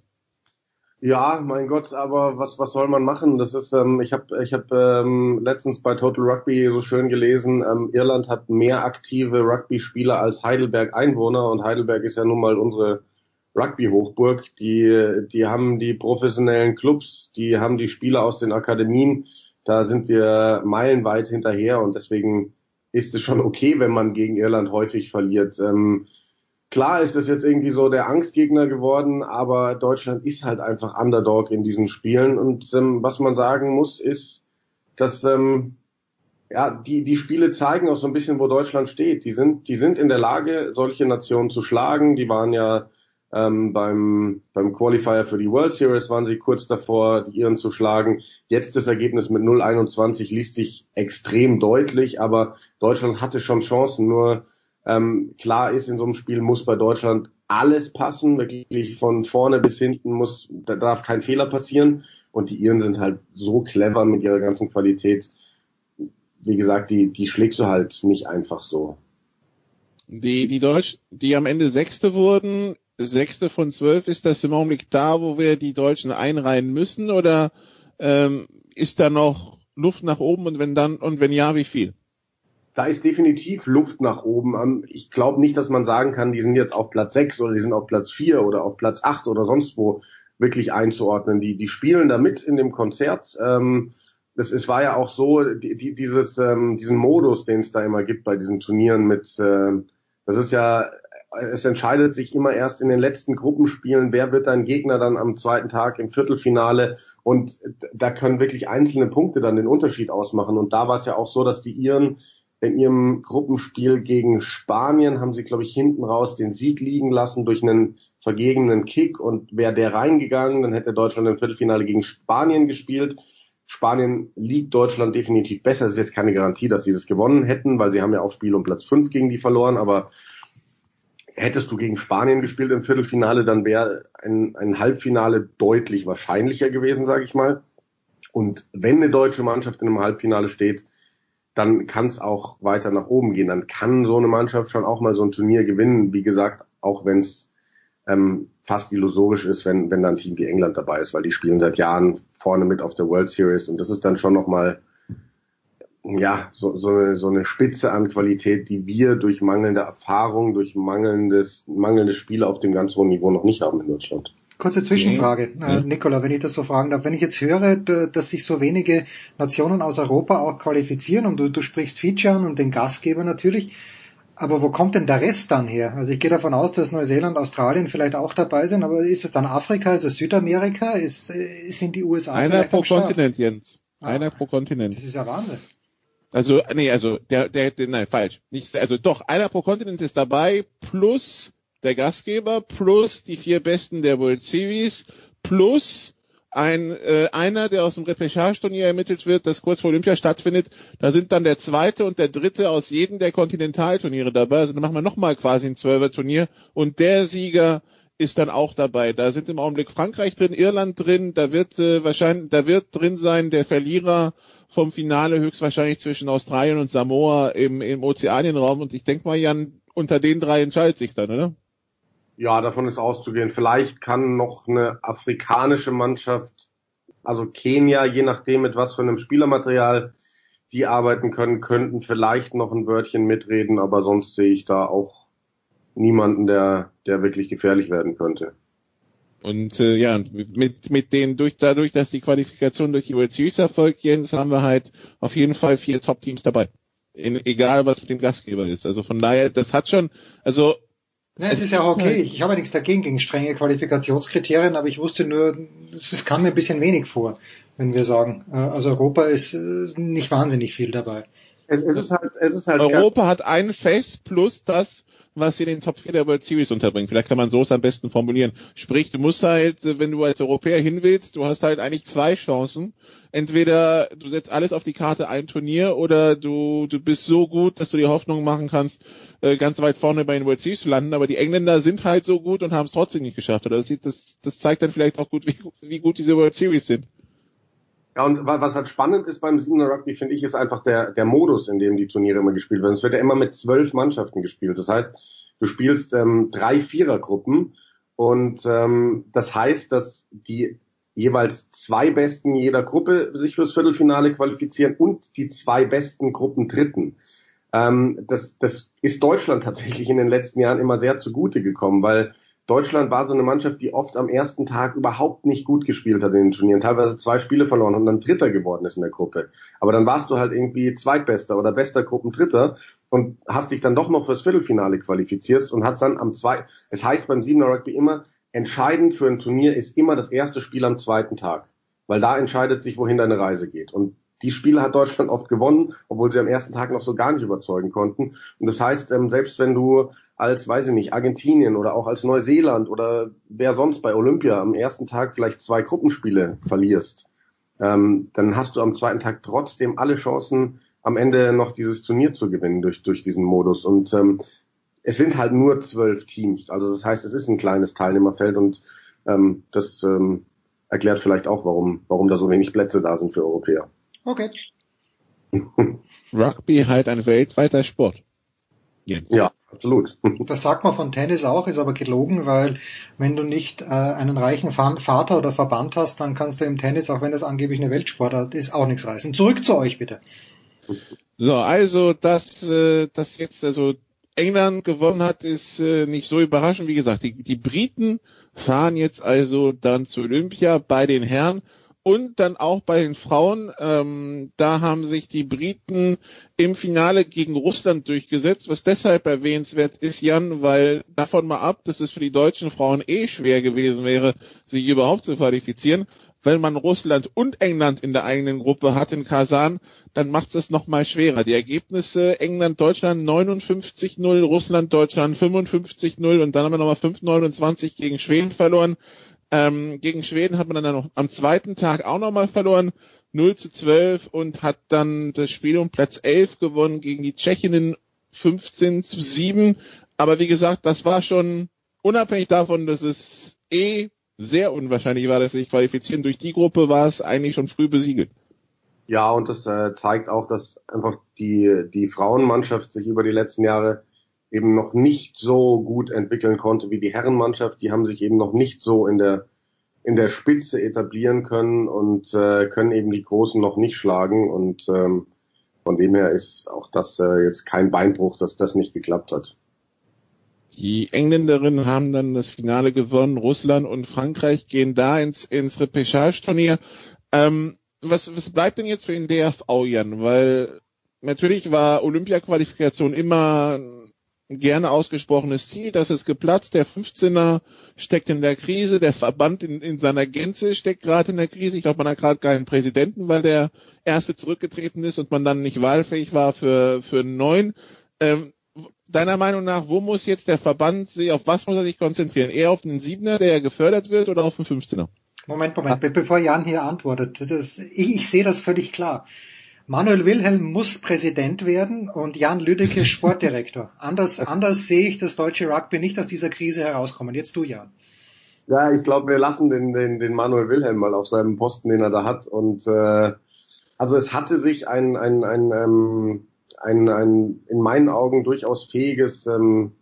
Ja, mein Gott, aber was was soll man machen? Das ist, ähm, ich habe ich hab, ähm, letztens bei Total Rugby so schön gelesen, ähm, Irland hat mehr aktive Rugby-Spieler als Heidelberg Einwohner und Heidelberg ist ja nun mal unsere Rugby-Hochburg. Die die haben die professionellen Clubs, die haben die Spieler aus den Akademien. Da sind wir meilenweit hinterher und deswegen ist es schon okay, wenn man gegen Irland häufig verliert. Ähm, Klar ist es jetzt irgendwie so der Angstgegner geworden, aber Deutschland ist halt einfach Underdog in diesen Spielen. Und ähm, was man sagen muss, ist, dass ähm, ja die die Spiele zeigen auch so ein bisschen, wo Deutschland steht. Die sind die sind in der Lage, solche Nationen zu schlagen. Die waren ja ähm, beim beim Qualifier für die World Series waren sie kurz davor, die Iren zu schlagen. Jetzt das Ergebnis mit 0:21 liest sich extrem deutlich, aber Deutschland hatte schon Chancen. Nur ähm, klar ist, in so einem Spiel muss bei Deutschland alles passen, wirklich von vorne bis hinten muss, da darf kein Fehler passieren. Und die Iren sind halt so clever mit ihrer ganzen Qualität. Wie gesagt, die, die schlägst du halt nicht einfach so. Die, die Deutschen, die am Ende Sechste wurden, Sechste von zwölf, ist das im Augenblick da, wo wir die Deutschen einreihen müssen oder ähm, ist da noch Luft nach oben und wenn dann und wenn ja, wie viel? da ist definitiv Luft nach oben. Ähm, ich glaube nicht, dass man sagen kann, die sind jetzt auf Platz 6 oder die sind auf Platz 4 oder auf Platz 8 oder sonst wo wirklich einzuordnen. Die, die spielen da mit in dem Konzert. Ähm, das, es war ja auch so, die, die, dieses, ähm, diesen Modus, den es da immer gibt bei diesen Turnieren mit, äh, das ist ja, es entscheidet sich immer erst in den letzten Gruppenspielen, wer wird dein Gegner dann am zweiten Tag im Viertelfinale und da können wirklich einzelne Punkte dann den Unterschied ausmachen. Und da war es ja auch so, dass die Iren in ihrem Gruppenspiel gegen Spanien haben sie, glaube ich, hinten raus den Sieg liegen lassen durch einen vergegenen Kick und wäre der reingegangen, dann hätte Deutschland im Viertelfinale gegen Spanien gespielt. Spanien liegt Deutschland definitiv besser. Es ist jetzt keine Garantie, dass sie das gewonnen hätten, weil sie haben ja auch Spiel um Platz 5 gegen die verloren, aber hättest du gegen Spanien gespielt im Viertelfinale, dann wäre ein, ein Halbfinale deutlich wahrscheinlicher gewesen, sage ich mal. Und wenn eine deutsche Mannschaft in einem Halbfinale steht, dann kann es auch weiter nach oben gehen. Dann kann so eine Mannschaft schon auch mal so ein Turnier gewinnen. Wie gesagt, auch wenn es ähm, fast illusorisch ist, wenn, wenn dann ein Team wie England dabei ist, weil die spielen seit Jahren vorne mit auf der World Series und das ist dann schon nochmal ja, so, so, eine, so eine Spitze an Qualität, die wir durch mangelnde Erfahrung, durch mangelndes, mangelnde Spiele auf dem ganz hohen Niveau noch nicht haben in Deutschland. Kurze Zwischenfrage, okay. äh, Nicola, wenn ich das so fragen darf. Wenn ich jetzt höre, dass sich so wenige Nationen aus Europa auch qualifizieren und du, du sprichst Fiji an und den Gastgeber natürlich, aber wo kommt denn der Rest dann her? Also ich gehe davon aus, dass Neuseeland, Australien vielleicht auch dabei sind, aber ist es dann Afrika, ist es Südamerika, ist, äh, sind die USA? Einer pro Kontinent, Jens. Ah. Einer pro Kontinent. Das ist ja Wahnsinn. Also, nee, also, der, der, der, nein, falsch. Nicht, also doch, einer pro Kontinent ist dabei, plus der Gastgeber plus die vier Besten der World Series plus ein äh, einer, der aus dem Repechage-Turnier ermittelt wird, das kurz vor Olympia stattfindet. Da sind dann der zweite und der dritte aus jedem der Kontinentalturniere dabei. Also dann machen wir nochmal quasi ein Zwölfer-Turnier und der Sieger ist dann auch dabei. Da sind im Augenblick Frankreich drin, Irland drin, da wird äh, wahrscheinlich, da wird drin sein der Verlierer vom Finale höchstwahrscheinlich zwischen Australien und Samoa im, im Ozeanienraum. Und ich denke mal, Jan, unter den drei entscheidet sich dann, oder? Ja, davon ist auszugehen. Vielleicht kann noch eine afrikanische Mannschaft, also Kenia, je nachdem mit was für einem Spielermaterial die arbeiten können, könnten vielleicht noch ein Wörtchen mitreden, aber sonst sehe ich da auch niemanden, der, der wirklich gefährlich werden könnte. Und äh, ja, mit, mit den, durch, dadurch, dass die Qualifikation durch die World Series erfolgt, Jens, haben wir halt auf jeden Fall vier Top-Teams dabei. In, egal was mit dem Gastgeber ist. Also von daher, das hat schon, also ja, es ist ja okay. Halt ich habe ja nichts dagegen gegen strenge Qualifikationskriterien, aber ich wusste nur, es kam mir ein bisschen wenig vor, wenn wir sagen, äh, also Europa ist äh, nicht wahnsinnig viel dabei. Es, es ist halt, es ist halt Europa hat ein Face plus das, was sie in den Top 4 der World Series unterbringt. Vielleicht kann man so es am besten formulieren. Sprich, du musst halt, wenn du als Europäer hin willst, du hast halt eigentlich zwei Chancen. Entweder du setzt alles auf die Karte ein Turnier oder du, du bist so gut, dass du die Hoffnung machen kannst, äh, ganz weit vorne bei den World Series zu landen. Aber die Engländer sind halt so gut und haben es trotzdem nicht geschafft. Das, das, das zeigt dann vielleicht auch gut, wie, wie gut diese World Series sind. Ja, und was halt spannend ist beim Siebener Rugby, finde ich, ist einfach der, der Modus, in dem die Turniere immer gespielt werden. Es wird ja immer mit zwölf Mannschaften gespielt. Das heißt, du spielst ähm, drei Vierergruppen und ähm, das heißt, dass die jeweils zwei Besten jeder Gruppe sich fürs Viertelfinale qualifizieren und die zwei besten Gruppen Dritten. Ähm, das, das ist Deutschland tatsächlich in den letzten Jahren immer sehr zugute gekommen, weil Deutschland war so eine Mannschaft, die oft am ersten Tag überhaupt nicht gut gespielt hat in den Turnieren, teilweise zwei Spiele verloren und dann Dritter geworden ist in der Gruppe. Aber dann warst du halt irgendwie Zweitbester oder bester Gruppendritter und hast dich dann doch noch fürs Viertelfinale qualifiziert und hast dann am zweiten, es heißt beim Siebener Rugby immer, entscheidend für ein Turnier ist immer das erste Spiel am zweiten Tag. Weil da entscheidet sich, wohin deine Reise geht. Und die Spiele hat Deutschland oft gewonnen, obwohl sie am ersten Tag noch so gar nicht überzeugen konnten. Und das heißt, ähm, selbst wenn du als, weiß ich nicht, Argentinien oder auch als Neuseeland oder wer sonst bei Olympia am ersten Tag vielleicht zwei Gruppenspiele verlierst, ähm, dann hast du am zweiten Tag trotzdem alle Chancen, am Ende noch dieses Turnier zu gewinnen durch, durch diesen Modus. Und ähm, es sind halt nur zwölf Teams. Also das heißt, es ist ein kleines Teilnehmerfeld und das erklärt vielleicht auch, warum, warum da so wenig Plätze da sind für Europäer. Okay. Rugby halt ein weltweiter Sport. Jetzt. Ja, absolut. Das sagt man von Tennis auch, ist aber gelogen, weil wenn du nicht äh, einen reichen Vater oder Verband hast, dann kannst du im Tennis, auch wenn das angeblich eine Weltsportart ist, auch nichts reißen. Zurück zu euch bitte. So, also dass äh, das jetzt also England gewonnen hat, ist äh, nicht so überraschend. Wie gesagt, die, die Briten fahren jetzt also dann zu Olympia bei den Herren und dann auch bei den Frauen. Ähm, da haben sich die Briten im Finale gegen Russland durchgesetzt, was deshalb erwähnenswert ist, Jan, weil davon mal ab, dass es für die deutschen Frauen eh schwer gewesen wäre, sich überhaupt zu qualifizieren. Wenn man Russland und England in der eigenen Gruppe hat in Kasan, dann macht es es nochmal schwerer. Die Ergebnisse England-Deutschland 59-0, Russland-Deutschland 55-0 und dann haben wir nochmal 5-29 gegen Schweden verloren. Ähm, gegen Schweden hat man dann noch am zweiten Tag auch nochmal verloren, 0 zu 12 und hat dann das Spiel um Platz 11 gewonnen gegen die Tschechinnen 15 zu 7. Aber wie gesagt, das war schon unabhängig davon, dass es eh sehr unwahrscheinlich war, dass sie sich qualifizieren. Durch die Gruppe war es eigentlich schon früh besiegelt. Ja, und das äh, zeigt auch, dass einfach die, die Frauenmannschaft sich über die letzten Jahre eben noch nicht so gut entwickeln konnte wie die Herrenmannschaft. Die haben sich eben noch nicht so in der in der Spitze etablieren können und äh, können eben die Großen noch nicht schlagen. Und ähm, von dem her ist auch das äh, jetzt kein Beinbruch, dass das nicht geklappt hat. Die Engländerinnen haben dann das Finale gewonnen. Russland und Frankreich gehen da ins, ins Repechage-Turnier. Ähm, was, was bleibt denn jetzt für den DFV, Jan? Weil natürlich war Olympia-Qualifikation immer gerne ausgesprochenes Ziel, das ist geplatzt. Der 15er steckt in der Krise, der Verband in, in seiner Gänze steckt gerade in der Krise. Ich glaube, man hat gerade keinen Präsidenten, weil der erste zurückgetreten ist und man dann nicht wahlfähig war für, für einen neuen. Ähm, deiner Meinung nach, wo muss jetzt der Verband sich, auf was muss er sich konzentrieren? Eher auf den Siebener, der ja gefördert wird, oder auf den 15er? Moment, Moment, bevor Jan hier antwortet. Das, ich, ich sehe das völlig klar. Manuel Wilhelm muss Präsident werden und Jan Lüdecke Sportdirektor. Anders, anders sehe ich das deutsche Rugby nicht aus dieser Krise herauskommen. Jetzt du, Jan. Ja, ich glaube, wir lassen den, den, den Manuel Wilhelm mal auf seinem Posten, den er da hat. Und äh, also es hatte sich ein, ein, ein, ähm, ein, ein in meinen Augen durchaus fähiges ähm,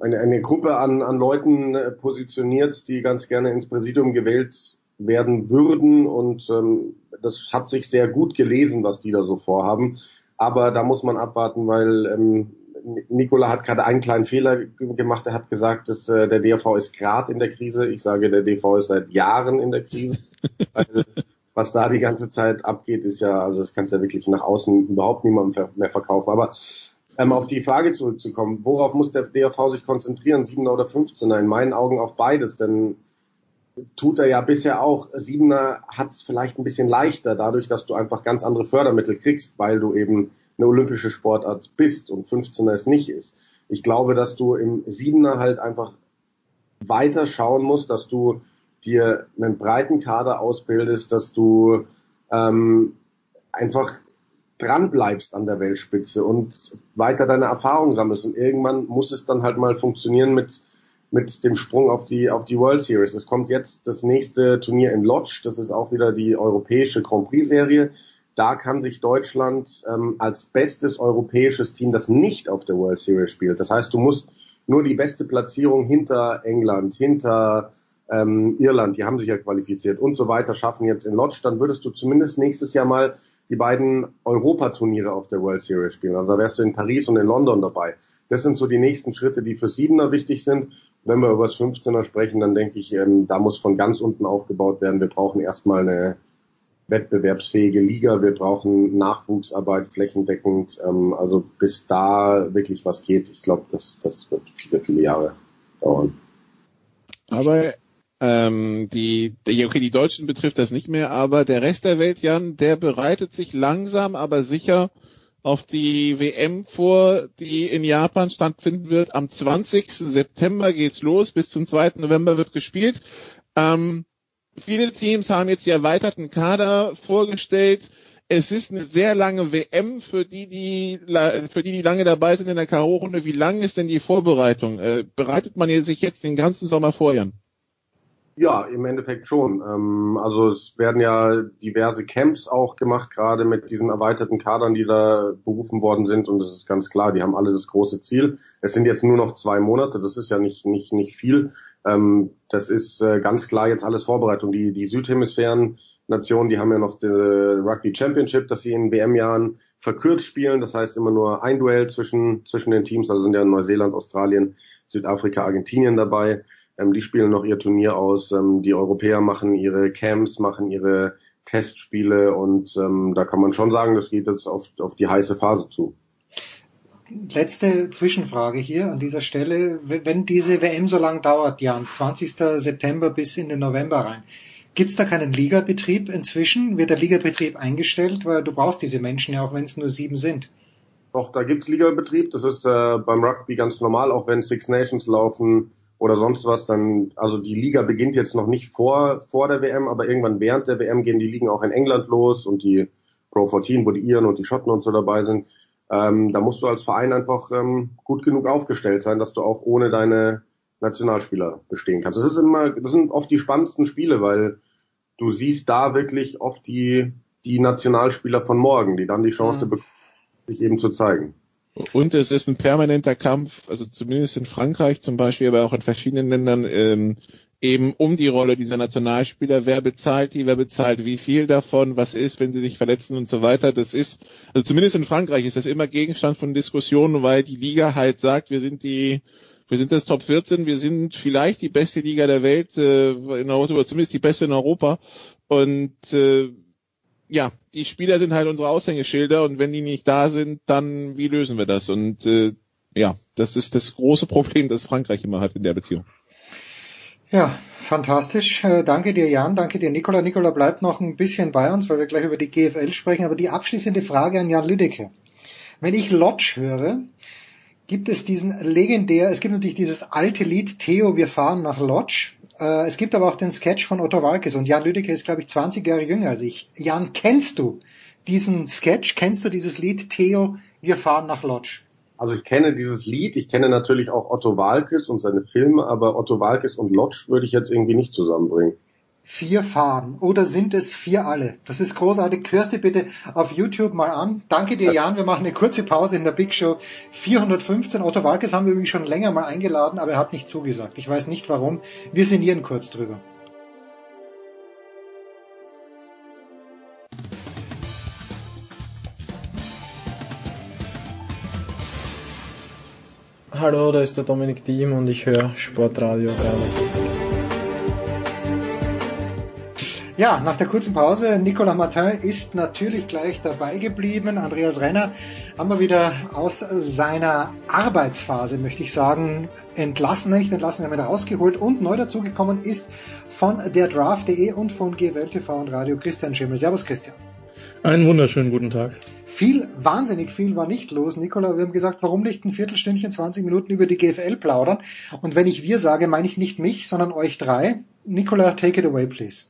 eine, eine Gruppe an, an Leuten äh, positioniert, die ganz gerne ins Präsidium gewählt werden würden und ähm, das hat sich sehr gut gelesen, was die da so vorhaben. Aber da muss man abwarten, weil ähm, Nikola hat gerade einen kleinen Fehler gemacht. Er hat gesagt, dass äh, der DV ist gerade in der Krise. Ich sage, der DV ist seit Jahren in der Krise. weil, was da die ganze Zeit abgeht, ist ja, also das kannst ja wirklich nach außen überhaupt niemandem mehr verkaufen. Aber ähm, auf die Frage zurückzukommen, worauf muss der DRV sich konzentrieren, 7er oder 15er? In meinen Augen auf beides, denn tut er ja bisher auch. Siebener hat es vielleicht ein bisschen leichter, dadurch, dass du einfach ganz andere Fördermittel kriegst, weil du eben eine olympische Sportart bist und 15er es nicht ist. Ich glaube, dass du im Siebener halt einfach weiter schauen musst, dass du dir einen breiten Kader ausbildest, dass du ähm, einfach dran bleibst an der Weltspitze und weiter deine Erfahrung sammelst. Und irgendwann muss es dann halt mal funktionieren mit, mit dem Sprung auf die, auf die World Series. Es kommt jetzt das nächste Turnier in Lodz. Das ist auch wieder die europäische Grand Prix Serie. Da kann sich Deutschland ähm, als bestes europäisches Team, das nicht auf der World Series spielt. Das heißt, du musst nur die beste Platzierung hinter England, hinter ähm, Irland, die haben sich ja qualifiziert und so weiter, schaffen jetzt in Lodz, dann würdest du zumindest nächstes Jahr mal die beiden Europaturniere auf der World Series spielen. Also da wärst du in Paris und in London dabei. Das sind so die nächsten Schritte, die für Siebener wichtig sind. Wenn wir über das 15er sprechen, dann denke ich, ähm, da muss von ganz unten aufgebaut werden. Wir brauchen erstmal eine wettbewerbsfähige Liga. Wir brauchen Nachwuchsarbeit flächendeckend. Ähm, also bis da wirklich was geht, ich glaube, das, das wird viele, viele Jahre dauern. Aber ähm, die, okay, die Deutschen betrifft das nicht mehr, aber der Rest der Welt, Jan, der bereitet sich langsam, aber sicher auf die WM vor, die in Japan stattfinden wird. Am 20. September geht's los, bis zum 2. November wird gespielt. Ähm, viele Teams haben jetzt die erweiterten Kader vorgestellt. Es ist eine sehr lange WM für die, die, für die, die lange dabei sind in der K.O.-Runde. Wie lang ist denn die Vorbereitung? Äh, bereitet man sich jetzt den ganzen Sommer vor, Jan? Ja, im Endeffekt schon. Ähm, also es werden ja diverse Camps auch gemacht, gerade mit diesen erweiterten Kadern, die da berufen worden sind. Und es ist ganz klar, die haben alle das große Ziel. Es sind jetzt nur noch zwei Monate, das ist ja nicht, nicht, nicht viel. Ähm, das ist äh, ganz klar jetzt alles Vorbereitung. Die, die Südhemisphären-Nationen, die haben ja noch die Rugby Championship, dass sie in WM-Jahren verkürzt spielen. Das heißt immer nur ein Duell zwischen, zwischen den Teams. Also sind ja Neuseeland, Australien, Südafrika, Argentinien dabei. Ähm, die spielen noch ihr Turnier aus. Ähm, die Europäer machen ihre Camps, machen ihre Testspiele und ähm, da kann man schon sagen, das geht jetzt auf, auf die heiße Phase zu. Letzte Zwischenfrage hier an dieser Stelle. Wenn diese WM so lang dauert, Jan, 20. September bis in den November rein, Gibt es da keinen Ligabetrieb inzwischen? Wird der Ligabetrieb eingestellt? Weil du brauchst diese Menschen ja auch, wenn es nur sieben sind. Doch, da gibt's Ligabetrieb. Das ist äh, beim Rugby ganz normal, auch wenn Six Nations laufen oder sonst was, dann, also die Liga beginnt jetzt noch nicht vor, vor der WM, aber irgendwann während der WM gehen die Ligen auch in England los und die Pro 14, wo die Iren und die Schotten und so dabei sind. Ähm, da musst du als Verein einfach ähm, gut genug aufgestellt sein, dass du auch ohne deine Nationalspieler bestehen kannst. Das ist immer, das sind oft die spannendsten Spiele, weil du siehst da wirklich oft die, die Nationalspieler von morgen, die dann die Chance mhm. bekommen, sich eben zu zeigen. Und es ist ein permanenter Kampf, also zumindest in Frankreich zum Beispiel, aber auch in verschiedenen Ländern, ähm, eben um die Rolle dieser Nationalspieler. Wer bezahlt die, wer bezahlt wie viel davon, was ist, wenn sie sich verletzen und so weiter. Das ist, also zumindest in Frankreich ist das immer Gegenstand von Diskussionen, weil die Liga halt sagt, wir sind die, wir sind das Top 14, wir sind vielleicht die beste Liga der Welt äh, in Europa, zumindest die beste in Europa. Und äh, ja, die Spieler sind halt unsere Aushängeschilder und wenn die nicht da sind, dann wie lösen wir das? Und äh, ja, das ist das große Problem, das Frankreich immer hat in der Beziehung. Ja, fantastisch. Äh, danke dir, Jan. Danke dir, Nikola. Nikola bleibt noch ein bisschen bei uns, weil wir gleich über die GFL sprechen. Aber die abschließende Frage an Jan Lüdecke. Wenn ich Lodge höre, gibt es diesen legendär, es gibt natürlich dieses alte Lied Theo, wir fahren nach Lodge. Äh, es gibt aber auch den Sketch von Otto Walkes und Jan Lüdecke ist, glaube ich, 20 Jahre jünger als ich. Jan, kennst du diesen Sketch? Kennst du dieses Lied Theo, wir fahren nach Lodge? Also ich kenne dieses Lied, ich kenne natürlich auch Otto Walkes und seine Filme, aber Otto Walkes und Lodge würde ich jetzt irgendwie nicht zusammenbringen vier fahren oder sind es vier alle? Das ist großartig. Hörst dir bitte auf YouTube mal an. Danke dir, Jan. Wir machen eine kurze Pause in der Big Show 415. Otto Walkes haben wir übrigens schon länger mal eingeladen, aber er hat nicht zugesagt. Ich weiß nicht warum. Wir sinnieren kurz drüber. Hallo, da ist der Dominik Diem und ich höre Sportradio 360. Ja, nach der kurzen Pause, Nicolas Martin ist natürlich gleich dabei geblieben. Andreas Renner haben wir wieder aus seiner Arbeitsphase, möchte ich sagen, entlassen, nicht entlassen, wir haben ihn rausgeholt und neu dazugekommen ist von der Draft.de und von GWL TV und Radio Christian Schimmel. Servus Christian. Einen wunderschönen guten Tag. Viel, wahnsinnig viel war nicht los, Nicola. Wir haben gesagt, warum nicht ein Viertelstündchen, 20 Minuten über die GFL plaudern? Und wenn ich wir sage, meine ich nicht mich, sondern euch drei. Nicola, take it away, please.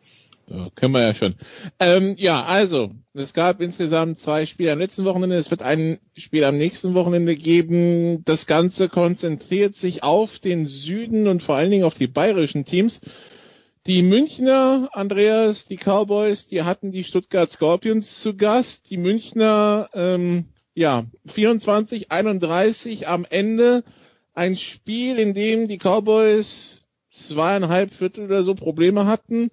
Ja, können wir ja schon. Ähm, ja, also, es gab insgesamt zwei Spiele am letzten Wochenende. Es wird ein Spiel am nächsten Wochenende geben. Das Ganze konzentriert sich auf den Süden und vor allen Dingen auf die bayerischen Teams. Die Münchner, Andreas, die Cowboys, die hatten die Stuttgart Scorpions zu Gast. Die Münchner, ähm, ja, 24, 31 am Ende. Ein Spiel, in dem die Cowboys zweieinhalb Viertel oder so Probleme hatten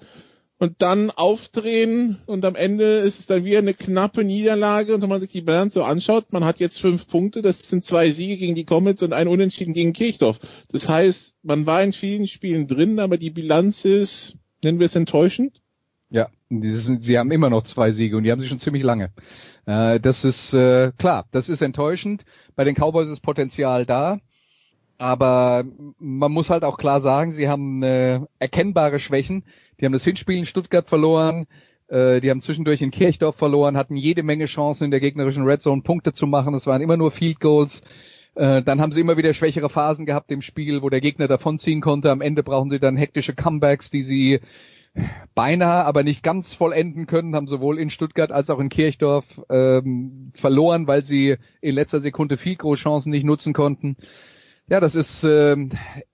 und dann aufdrehen und am Ende ist es dann wieder eine knappe Niederlage und wenn man sich die Bilanz so anschaut, man hat jetzt fünf Punkte, das sind zwei Siege gegen die Comets und ein Unentschieden gegen Kirchdorf. Das heißt, man war in vielen Spielen drin, aber die Bilanz ist, nennen wir es enttäuschend? Ja, sie haben immer noch zwei Siege und die haben sie schon ziemlich lange. Äh, das ist äh, klar, das ist enttäuschend. Bei den Cowboys ist Potenzial da. Aber man muss halt auch klar sagen, sie haben äh, erkennbare Schwächen. Die haben das Hinspiel in Stuttgart verloren, äh, die haben zwischendurch in Kirchdorf verloren, hatten jede Menge Chancen in der gegnerischen Red Zone Punkte zu machen. Es waren immer nur Field Goals. Äh, dann haben sie immer wieder schwächere Phasen gehabt im Spiel, wo der Gegner davonziehen konnte. Am Ende brauchen sie dann hektische Comebacks, die sie beinahe, aber nicht ganz vollenden können, haben sowohl in Stuttgart als auch in Kirchdorf ähm, verloren, weil sie in letzter Sekunde Field Goal Chancen nicht nutzen konnten. Ja, das ist äh,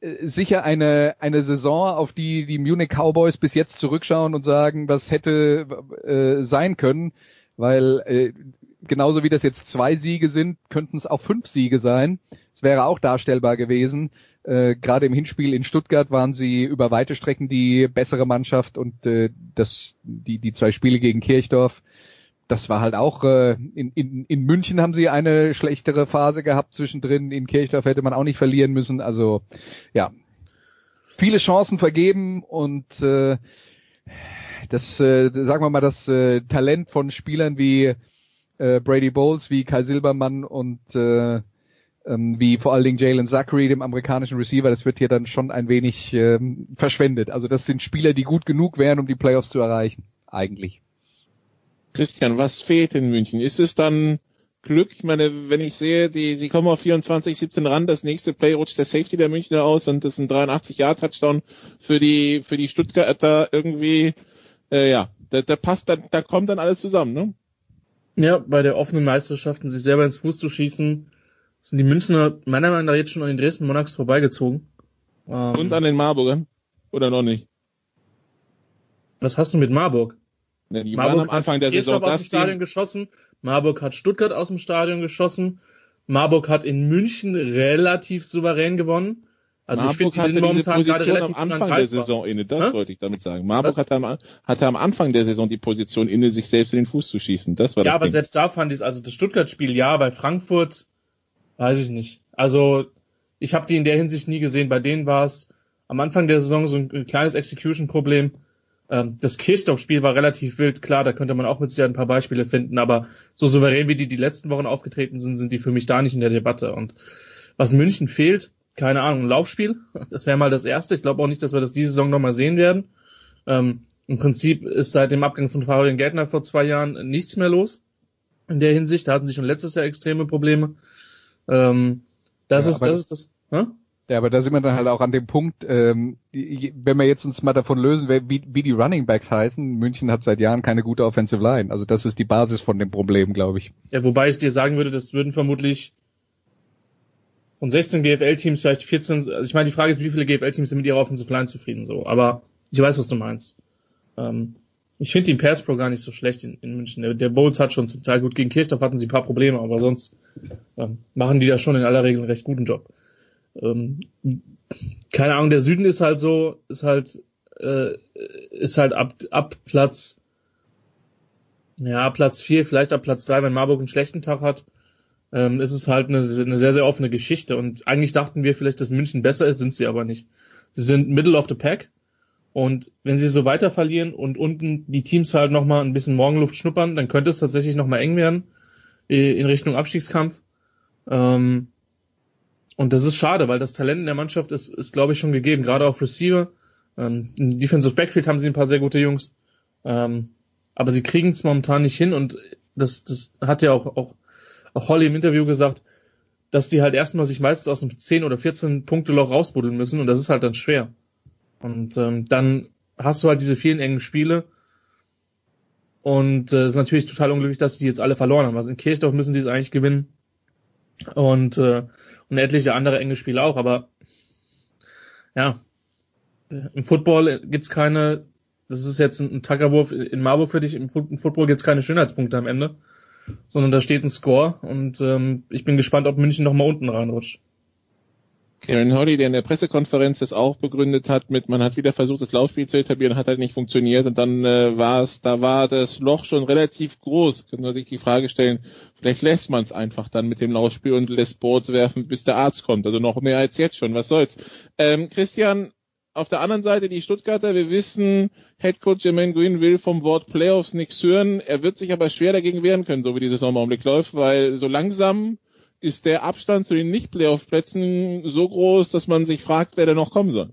sicher eine, eine Saison, auf die die Munich Cowboys bis jetzt zurückschauen und sagen, was hätte äh, sein können, weil äh, genauso wie das jetzt zwei Siege sind, könnten es auch fünf Siege sein. Es wäre auch darstellbar gewesen. Äh, Gerade im Hinspiel in Stuttgart waren sie über weite Strecken die bessere Mannschaft und äh, das, die, die zwei Spiele gegen Kirchdorf das war halt auch, äh, in, in, in München haben sie eine schlechtere Phase gehabt zwischendrin, in Kirchdorf hätte man auch nicht verlieren müssen, also ja, viele Chancen vergeben und äh, das, äh, sagen wir mal, das äh, Talent von Spielern wie äh, Brady Bowles, wie Kai Silbermann und äh, ähm, wie vor allen Dingen Jalen Zachary, dem amerikanischen Receiver, das wird hier dann schon ein wenig ähm, verschwendet. Also das sind Spieler, die gut genug wären, um die Playoffs zu erreichen, eigentlich. Christian, was fehlt in München? Ist es dann Glück? Ich meine, wenn ich sehe, die, sie kommen auf 24, 17 ran, das nächste Play rutscht der Safety der Münchner aus und das ist ein 83 Yard Touchdown für die, für die Stuttgarter irgendwie, äh, ja, da, da passt, da, da kommt dann alles zusammen, ne? Ja, bei der offenen Meisterschaften sich selber ins Fuß zu schießen, sind die Münchner meiner Meinung nach jetzt schon an den Dresden Monarchs vorbeigezogen. Ähm, und an den Marburgern? Oder noch nicht? Was hast du mit Marburg? Ne, die Marburg waren am Anfang der Saison aus dem Stadion geschossen. Marburg hat Stuttgart aus dem Stadion geschossen. Marburg hat in München relativ souverän gewonnen. Also Marburg ich finde, die sind momentan gerade relativ am Anfang der Saison inne, das Hä? wollte ich damit sagen. Marburg hatte am, hatte am, Anfang der Saison die Position inne, sich selbst in den Fuß zu schießen. Das war ja, das aber Ding. selbst da fand ich es, also das Stuttgart-Spiel, ja, bei Frankfurt, weiß ich nicht. Also ich habe die in der Hinsicht nie gesehen. Bei denen war es am Anfang der Saison so ein kleines Execution-Problem. Ähm, das Kirchdorf-Spiel war relativ wild, klar, da könnte man auch mit Sicherheit ein paar Beispiele finden, aber so souverän wie die die letzten Wochen aufgetreten sind, sind die für mich da nicht in der Debatte. Und was München fehlt, keine Ahnung, ein Laufspiel, das wäre mal das erste. Ich glaube auch nicht, dass wir das diese Saison nochmal sehen werden. Ähm, Im Prinzip ist seit dem Abgang von Fabian Gärtner vor zwei Jahren nichts mehr los. In der Hinsicht, da hatten sie schon letztes Jahr extreme Probleme. Ähm, das ja, ist, das ist das. Hä? Ja, aber da sind wir dann halt auch an dem Punkt, ähm, wenn wir jetzt uns mal davon lösen, wie, wie die Running Backs heißen, München hat seit Jahren keine gute Offensive Line. Also das ist die Basis von dem Problem, glaube ich. Ja, wobei ich dir sagen würde, das würden vermutlich von 16 GFL-Teams vielleicht 14, also ich meine, die Frage ist, wie viele GFL-Teams sind mit ihrer Offensive Line zufrieden so, aber ich weiß, was du meinst. Ähm, ich finde den Pass Pro gar nicht so schlecht in, in München. Der, der Bowles hat schon zum Teil gut gegen Kirchdorf hatten sie ein paar Probleme, aber sonst ähm, machen die da schon in aller Regel einen recht guten Job ähm, keine Ahnung, der Süden ist halt so, ist halt, äh, ist halt ab, ab Platz, ja, Platz vier, vielleicht ab Platz drei, wenn Marburg einen schlechten Tag hat, ähm, ist es halt eine, eine sehr, sehr offene Geschichte. Und eigentlich dachten wir vielleicht, dass München besser ist, sind sie aber nicht. Sie sind Middle of the Pack. Und wenn sie so weiter verlieren und unten die Teams halt nochmal ein bisschen Morgenluft schnuppern, dann könnte es tatsächlich nochmal eng werden äh, in Richtung Abstiegskampf. Ähm, und das ist schade, weil das Talent in der Mannschaft ist, ist glaube ich, schon gegeben, gerade auf Receiver. Ähm, Im Defensive Backfield haben sie ein paar sehr gute Jungs. Ähm, aber sie kriegen es momentan nicht hin und das, das hat ja auch, auch, auch Holly im Interview gesagt, dass die halt erstmal sich meistens aus einem 10 oder 14 Punkte Loch rausbuddeln müssen und das ist halt dann schwer. Und ähm, dann hast du halt diese vielen engen Spiele und äh, ist natürlich total unglücklich, dass die jetzt alle verloren haben. Also in Kirchdorf müssen die es eigentlich gewinnen und, äh, und etliche andere enge Spiele auch, aber ja, im Football gibt's keine, das ist jetzt ein, ein Tackerwurf in Marburg für dich, im, im Football gibt's keine Schönheitspunkte am Ende, sondern da steht ein Score und ähm, ich bin gespannt, ob München nochmal unten reinrutscht. Karen Holly, der in der Pressekonferenz das auch begründet hat mit, man hat wieder versucht, das Laufspiel zu etablieren, hat halt nicht funktioniert und dann äh, war es, da war das Loch schon relativ groß. Kann man sich die Frage stellen, vielleicht lässt man es einfach dann mit dem Laufspiel und lässt Boards werfen, bis der Arzt kommt. Also noch mehr als jetzt schon, was soll's. Ähm, Christian, auf der anderen Seite die Stuttgarter, wir wissen, Head Coach Jermaine Green will vom Wort Playoffs nichts hören. Er wird sich aber schwer dagegen wehren können, so wie die Saison im Augenblick läuft, weil so langsam ist der Abstand zu den Nicht-Playoff-Plätzen so groß, dass man sich fragt, wer da noch kommen soll.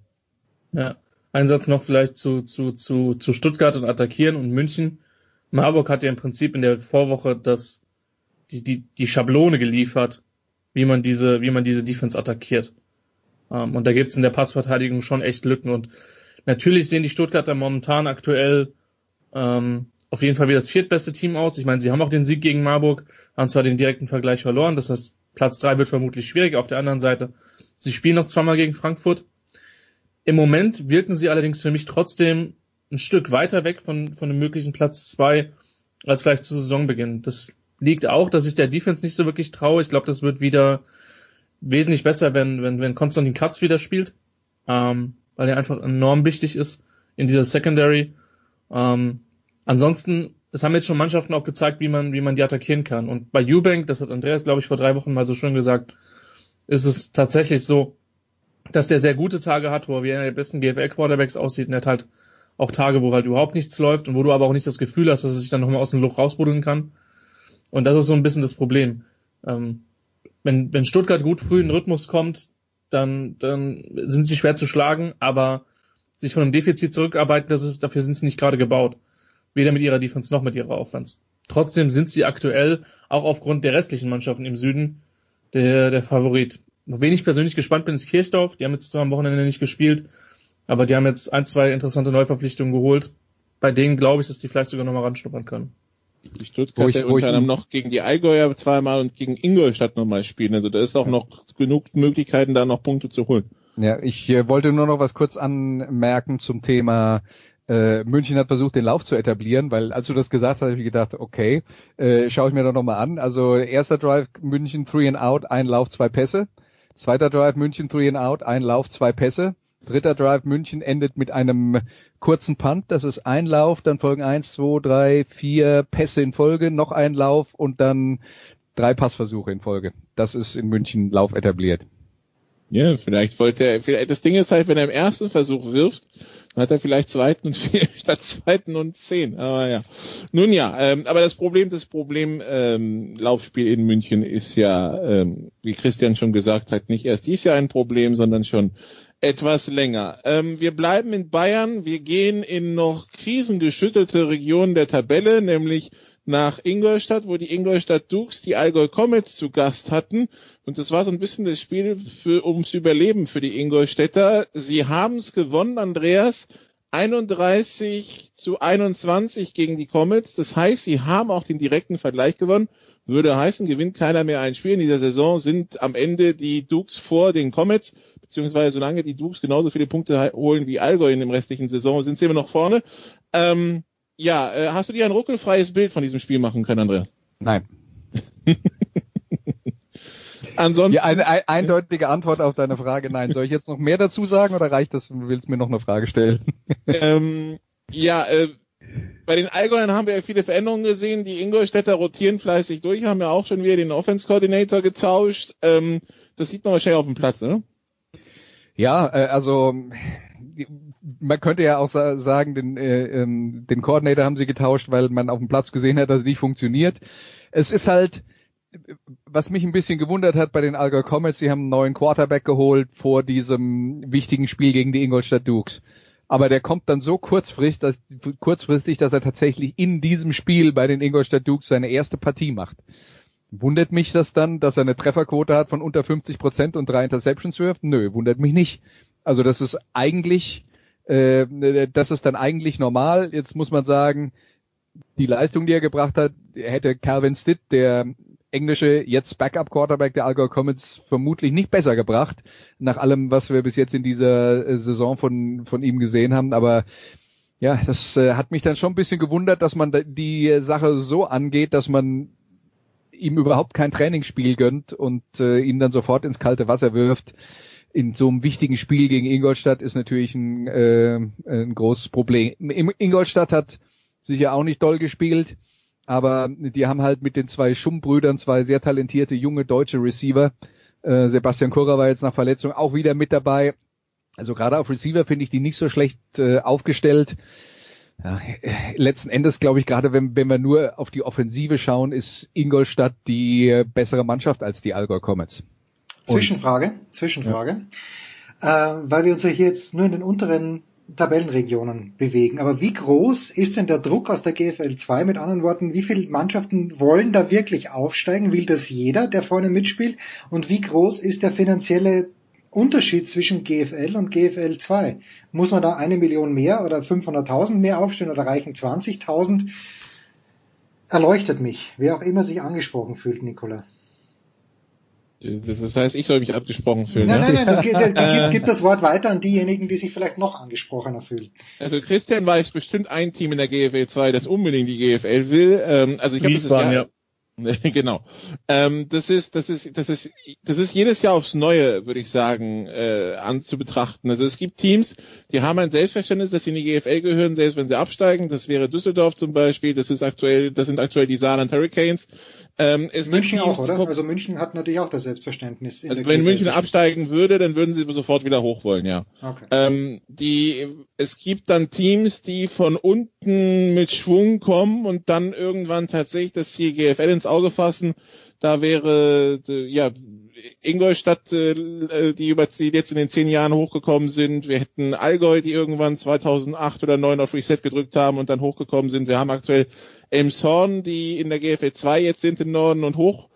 Ja, ein Satz noch vielleicht zu, zu, zu, zu Stuttgart und Attackieren und München. Marburg hat ja im Prinzip in der Vorwoche das, die, die, die Schablone geliefert, wie man diese, wie man diese Defense attackiert. Um, ähm, und da gibt's in der Passverteidigung schon echt Lücken und natürlich sehen die Stuttgarter momentan aktuell ähm, auf jeden Fall wie das viertbeste Team aus. Ich meine, sie haben auch den Sieg gegen Marburg, haben zwar den direkten Vergleich verloren, das heißt, Platz drei wird vermutlich schwierig. Auf der anderen Seite, sie spielen noch zweimal gegen Frankfurt. Im Moment wirken sie allerdings für mich trotzdem ein Stück weiter weg von, von einem möglichen Platz zwei als vielleicht zu Saisonbeginn. Das liegt auch, dass ich der Defense nicht so wirklich traue. Ich glaube, das wird wieder wesentlich besser, wenn, wenn, wenn Konstantin Katz wieder spielt, ähm, weil er einfach enorm wichtig ist in dieser Secondary. Ähm, Ansonsten, es haben jetzt schon Mannschaften auch gezeigt, wie man, wie man die attackieren kann. Und bei Eubank, das hat Andreas, glaube ich, vor drei Wochen mal so schön gesagt, ist es tatsächlich so, dass der sehr gute Tage hat, wo er wie einer der besten GFL-Quarterbacks aussieht und er hat halt auch Tage, wo halt überhaupt nichts läuft und wo du aber auch nicht das Gefühl hast, dass er sich dann nochmal aus dem Loch rausbuddeln kann. Und das ist so ein bisschen das Problem. Ähm, wenn, wenn Stuttgart gut früh in den Rhythmus kommt, dann, dann sind sie schwer zu schlagen, aber sich von einem Defizit zurückarbeiten, das ist, dafür sind sie nicht gerade gebaut weder mit ihrer Defense noch mit ihrer Offense. Trotzdem sind sie aktuell, auch aufgrund der restlichen Mannschaften im Süden, der, der Favorit. Noch wen ich persönlich gespannt bin, ist Kirchdorf. Die haben jetzt zwar am Wochenende nicht gespielt, aber die haben jetzt ein, zwei interessante Neuverpflichtungen geholt. Bei denen glaube ich, dass die vielleicht sogar nochmal ranschnuppern können. Die Stuttgarter unter anderem noch gegen die Allgäuer zweimal und gegen Ingolstadt nochmal spielen. Also da ist auch noch genug Möglichkeiten, da noch Punkte zu holen. Ja, ich äh, wollte nur noch was kurz anmerken zum Thema äh, München hat versucht, den Lauf zu etablieren, weil als du das gesagt hast, habe ich gedacht, okay, äh, schaue ich mir doch nochmal an. Also erster Drive München, three and out, ein Lauf, zwei Pässe. Zweiter Drive München, three and out, ein Lauf, zwei Pässe. Dritter Drive München endet mit einem kurzen Punt. Das ist ein Lauf, dann folgen eins, zwei, drei, vier Pässe in Folge, noch ein Lauf und dann drei Passversuche in Folge. Das ist in München Lauf etabliert. Ja, vielleicht wollte er, vielleicht, das Ding ist halt, wenn er im ersten Versuch wirft, dann hat er vielleicht zweiten und vier statt zweiten und zehn. Aber ja. Nun ja, ähm, aber das Problem, das Problem ähm, Laufspiel in München ist ja, ähm, wie Christian schon gesagt hat, nicht erst dies Jahr ein Problem, sondern schon etwas länger. Ähm, wir bleiben in Bayern. Wir gehen in noch krisengeschüttelte Regionen der Tabelle, nämlich nach Ingolstadt, wo die Ingolstadt Dukes die Allgäu Comets zu Gast hatten. Und das war so ein bisschen das Spiel für, ums Überleben für die Ingolstädter. Sie haben es gewonnen, Andreas. 31 zu 21 gegen die Comets. Das heißt, sie haben auch den direkten Vergleich gewonnen. Würde heißen, gewinnt keiner mehr ein Spiel in dieser Saison, sind am Ende die Dukes vor den Comets, beziehungsweise solange die Dukes genauso viele Punkte holen wie Allgäu in dem restlichen Saison, sind sie immer noch vorne. Ähm, ja, äh, hast du dir ein ruckelfreies Bild von diesem Spiel machen können, Andreas? Nein. Ansonsten. Ja, eine, eine eindeutige Antwort auf deine Frage, nein. Soll ich jetzt noch mehr dazu sagen oder reicht das, du willst mir noch eine Frage stellen? ähm, ja, äh, bei den Allgäuern haben wir ja viele Veränderungen gesehen. Die Ingolstädter rotieren fleißig durch, haben ja auch schon wieder den Offense Coordinator getauscht. Ähm, das sieht man wahrscheinlich auf dem Platz, ne? Ja, äh, also man könnte ja auch sagen, den, äh, ähm, den Coordinator haben sie getauscht, weil man auf dem Platz gesehen hat, dass es nicht funktioniert. Es ist halt, was mich ein bisschen gewundert hat bei den Allgäu Comets, sie haben einen neuen Quarterback geholt vor diesem wichtigen Spiel gegen die Ingolstadt Dukes. Aber der kommt dann so kurzfristig, dass, kurzfristig, dass er tatsächlich in diesem Spiel bei den Ingolstadt Dukes seine erste Partie macht. Wundert mich das dann, dass er eine Trefferquote hat von unter 50 Prozent und drei Interceptions wirft? Nö, wundert mich nicht. Also das ist eigentlich, äh, das ist dann eigentlich normal. Jetzt muss man sagen, die Leistung, die er gebracht hat, hätte Calvin Stitt, der englische jetzt Backup Quarterback der Allgäu Comets vermutlich nicht besser gebracht nach allem, was wir bis jetzt in dieser äh, Saison von von ihm gesehen haben. Aber ja, das äh, hat mich dann schon ein bisschen gewundert, dass man die Sache so angeht, dass man ihm überhaupt kein Trainingsspiel gönnt und äh, ihn dann sofort ins kalte Wasser wirft. In so einem wichtigen Spiel gegen Ingolstadt ist natürlich ein, äh, ein großes Problem. Ingolstadt hat sicher auch nicht doll gespielt aber die haben halt mit den zwei Schummbrüdern zwei sehr talentierte junge deutsche Receiver. Äh, Sebastian Kurrer war jetzt nach Verletzung auch wieder mit dabei. Also gerade auf Receiver finde ich die nicht so schlecht äh, aufgestellt. Ja, äh, letzten Endes glaube ich gerade, wenn, wenn wir nur auf die Offensive schauen, ist Ingolstadt die bessere Mannschaft als die Allgäu Comets. Zwischenfrage, Zwischenfrage. Ja. Äh, weil wir uns ja hier jetzt nur in den unteren Tabellenregionen bewegen. Aber wie groß ist denn der Druck aus der GFL 2? Mit anderen Worten, wie viele Mannschaften wollen da wirklich aufsteigen? Will das jeder, der vorne mitspielt? Und wie groß ist der finanzielle Unterschied zwischen GFL und GFL 2? Muss man da eine Million mehr oder 500.000 mehr aufstellen oder reichen 20.000? Erleuchtet mich, wer auch immer sich angesprochen fühlt, Nicola. Das heißt, ich soll mich abgesprochen fühlen. Nein, ja? nein, nein, gib, gib, gib das Wort weiter an diejenigen, die sich vielleicht noch angesprochener fühlen. Also Christian weiß bestimmt ein Team in der GFL 2, das unbedingt die GFL will. Ähm, also ich habe das Jahr, ja. genau. Ähm, das ist, das ist, das ist, das ist jedes Jahr aufs Neue, würde ich sagen, äh, anzubetrachten. Also es gibt Teams, die haben ein Selbstverständnis, dass sie in die GFL gehören, selbst wenn sie absteigen. Das wäre Düsseldorf zum Beispiel. Das ist aktuell, das sind aktuell die Saarland Hurricanes. Ähm, München auch, oder? Also München hat natürlich auch das Selbstverständnis. also wenn München absteigen würde, dann würden sie sofort wieder hoch wollen, ja. Okay. Ähm, die, es gibt dann Teams, die von unten mit Schwung kommen und dann irgendwann tatsächlich das die GFL ins Auge fassen. Da wäre ja Ingolstadt, äh, die über die jetzt in den zehn Jahren hochgekommen sind. Wir hätten Allgäu, die irgendwann 2008 oder 2009 auf Reset gedrückt haben und dann hochgekommen sind. Wir haben aktuell Elmshorn, die in der GFL 2 jetzt sind im Norden und hoch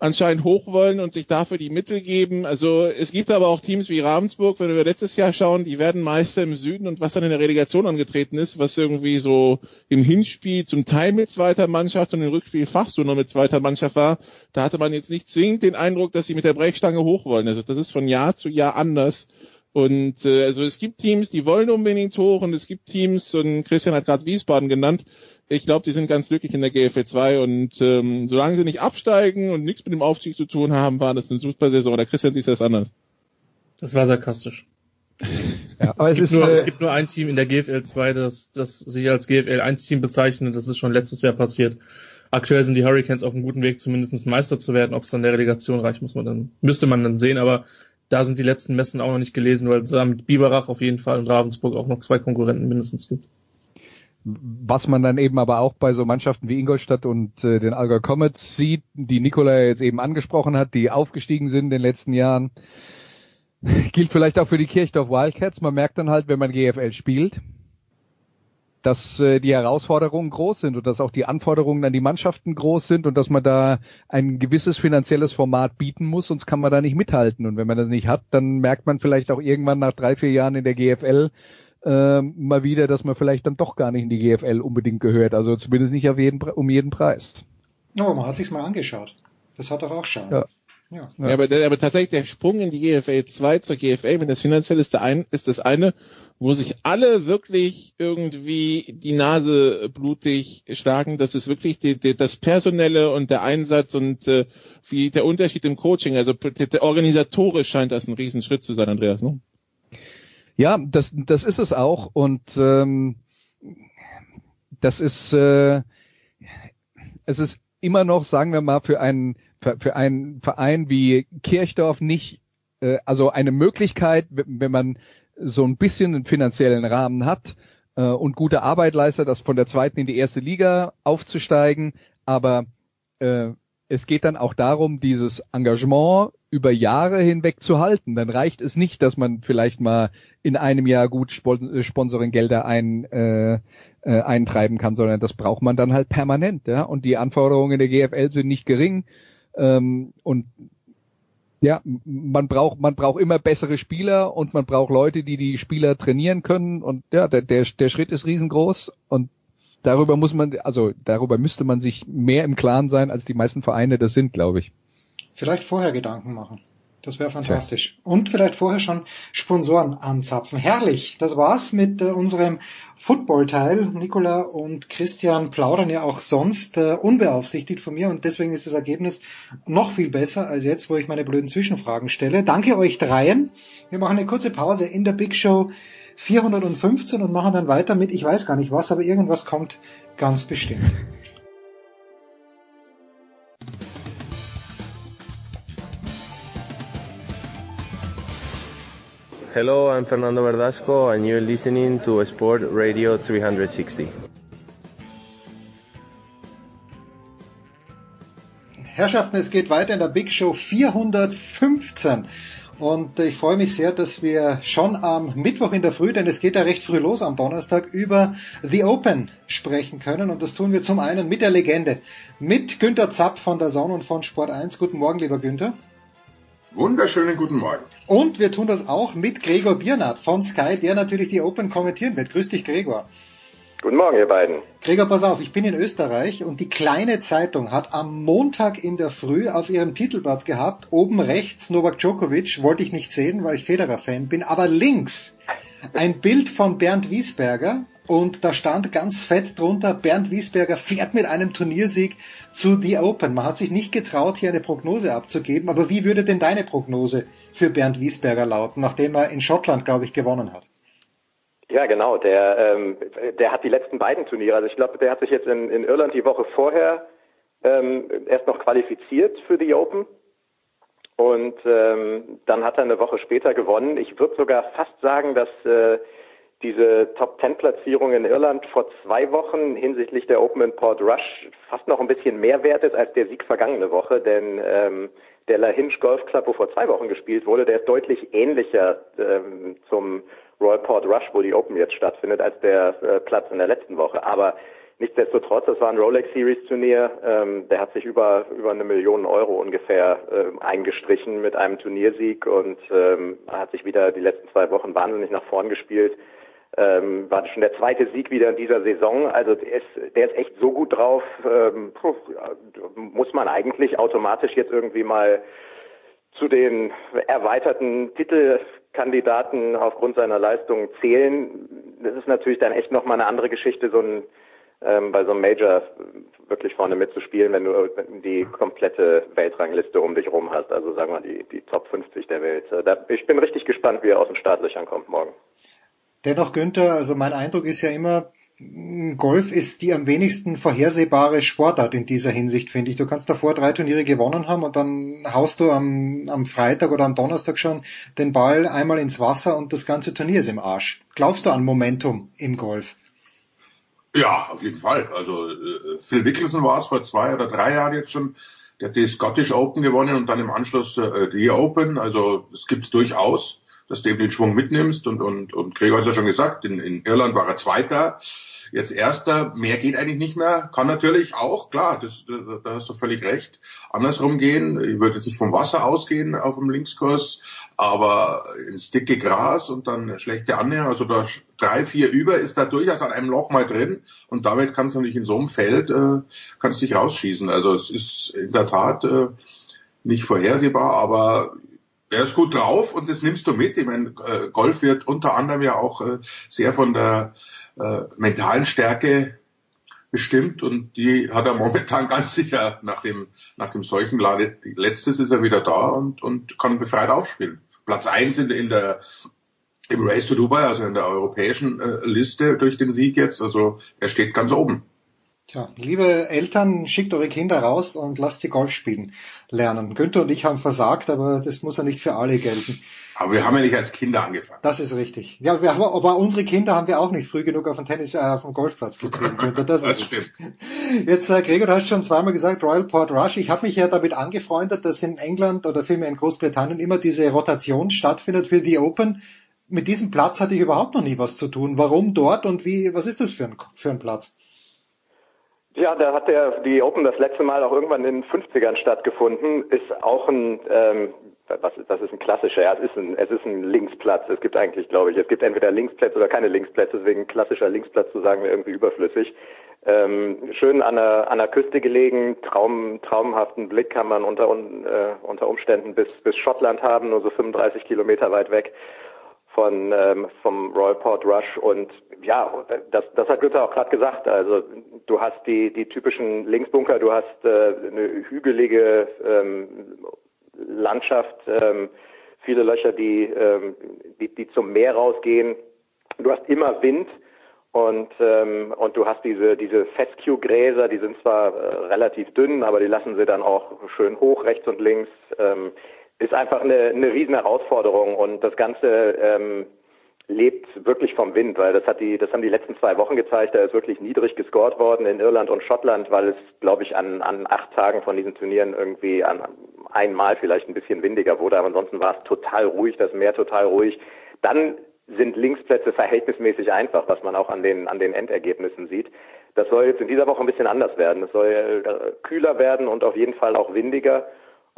anscheinend hoch wollen und sich dafür die Mittel geben. Also es gibt aber auch Teams wie Ravensburg, wenn wir letztes Jahr schauen, die werden Meister im Süden und was dann in der Relegation angetreten ist, was irgendwie so im Hinspiel zum Teil mit zweiter Mannschaft und im Rückspiel fast nur mit zweiter Mannschaft war, da hatte man jetzt nicht zwingend den Eindruck, dass sie mit der Brechstange hoch wollen. Also das ist von Jahr zu Jahr anders. Und äh, also es gibt Teams, die wollen unbedingt hoch und es gibt Teams, und Christian hat gerade Wiesbaden genannt, ich glaube, die sind ganz glücklich in der GFL 2 und ähm, solange sie nicht absteigen und nichts mit dem Aufstieg zu tun haben, war das eine super Saison. Der Christian sieht das anders. Das war sarkastisch. ja, aber es, es, gibt nur, äh, es gibt nur ein Team in der GFL 2, das, das sich als GFL 1 Team bezeichnet. Das ist schon letztes Jahr passiert. Aktuell sind die Hurricanes auf einem guten Weg, zumindest Meister zu werden. Ob es dann der Relegation reicht, muss man dann, müsste man dann sehen. Aber da sind die letzten Messen auch noch nicht gelesen, weil es da mit Biberach auf jeden Fall und Ravensburg auch noch zwei Konkurrenten mindestens gibt was man dann eben aber auch bei so Mannschaften wie Ingolstadt und äh, den Allgäu Comets sieht, die Nikola jetzt eben angesprochen hat, die aufgestiegen sind in den letzten Jahren, gilt vielleicht auch für die Kirchdorf Wildcats. Man merkt dann halt, wenn man GFL spielt, dass äh, die Herausforderungen groß sind und dass auch die Anforderungen an die Mannschaften groß sind und dass man da ein gewisses finanzielles Format bieten muss, sonst kann man da nicht mithalten. Und wenn man das nicht hat, dann merkt man vielleicht auch irgendwann nach drei, vier Jahren in der GFL, äh, mal wieder, dass man vielleicht dann doch gar nicht in die GFL unbedingt gehört. Also zumindest nicht auf jeden, um jeden Preis. Ja, man hat sich's mal angeschaut. Das hat doch auch Schaden. Ja. Ja. ja aber, der, aber tatsächlich der Sprung in die GFL 2 zur GFL, wenn das finanziell ist, der ein, ist das eine, wo sich alle wirklich irgendwie die Nase blutig schlagen. Das ist wirklich die, die, das Personelle und der Einsatz und äh, wie der Unterschied im Coaching. Also der, der organisatorisch scheint das ein Riesenschritt zu sein, Andreas. Ne? Ja, das, das ist es auch und ähm, das ist äh, es ist immer noch, sagen wir mal, für einen für, für einen Verein wie Kirchdorf nicht äh, also eine Möglichkeit, wenn man so ein bisschen einen finanziellen Rahmen hat äh, und gute Arbeit leistet, das von der zweiten in die erste Liga aufzusteigen. Aber äh, es geht dann auch darum, dieses Engagement über Jahre hinweg zu halten. Dann reicht es nicht, dass man vielleicht mal in einem Jahr gut äh, Sponsoringgelder ein, äh, äh, eintreiben kann, sondern das braucht man dann halt permanent. Ja? Und die Anforderungen der GFL sind nicht gering. Ähm, und ja, man braucht, man braucht immer bessere Spieler und man braucht Leute, die die Spieler trainieren können. Und ja, der, der, der Schritt ist riesengroß und darüber muss man, also darüber müsste man sich mehr im Klaren sein, als die meisten Vereine das sind, glaube ich. Vielleicht vorher Gedanken machen. Das wäre fantastisch. Ja. Und vielleicht vorher schon Sponsoren anzapfen. Herrlich. Das war's mit äh, unserem Football-Teil. Nicola und Christian plaudern ja auch sonst äh, unbeaufsichtigt von mir und deswegen ist das Ergebnis noch viel besser als jetzt, wo ich meine blöden Zwischenfragen stelle. Danke euch dreien. Wir machen eine kurze Pause in der Big Show 415 und machen dann weiter mit, ich weiß gar nicht was, aber irgendwas kommt ganz bestimmt. Hello, I'm Fernando Verdasco and you're listening to Sport Radio 360. Herrschaften, es geht weiter in der Big Show 415. Und ich freue mich sehr, dass wir schon am Mittwoch in der Früh, denn es geht ja recht früh los am Donnerstag, über The Open sprechen können. Und das tun wir zum einen mit der Legende, mit Günter Zapp von der Sonne und von Sport 1. Guten Morgen, lieber Günther. Wunderschönen guten Morgen. Und wir tun das auch mit Gregor Biernat von Sky, der natürlich die Open kommentieren wird. Grüß dich, Gregor. Guten Morgen, ihr beiden. Gregor, pass auf, ich bin in Österreich und die kleine Zeitung hat am Montag in der Früh auf ihrem Titelblatt gehabt, oben rechts Novak Djokovic, wollte ich nicht sehen, weil ich Federer-Fan bin, aber links ein Bild von Bernd Wiesberger und da stand ganz fett drunter, Bernd Wiesberger fährt mit einem Turniersieg zu The Open. Man hat sich nicht getraut, hier eine Prognose abzugeben, aber wie würde denn deine Prognose für Bernd Wiesberger lauten, nachdem er in Schottland, glaube ich, gewonnen hat? Ja, genau. Der, ähm, der hat die letzten beiden Turniere. Also ich glaube, der hat sich jetzt in, in Irland die Woche vorher ähm, erst noch qualifiziert für die Open. Und ähm, dann hat er eine Woche später gewonnen. Ich würde sogar fast sagen, dass äh, diese Top-10-Platzierung in Irland vor zwei Wochen hinsichtlich der Open in Port Rush fast noch ein bisschen mehr wert ist als der Sieg vergangene Woche, denn ähm, der La Hinge Golf Club, wo vor zwei Wochen gespielt wurde, der ist deutlich ähnlicher ähm, zum Royal Port Rush, wo die Open jetzt stattfindet, als der äh, Platz in der letzten Woche. Aber nichtsdestotrotz, das war ein Rolex Series Turnier, ähm, der hat sich über über eine Million Euro ungefähr äh, eingestrichen mit einem Turniersieg und ähm, hat sich wieder die letzten zwei Wochen wahnsinnig nach vorn gespielt ähm, war schon der zweite Sieg wieder in dieser Saison. Also der ist, der ist echt so gut drauf, ähm, muss man eigentlich automatisch jetzt irgendwie mal zu den erweiterten Titelkandidaten aufgrund seiner Leistung zählen. Das ist natürlich dann echt nochmal eine andere Geschichte, so ein ähm, bei so einem Major wirklich vorne mitzuspielen, wenn du die komplette Weltrangliste um dich rum hast, also sagen wir die, die Top 50 der Welt. Äh, da, ich bin richtig gespannt, wie er aus den Startlöchern kommt morgen. Dennoch, Günther, also mein Eindruck ist ja immer, Golf ist die am wenigsten vorhersehbare Sportart in dieser Hinsicht, finde ich. Du kannst davor drei Turniere gewonnen haben und dann haust du am, am Freitag oder am Donnerstag schon den Ball einmal ins Wasser und das ganze Turnier ist im Arsch. Glaubst du an Momentum im Golf? Ja, auf jeden Fall. Also äh, Phil Mickelson war es vor zwei oder drei Jahren jetzt schon. Der hat die Scottish Open gewonnen und dann im Anschluss äh, die Open. Also es gibt durchaus dass du eben den Schwung mitnimmst. Und, und, und Gregor hat ja schon gesagt, in, in Irland war er Zweiter, jetzt Erster, mehr geht eigentlich nicht mehr, kann natürlich auch, klar, das, da, da hast du völlig recht, andersrum gehen, ich würde jetzt nicht vom Wasser ausgehen auf dem Linkskurs, aber ins dicke Gras und dann schlechte Annäherung, also da drei, vier über ist da durchaus an einem Loch mal drin. Und damit kannst du natürlich in so einem Feld, äh, kannst dich rausschießen, also es ist in der Tat äh, nicht vorhersehbar, aber er ist gut drauf und das nimmst du mit. Ich meine, äh, Golf wird unter anderem ja auch äh, sehr von der äh, mentalen Stärke bestimmt und die hat er momentan ganz sicher nach dem, nach dem Seuchenlade. Letztes ist er wieder da und, und kann befreit aufspielen. Platz eins in, in der, im Race to Dubai, also in der europäischen Liste durch den Sieg jetzt. Also er steht ganz oben. Tja, liebe Eltern, schickt eure Kinder raus und lasst sie Golf spielen lernen. Günther und ich haben versagt, aber das muss ja nicht für alle gelten. Aber wir haben ja nicht als Kinder angefangen. Das ist richtig. Ja, wir haben, aber unsere Kinder haben wir auch nicht früh genug auf dem Tennis, äh, auf dem Golfplatz getrieben. Günther, das, Das stimmt. Jetzt, äh, Gregor, du hast schon zweimal gesagt, Royal Port Rush. Ich habe mich ja damit angefreundet, dass in England oder vielmehr in Großbritannien immer diese Rotation stattfindet für die Open. Mit diesem Platz hatte ich überhaupt noch nie was zu tun. Warum dort und wie, was ist das für ein, für ein Platz? Ja, da hat der die Open das letzte Mal auch irgendwann in den 50ern stattgefunden. Ist auch ein ähm, was das ist ein klassischer, ja, es ist ein, es ist ein Linksplatz. Es gibt eigentlich, glaube ich, es gibt entweder Linksplätze oder keine Linksplätze, deswegen klassischer Linksplatz zu sagen irgendwie überflüssig. Ähm, schön an der, an der Küste gelegen, Traum, traumhaften Blick kann man unter, un, äh, unter Umständen bis, bis Schottland haben, nur so 35 Kilometer weit weg von ähm, vom Royal Port Rush und ja, das, das hat Günther auch gerade gesagt. Also du hast die die typischen Linksbunker, du hast äh, eine hügelige ähm, Landschaft, ähm, viele Löcher, die, ähm, die die zum Meer rausgehen. Du hast immer Wind und ähm, und du hast diese diese Fescue-Gräser, die sind zwar äh, relativ dünn, aber die lassen sie dann auch schön hoch rechts und links. Ähm, ist einfach eine, eine riesen Herausforderung und das Ganze ähm, lebt wirklich vom Wind, weil das hat die, das haben die letzten zwei Wochen gezeigt, da ist wirklich niedrig gescored worden in Irland und Schottland, weil es, glaube ich, an, an acht Tagen von diesen Turnieren irgendwie an einmal vielleicht ein bisschen windiger wurde, aber ansonsten war es total ruhig, das Meer total ruhig. Dann sind Linksplätze verhältnismäßig einfach, was man auch an den, an den Endergebnissen sieht. Das soll jetzt in dieser Woche ein bisschen anders werden. Es soll äh, kühler werden und auf jeden Fall auch windiger.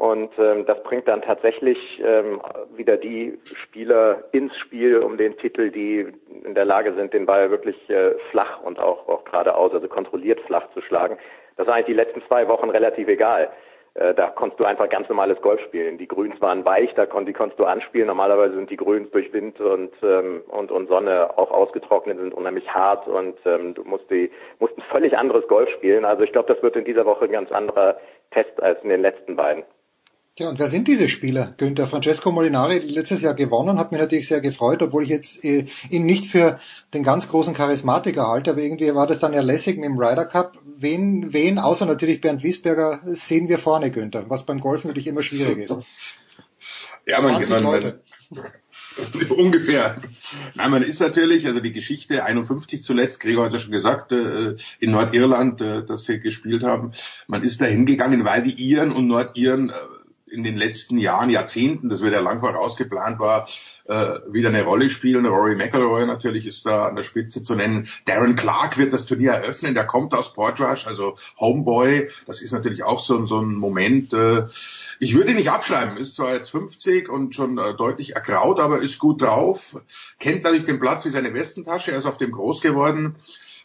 Und ähm, das bringt dann tatsächlich ähm, wieder die Spieler ins Spiel um den Titel, die in der Lage sind, den Ball wirklich äh, flach und auch, auch geradeaus, also kontrolliert flach zu schlagen. Das war eigentlich die letzten zwei Wochen relativ egal. Äh, da konntest du einfach ganz normales Golf spielen. Die Grüns waren weich, da kon die konntest du anspielen. Normalerweise sind die Grüns durch Wind und, ähm, und, und Sonne auch ausgetrocknet, sind unheimlich hart und ähm, du musst, die, musst ein völlig anderes Golf spielen. Also ich glaube, das wird in dieser Woche ein ganz anderer Test als in den letzten beiden. Ja, und wer sind diese Spieler? Günther Francesco Molinari letztes Jahr gewonnen, hat mich natürlich sehr gefreut, obwohl ich jetzt äh, ihn nicht für den ganz großen Charismatiker halte, aber irgendwie war das dann ja lässig mit dem Ryder Cup. Wen, wen, außer natürlich Bernd Wiesberger, sehen wir vorne, Günther, was beim Golfen natürlich immer schwierig ist. Ja, man, man, man, ungefähr. Nein, man ist natürlich, also die Geschichte 51 zuletzt, Gregor hat ja schon gesagt, äh, in Nordirland, äh, dass sie gespielt haben, man ist da hingegangen, weil die Iren und Nordiren äh, in den letzten Jahren, Jahrzehnten, das wird ja lang vorausgeplant war, äh, wieder eine Rolle spielen. Rory McIlroy natürlich ist da an der Spitze zu nennen. Darren Clark wird das Turnier eröffnen, der kommt aus Portrush, also Homeboy. Das ist natürlich auch so, so ein Moment. Äh, ich würde ihn nicht abschreiben, ist zwar jetzt 50 und schon äh, deutlich ergraut, aber ist gut drauf, kennt natürlich den Platz wie seine Westentasche, er ist auf dem groß geworden.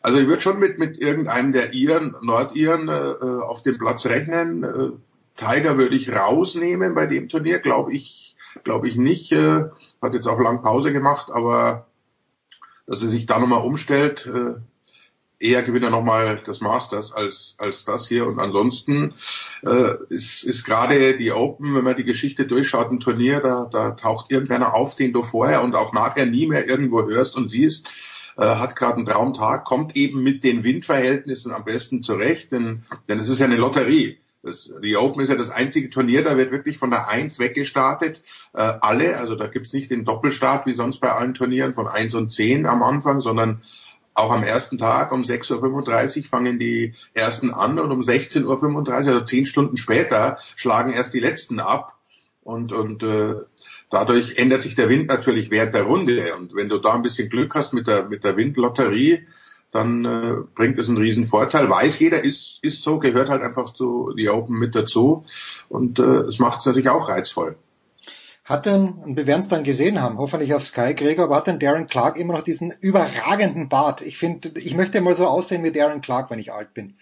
Also ich würde schon mit, mit irgendeinem der Iren, Nordiren äh, auf dem Platz rechnen. Tiger würde ich rausnehmen bei dem Turnier, glaube ich, glaube ich nicht. Äh, hat jetzt auch lang Pause gemacht, aber dass er sich da nochmal umstellt, äh, eher gewinnt er nochmal das Masters als, als das hier. Und ansonsten äh, ist, ist gerade die Open, wenn man die Geschichte durchschaut, ein Turnier, da, da taucht irgendeiner auf, den du vorher und auch nachher nie mehr irgendwo hörst und siehst. Äh, hat gerade einen Traumtag, kommt eben mit den Windverhältnissen am besten zurecht, denn, denn es ist ja eine Lotterie. Das, die Open ist ja das einzige Turnier, da wird wirklich von der Eins weggestartet. Äh, alle, also da gibt's nicht den Doppelstart wie sonst bei allen Turnieren von Eins und Zehn am Anfang, sondern auch am ersten Tag um 6.35 Uhr fangen die ersten an und um 16.35 Uhr, also zehn Stunden später, schlagen erst die letzten ab. Und, und äh, dadurch ändert sich der Wind natürlich während der Runde. Und wenn du da ein bisschen Glück hast mit der, mit der Windlotterie, dann äh, bringt es einen riesen Vorteil. Weiß jeder, ist, ist so, gehört halt einfach zu die Open mit dazu und äh, es macht es natürlich auch reizvoll. Hat denn, und wir werden es dann gesehen haben, hoffentlich auf Sky, Gregor, aber hat denn Darren Clark immer noch diesen überragenden Bart? Ich finde, ich möchte mal so aussehen wie Darren Clark, wenn ich alt bin.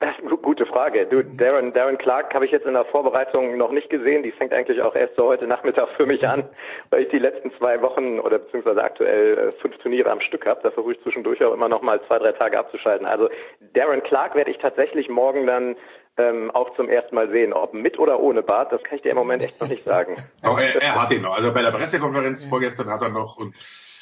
Das ist eine gute Frage. Du, Darren, Darren Clark habe ich jetzt in der Vorbereitung noch nicht gesehen. Die fängt eigentlich auch erst so heute Nachmittag für mich an, weil ich die letzten zwei Wochen oder beziehungsweise aktuell äh, fünf Turniere am Stück habe. Da versuche ich zwischendurch auch immer noch mal zwei, drei Tage abzuschalten. Also Darren Clark werde ich tatsächlich morgen dann ähm, auch zum ersten Mal sehen. Ob mit oder ohne Bart, das kann ich dir im Moment echt noch nicht sagen. Aber er, er hat ihn noch. Also bei der Pressekonferenz vorgestern hat er noch und,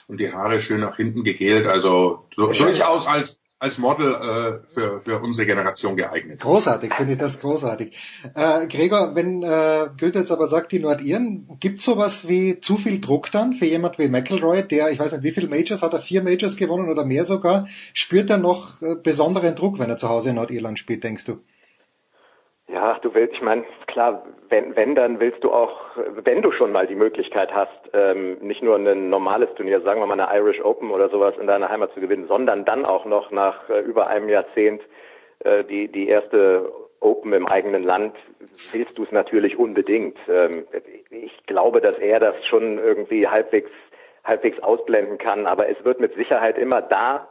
und die Haare schön nach hinten gegelt. Also durchaus als als Model äh, für, für unsere Generation geeignet. Großartig, finde ich das großartig. Äh, Gregor, wenn äh, Goethe jetzt aber sagt, die Nordiren, gibt sowas wie zu viel Druck dann für jemand wie McElroy, der, ich weiß nicht, wie viele Majors, hat er vier Majors gewonnen oder mehr sogar, spürt er noch äh, besonderen Druck, wenn er zu Hause in Nordirland spielt, denkst du? Ja, du willst, ich meine, klar, wenn, wenn, dann willst du auch, wenn du schon mal die Möglichkeit hast, ähm, nicht nur ein normales Turnier, sagen wir mal eine Irish Open oder sowas in deiner Heimat zu gewinnen, sondern dann auch noch nach äh, über einem Jahrzehnt äh, die, die erste Open im eigenen Land, willst du es natürlich unbedingt. Ähm, ich glaube, dass er das schon irgendwie halbwegs, halbwegs ausblenden kann, aber es wird mit Sicherheit immer da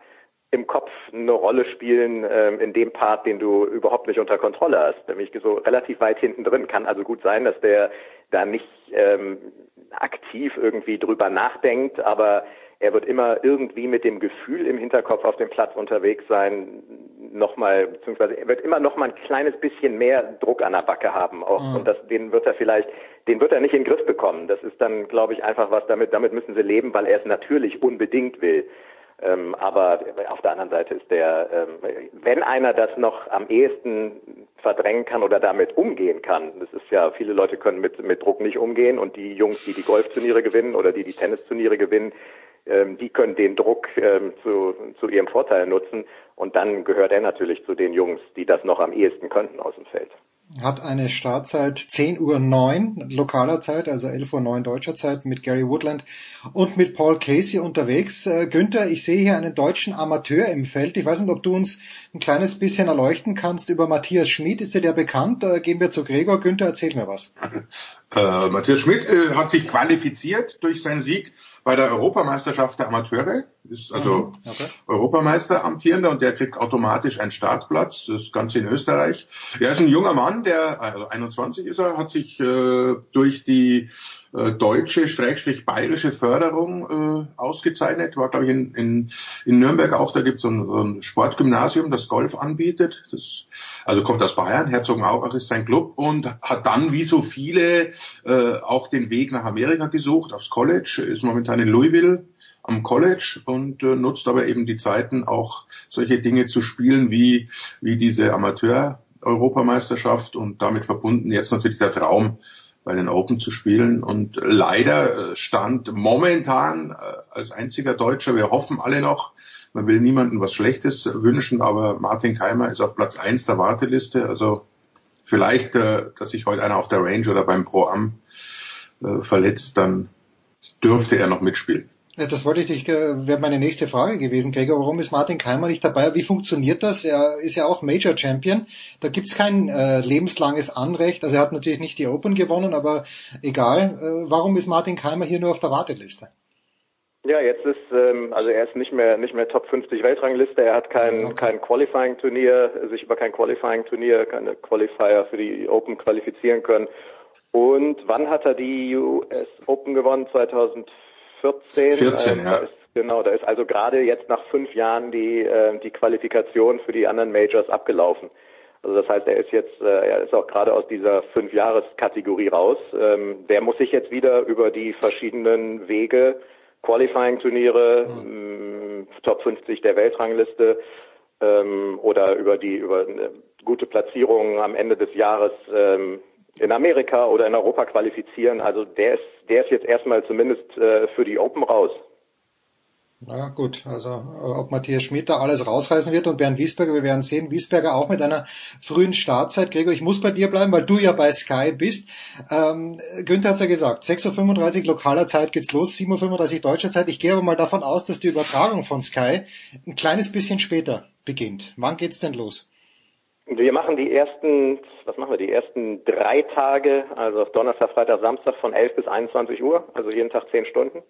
im Kopf eine Rolle spielen ähm, in dem Part, den du überhaupt nicht unter Kontrolle hast, nämlich so relativ weit hinten drin. Kann also gut sein, dass der da nicht ähm, aktiv irgendwie drüber nachdenkt, aber er wird immer irgendwie mit dem Gefühl im Hinterkopf auf dem Platz unterwegs sein, nochmal, beziehungsweise er wird immer noch mal ein kleines bisschen mehr Druck an der Backe haben auch. Mhm. Und das, den wird er vielleicht, den wird er nicht in den Griff bekommen. Das ist dann, glaube ich, einfach was damit, damit müssen sie leben, weil er es natürlich unbedingt will. Ähm, aber auf der anderen Seite ist der, ähm, wenn einer das noch am ehesten verdrängen kann oder damit umgehen kann, das ist ja, viele Leute können mit, mit Druck nicht umgehen und die Jungs, die die Golfturniere gewinnen oder die die Tennisturniere gewinnen, ähm, die können den Druck ähm, zu, zu ihrem Vorteil nutzen und dann gehört er natürlich zu den Jungs, die das noch am ehesten könnten aus dem Feld hat eine Startzeit 10 Uhr 9 lokaler Zeit, also 11 Uhr 9 deutscher Zeit mit Gary Woodland und mit Paul Casey unterwegs. Äh, Günther, ich sehe hier einen deutschen Amateur im Feld. Ich weiß nicht, ob du uns ein kleines bisschen erleuchten kannst über Matthias Schmid. Ist dir der bekannt? Gehen wir zu Gregor. Günther, erzähl mir was. Äh, Matthias Schmid äh, hat sich qualifiziert durch seinen Sieg bei der Europameisterschaft der Amateure, ist also mhm, okay. Europameister amtierender und der kriegt automatisch einen Startplatz, das Ganze in Österreich. Er ist ein junger Mann, der, also 21 ist er, hat sich äh, durch die deutsche, schrägstrich bayerische Förderung äh, ausgezeichnet, war glaube ich in, in, in Nürnberg auch, da gibt es so ein, ein Sportgymnasium, das Golf anbietet, das, also kommt aus Bayern, Herzogenaurach ist sein Club und hat dann wie so viele äh, auch den Weg nach Amerika gesucht, aufs College, ist momentan in Louisville am College und äh, nutzt aber eben die Zeiten auch solche Dinge zu spielen wie, wie diese Amateur Europameisterschaft und damit verbunden jetzt natürlich der Traum, bei den Open zu spielen. Und leider äh, stand momentan äh, als einziger Deutscher, wir hoffen alle noch, man will niemandem was Schlechtes wünschen, aber Martin Keimer ist auf Platz eins der Warteliste. Also vielleicht, äh, dass sich heute einer auf der Range oder beim Pro Am verletzt, dann dürfte er noch mitspielen. Das wollte ich dich, äh, wäre meine nächste Frage gewesen, Gregor. Warum ist Martin Keimer nicht dabei? Wie funktioniert das? Er ist ja auch Major Champion. Da gibt's kein äh, lebenslanges Anrecht. Also er hat natürlich nicht die Open gewonnen, aber egal. Äh, warum ist Martin Keimer hier nur auf der Warteliste? Ja, jetzt ist ähm, also er ist nicht mehr nicht mehr Top 50 Weltrangliste. Er hat kein okay. kein Qualifying Turnier, sich über kein Qualifying Turnier, keine Qualifier für die Open qualifizieren können. Und wann hat er die US Open gewonnen? 2004 14. 14, äh, ja. Ist, genau, da ist also gerade jetzt nach fünf Jahren die, äh, die Qualifikation für die anderen Majors abgelaufen. Also das heißt, er ist jetzt, äh, er ist auch gerade aus dieser Fünf-Jahres-Kategorie raus. Ähm, der muss sich jetzt wieder über die verschiedenen Wege, Qualifying-Turniere, mhm. Top 50 der Weltrangliste ähm, oder über die über eine gute Platzierung am Ende des Jahres ähm, in Amerika oder in Europa qualifizieren. Also der ist, der ist jetzt erstmal zumindest äh, für die Open raus. Na gut, also äh, ob Matthias Schmidt da alles rausreißen wird und Bernd Wiesberger, wir werden sehen. Wiesberger auch mit einer frühen Startzeit. Gregor, ich muss bei dir bleiben, weil du ja bei Sky bist. Ähm, Günther hat's ja gesagt, 6.35 Uhr lokaler Zeit geht's los, 7.35 Uhr deutscher Zeit. Ich gehe aber mal davon aus, dass die Übertragung von Sky ein kleines bisschen später beginnt. Wann geht's denn los? Wir machen die ersten, was machen wir, die ersten drei Tage, also Donnerstag, Freitag, Samstag von 11 bis 21 Uhr, also jeden Tag zehn Stunden.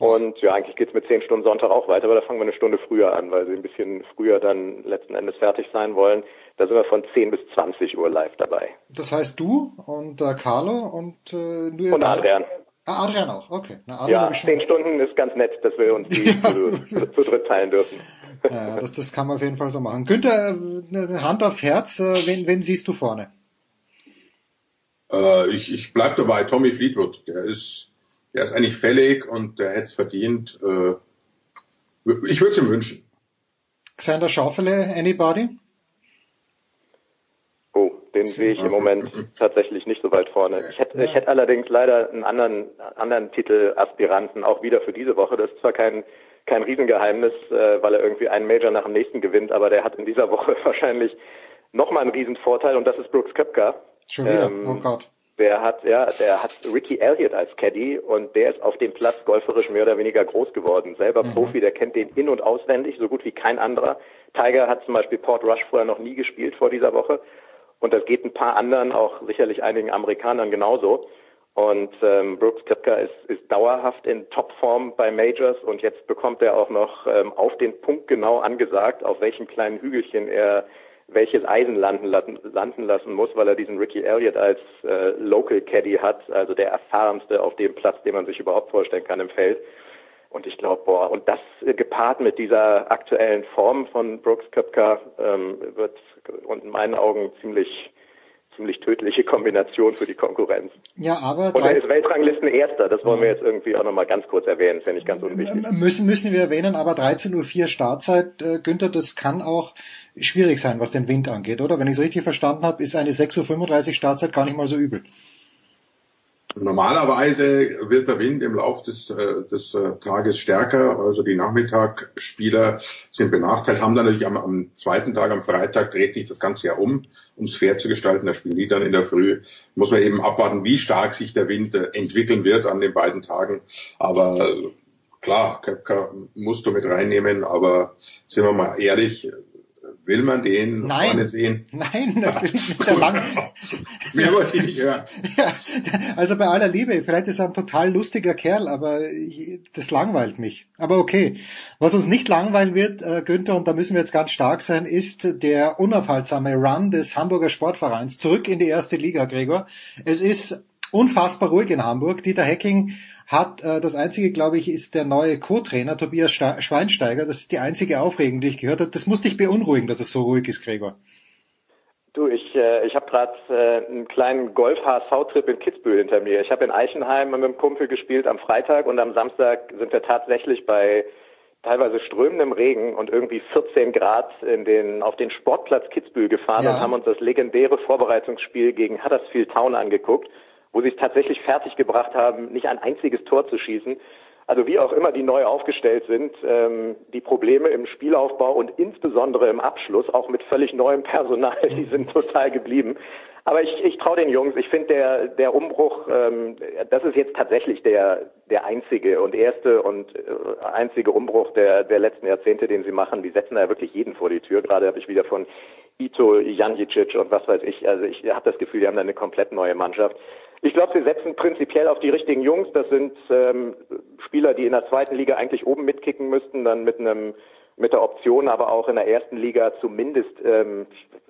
Und ja, eigentlich geht's mit zehn Stunden Sonntag auch weiter, aber da fangen wir eine Stunde früher an, weil sie ein bisschen früher dann letzten Endes fertig sein wollen. Da sind wir von 10 bis 20 Uhr live dabei. Das heißt du und äh, Carlo und äh, du Und Adrian. Ah, Adrian auch, okay. Na, Adrian ja, zehn Stunden ist ganz nett, dass wir uns die ja. zu, zu dritt teilen dürfen. Ja, das, das kann man auf jeden Fall so machen. Günther, eine Hand aufs Herz, äh, wen, wen siehst du vorne? Äh, ich, ich bleib dabei, Tommy Fleetwood. Der ist, der ist eigentlich fällig und der hätte es verdient. Äh, ich würde es ihm wünschen. Xander Schaufele, anybody? Oh, den sehe ich im Moment tatsächlich nicht so weit vorne. Ich hätte, ich hätte allerdings leider einen anderen, anderen Titelaspiranten auch wieder für diese Woche. Das ist zwar kein, kein Riesengeheimnis, äh, weil er irgendwie einen Major nach dem nächsten gewinnt, aber der hat in dieser Woche wahrscheinlich nochmal einen Riesenvorteil und das ist Brooks Köpker. Schon wieder, Ähm, oh Gott. Der hat, ja, der hat Ricky Elliott als Caddy und der ist auf dem Platz golferisch mehr oder weniger groß geworden. Selber Profi, der kennt den in- und auswendig, so gut wie kein anderer. Tiger hat zum Beispiel Port Rush vorher noch nie gespielt vor dieser Woche. Und das geht ein paar anderen, auch sicherlich einigen Amerikanern genauso. Und ähm, Brooks Koepka ist, ist dauerhaft in Topform bei Majors und jetzt bekommt er auch noch ähm, auf den Punkt genau angesagt, auf welchem kleinen Hügelchen er welches Eisen landen lassen, landen lassen muss, weil er diesen Ricky Elliott als äh, Local Caddy hat, also der erfahrenste auf dem Platz, den man sich überhaupt vorstellen kann im Feld. Und ich glaube, boah, und das äh, gepaart mit dieser aktuellen Form von Brooks Koepka ähm, wird und in meinen Augen ziemlich ziemlich tödliche Kombination für die Konkurrenz. Ja, aber Und er ist Weltranglisten Erster, das wollen wir jetzt irgendwie auch nochmal ganz kurz erwähnen, finde ich ganz unwichtig. müssen, müssen wir erwähnen, aber 13.04 Uhr Startzeit, äh, Günther, das kann auch schwierig sein, was den Wind angeht, oder? Wenn ich es richtig verstanden habe, ist eine 6.35 Uhr Startzeit gar nicht mal so übel. Normalerweise wird der Wind im Lauf des, äh, des äh, Tages stärker, also die Nachmittagspieler sind benachteiligt, haben dann natürlich am, am zweiten Tag, am Freitag, dreht sich das Ganze ja um, um es fair zu gestalten, da spielen die dann in der Früh, muss man eben abwarten, wie stark sich der Wind äh, entwickeln wird an den beiden Tagen, aber klar, Köpker musst du mit reinnehmen, aber sind wir mal ehrlich, will man den Nein. vorne sehen? Nein, natürlich nicht. Der lang, Mehr wollte ich nicht hören. also bei aller Liebe, vielleicht ist er ein total lustiger Kerl, aber das langweilt mich. Aber okay. Was uns nicht langweilen wird, äh, Günther, und da müssen wir jetzt ganz stark sein, ist der unaufhaltsame Run des Hamburger Sportvereins zurück in die erste Liga, Gregor. Es ist unfassbar ruhig in Hamburg. Dieter Hecking hat, äh, das einzige, glaube ich, ist der neue Co-Trainer Tobias Sta- Schweinsteiger. Das ist die einzige Aufregung, die ich gehört habe. Das muss dich beunruhigen, dass es so ruhig ist, Gregor. Du, ich, äh, ich habe gerade äh, einen kleinen Golf-HSV-Trip in Kitzbühel hinter mir. Ich habe in Eichenheim mit einem Kumpel gespielt am Freitag und am Samstag sind wir tatsächlich bei teilweise strömendem Regen und irgendwie 14 Grad in den, auf den Sportplatz Kitzbühel gefahren Ja. und haben uns das legendäre Vorbereitungsspiel gegen Huddersfield Town angeguckt, wo sie es tatsächlich fertiggebracht haben, nicht ein einziges Tor zu schießen. Also wie auch immer die neu aufgestellt sind, ähm, die Probleme im Spielaufbau und insbesondere im Abschluss, auch mit völlig neuem Personal, die sind total geblieben. Aber ich, ich traue den Jungs. Ich finde der der Umbruch, ähm, das ist jetzt tatsächlich der der einzige und erste und äh, einzige Umbruch der der letzten Jahrzehnte, den sie machen. Die setzen da wirklich jeden vor die Tür. Gerade habe ich wieder von Ito, Janjicic und was weiß ich. Also ich habe das Gefühl, die haben da eine komplett neue Mannschaft. Ich glaube, sie setzen prinzipiell auf die richtigen Jungs. Das sind ähm, Spieler, die in der zweiten Liga eigentlich oben mitkicken müssten, dann mit einem mit der Option, aber auch in der ersten Liga zumindest ähm,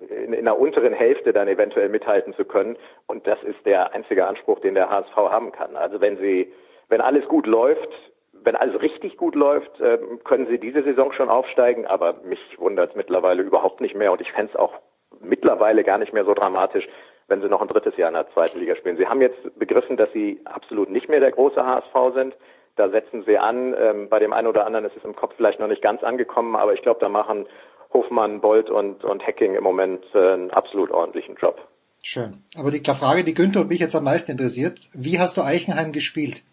in, in der unteren Hälfte dann eventuell mithalten zu können. Und das ist der einzige Anspruch, den der HSV haben kann. Also wenn sie, wenn alles gut läuft, wenn alles richtig gut läuft, ähm, können sie diese Saison schon aufsteigen. Aber mich wundert es mittlerweile überhaupt nicht mehr. Und ich fände es auch mittlerweile gar nicht mehr so dramatisch, wenn sie noch ein drittes Jahr in der zweiten Liga spielen. Sie haben jetzt begriffen, dass sie absolut nicht mehr der große HSV sind. Da setzen sie an. Ähm, bei dem einen oder anderen ist es im Kopf vielleicht noch nicht ganz angekommen, aber ich glaube, da machen Hofmann, Bolt und, und Hacking im Moment äh, einen absolut ordentlichen Job. Schön. Aber die Frage, die Günther und mich jetzt am meisten interessiert, wie hast du Eichenheim gespielt?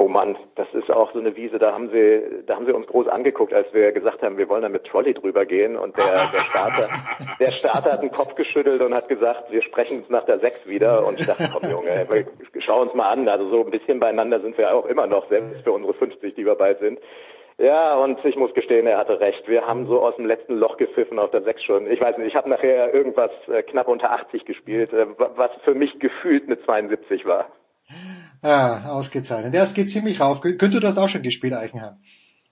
Oh Mann, das ist auch so eine Wiese, da haben sie, da haben sie uns groß angeguckt, als wir gesagt haben, wir wollen da mit Trolley drüber gehen und der, der Starter, der Starter hat den Kopf geschüttelt und hat gesagt, wir sprechen uns nach der Sechs wieder und ich dachte, komm Junge, schau uns mal an, also so ein bisschen beieinander sind wir auch immer noch, selbst für unsere 50, die wir bald sind. Ja, und ich muss gestehen, er hatte recht. Wir haben so aus dem letzten Loch gepfiffen auf der Sechs schon. Ich weiß nicht, ich habe nachher irgendwas äh, knapp unter 80 gespielt, äh, was für mich gefühlt eine 72 war. Ah, ausgezeichnet. Ja, es geht ziemlich rauf. Günther, du hast auch schon gespielt, Eichenheim.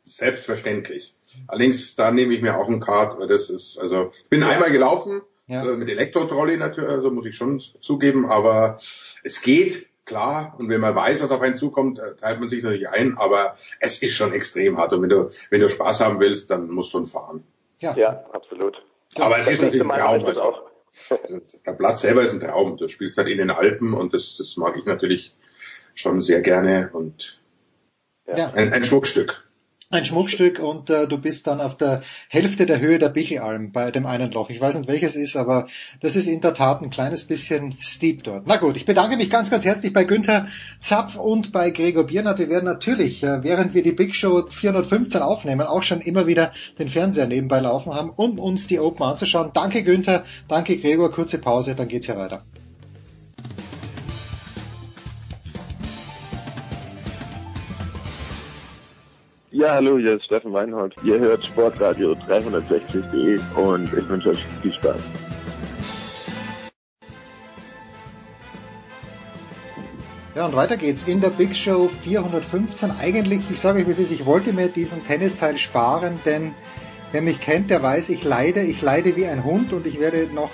Selbstverständlich. Allerdings, da nehme ich mir auch einen Kart, weil das ist, also, ich bin einmal gelaufen, Ja. äh, mit Elektrotrolley natürlich, also muss ich schon zugeben, aber es geht, klar, und wenn man weiß, was auf einen zukommt, äh, teilt man sich natürlich ein, aber es ist schon extrem hart und wenn du, wenn du Spaß haben willst, dann musst du fahren. Ja, ja absolut. Aber es Das ist natürlich ein Traum. Das Also, der Platz selber ist ein Traum. Du spielst halt in den Alpen und das, das mag ich natürlich schon sehr gerne und Ja. ein, ein Schmuckstück. ein Schmuckstück und äh, du bist dann auf der Hälfte der Höhe der Bichelalm bei dem einen Loch. Ich weiß nicht welches ist, aber das ist in der Tat ein kleines bisschen steep dort. Na gut, ich bedanke mich ganz, ganz herzlich bei Günther Zapf und bei Gregor Biernat. Wir werden natürlich, äh, während wir die Big Show 415 aufnehmen, auch schon immer wieder den Fernseher nebenbei laufen haben, um uns die Open anzuschauen. Danke Günther, danke Gregor, kurze Pause, dann geht's ja weiter. Ja, hallo, hier ist Steffen Weinhold. Ihr hört Sportradio 360.de und ich wünsche euch viel Spaß. Ja, und weiter geht's in der Big Show 415. Eigentlich, ich sage euch, wie es ist, ich wollte mir diesen Tennisteil sparen, denn wer mich kennt, der weiß, ich leide, ich leide wie ein Hund und ich werde noch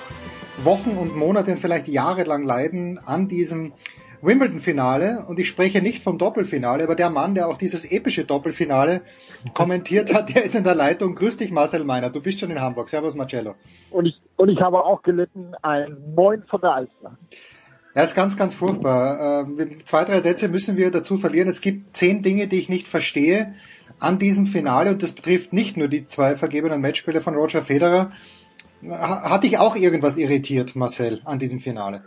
Wochen und Monate, vielleicht Jahre lang leiden an diesem Wimbledon-Finale und ich spreche nicht vom Doppelfinale, aber der Mann, der auch dieses epische Doppelfinale kommentiert hat, der ist in der Leitung. Grüß dich, Marcel Meiner. Du bist schon in Hamburg. Servus, Marcello. Und ich, und ich habe auch gelitten, ein Moin von der Alster. Ja, ist ganz, ganz furchtbar. Äh, zwei, drei Sätze müssen wir dazu verlieren. Es gibt zehn Dinge, die ich nicht verstehe an diesem Finale und das betrifft nicht nur die zwei vergebenen Matchspiele von Roger Federer. Hat dich auch irgendwas irritiert, Marcel, an diesem Finale?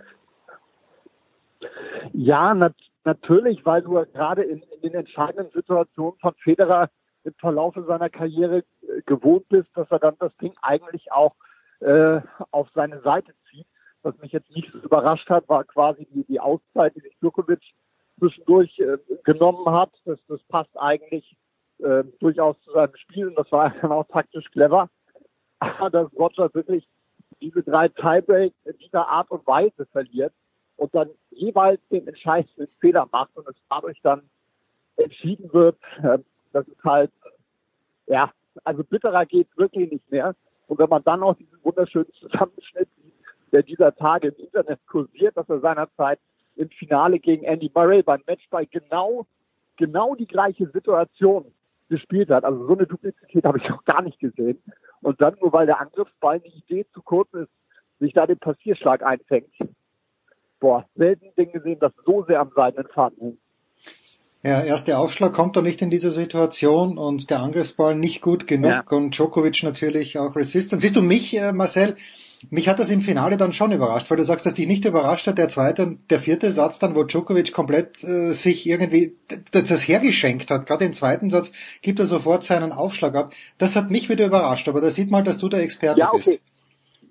Ja, nat natürlich, weil du gerade in, in, den entscheidenden Situationen von Federer im Verlauf seiner Karriere äh, gewohnt bist, dass er dann das Ding eigentlich auch äh, auf seine Seite zieht. Was mich jetzt nicht so überrascht hat, war quasi die, die Auszeit, die sich Djokovic zwischendurch äh, genommen hat. Das, das passt eigentlich äh, durchaus zu seinem Spiel und das war dann auch taktisch clever. Aber dass Roger wirklich diese drei Tiebreaks in dieser Art und Weise verliert, und dann jeweils den entscheidenden Fehler macht und es dadurch dann entschieden wird, äh, das ist halt, ja, also bitterer geht's wirklich nicht mehr. Und wenn man dann auch diesen wunderschönen Zusammenschnitt sieht, der dieser Tage im Internet kursiert, dass er seinerzeit im Finale gegen Andy Murray beim Matchball genau, genau die gleiche Situation gespielt hat. Also so eine Duplizität habe ich noch gar nicht gesehen. Und dann nur weil der Angriffsball die Idee zu kurz ist, sich da den Passierschlag einfängt, boah, selten Ding gesehen, das so sehr am seidenen Faden hängt. Ja, erst der Aufschlag kommt doch nicht in diese Situation und der Angriffsball nicht gut genug ja. und Djokovic natürlich auch resistant. Siehst du mich, äh, Marcel, mich hat das im Finale dann schon überrascht, weil du sagst, dass dich nicht überrascht hat, der zweite und der vierte Satz dann, wo Djokovic komplett äh, sich irgendwie das, das hergeschenkt hat. Gerade den zweiten Satz gibt er sofort seinen Aufschlag ab. Das hat mich wieder überrascht, aber da sieht man, dass du der Experte ja, okay. bist.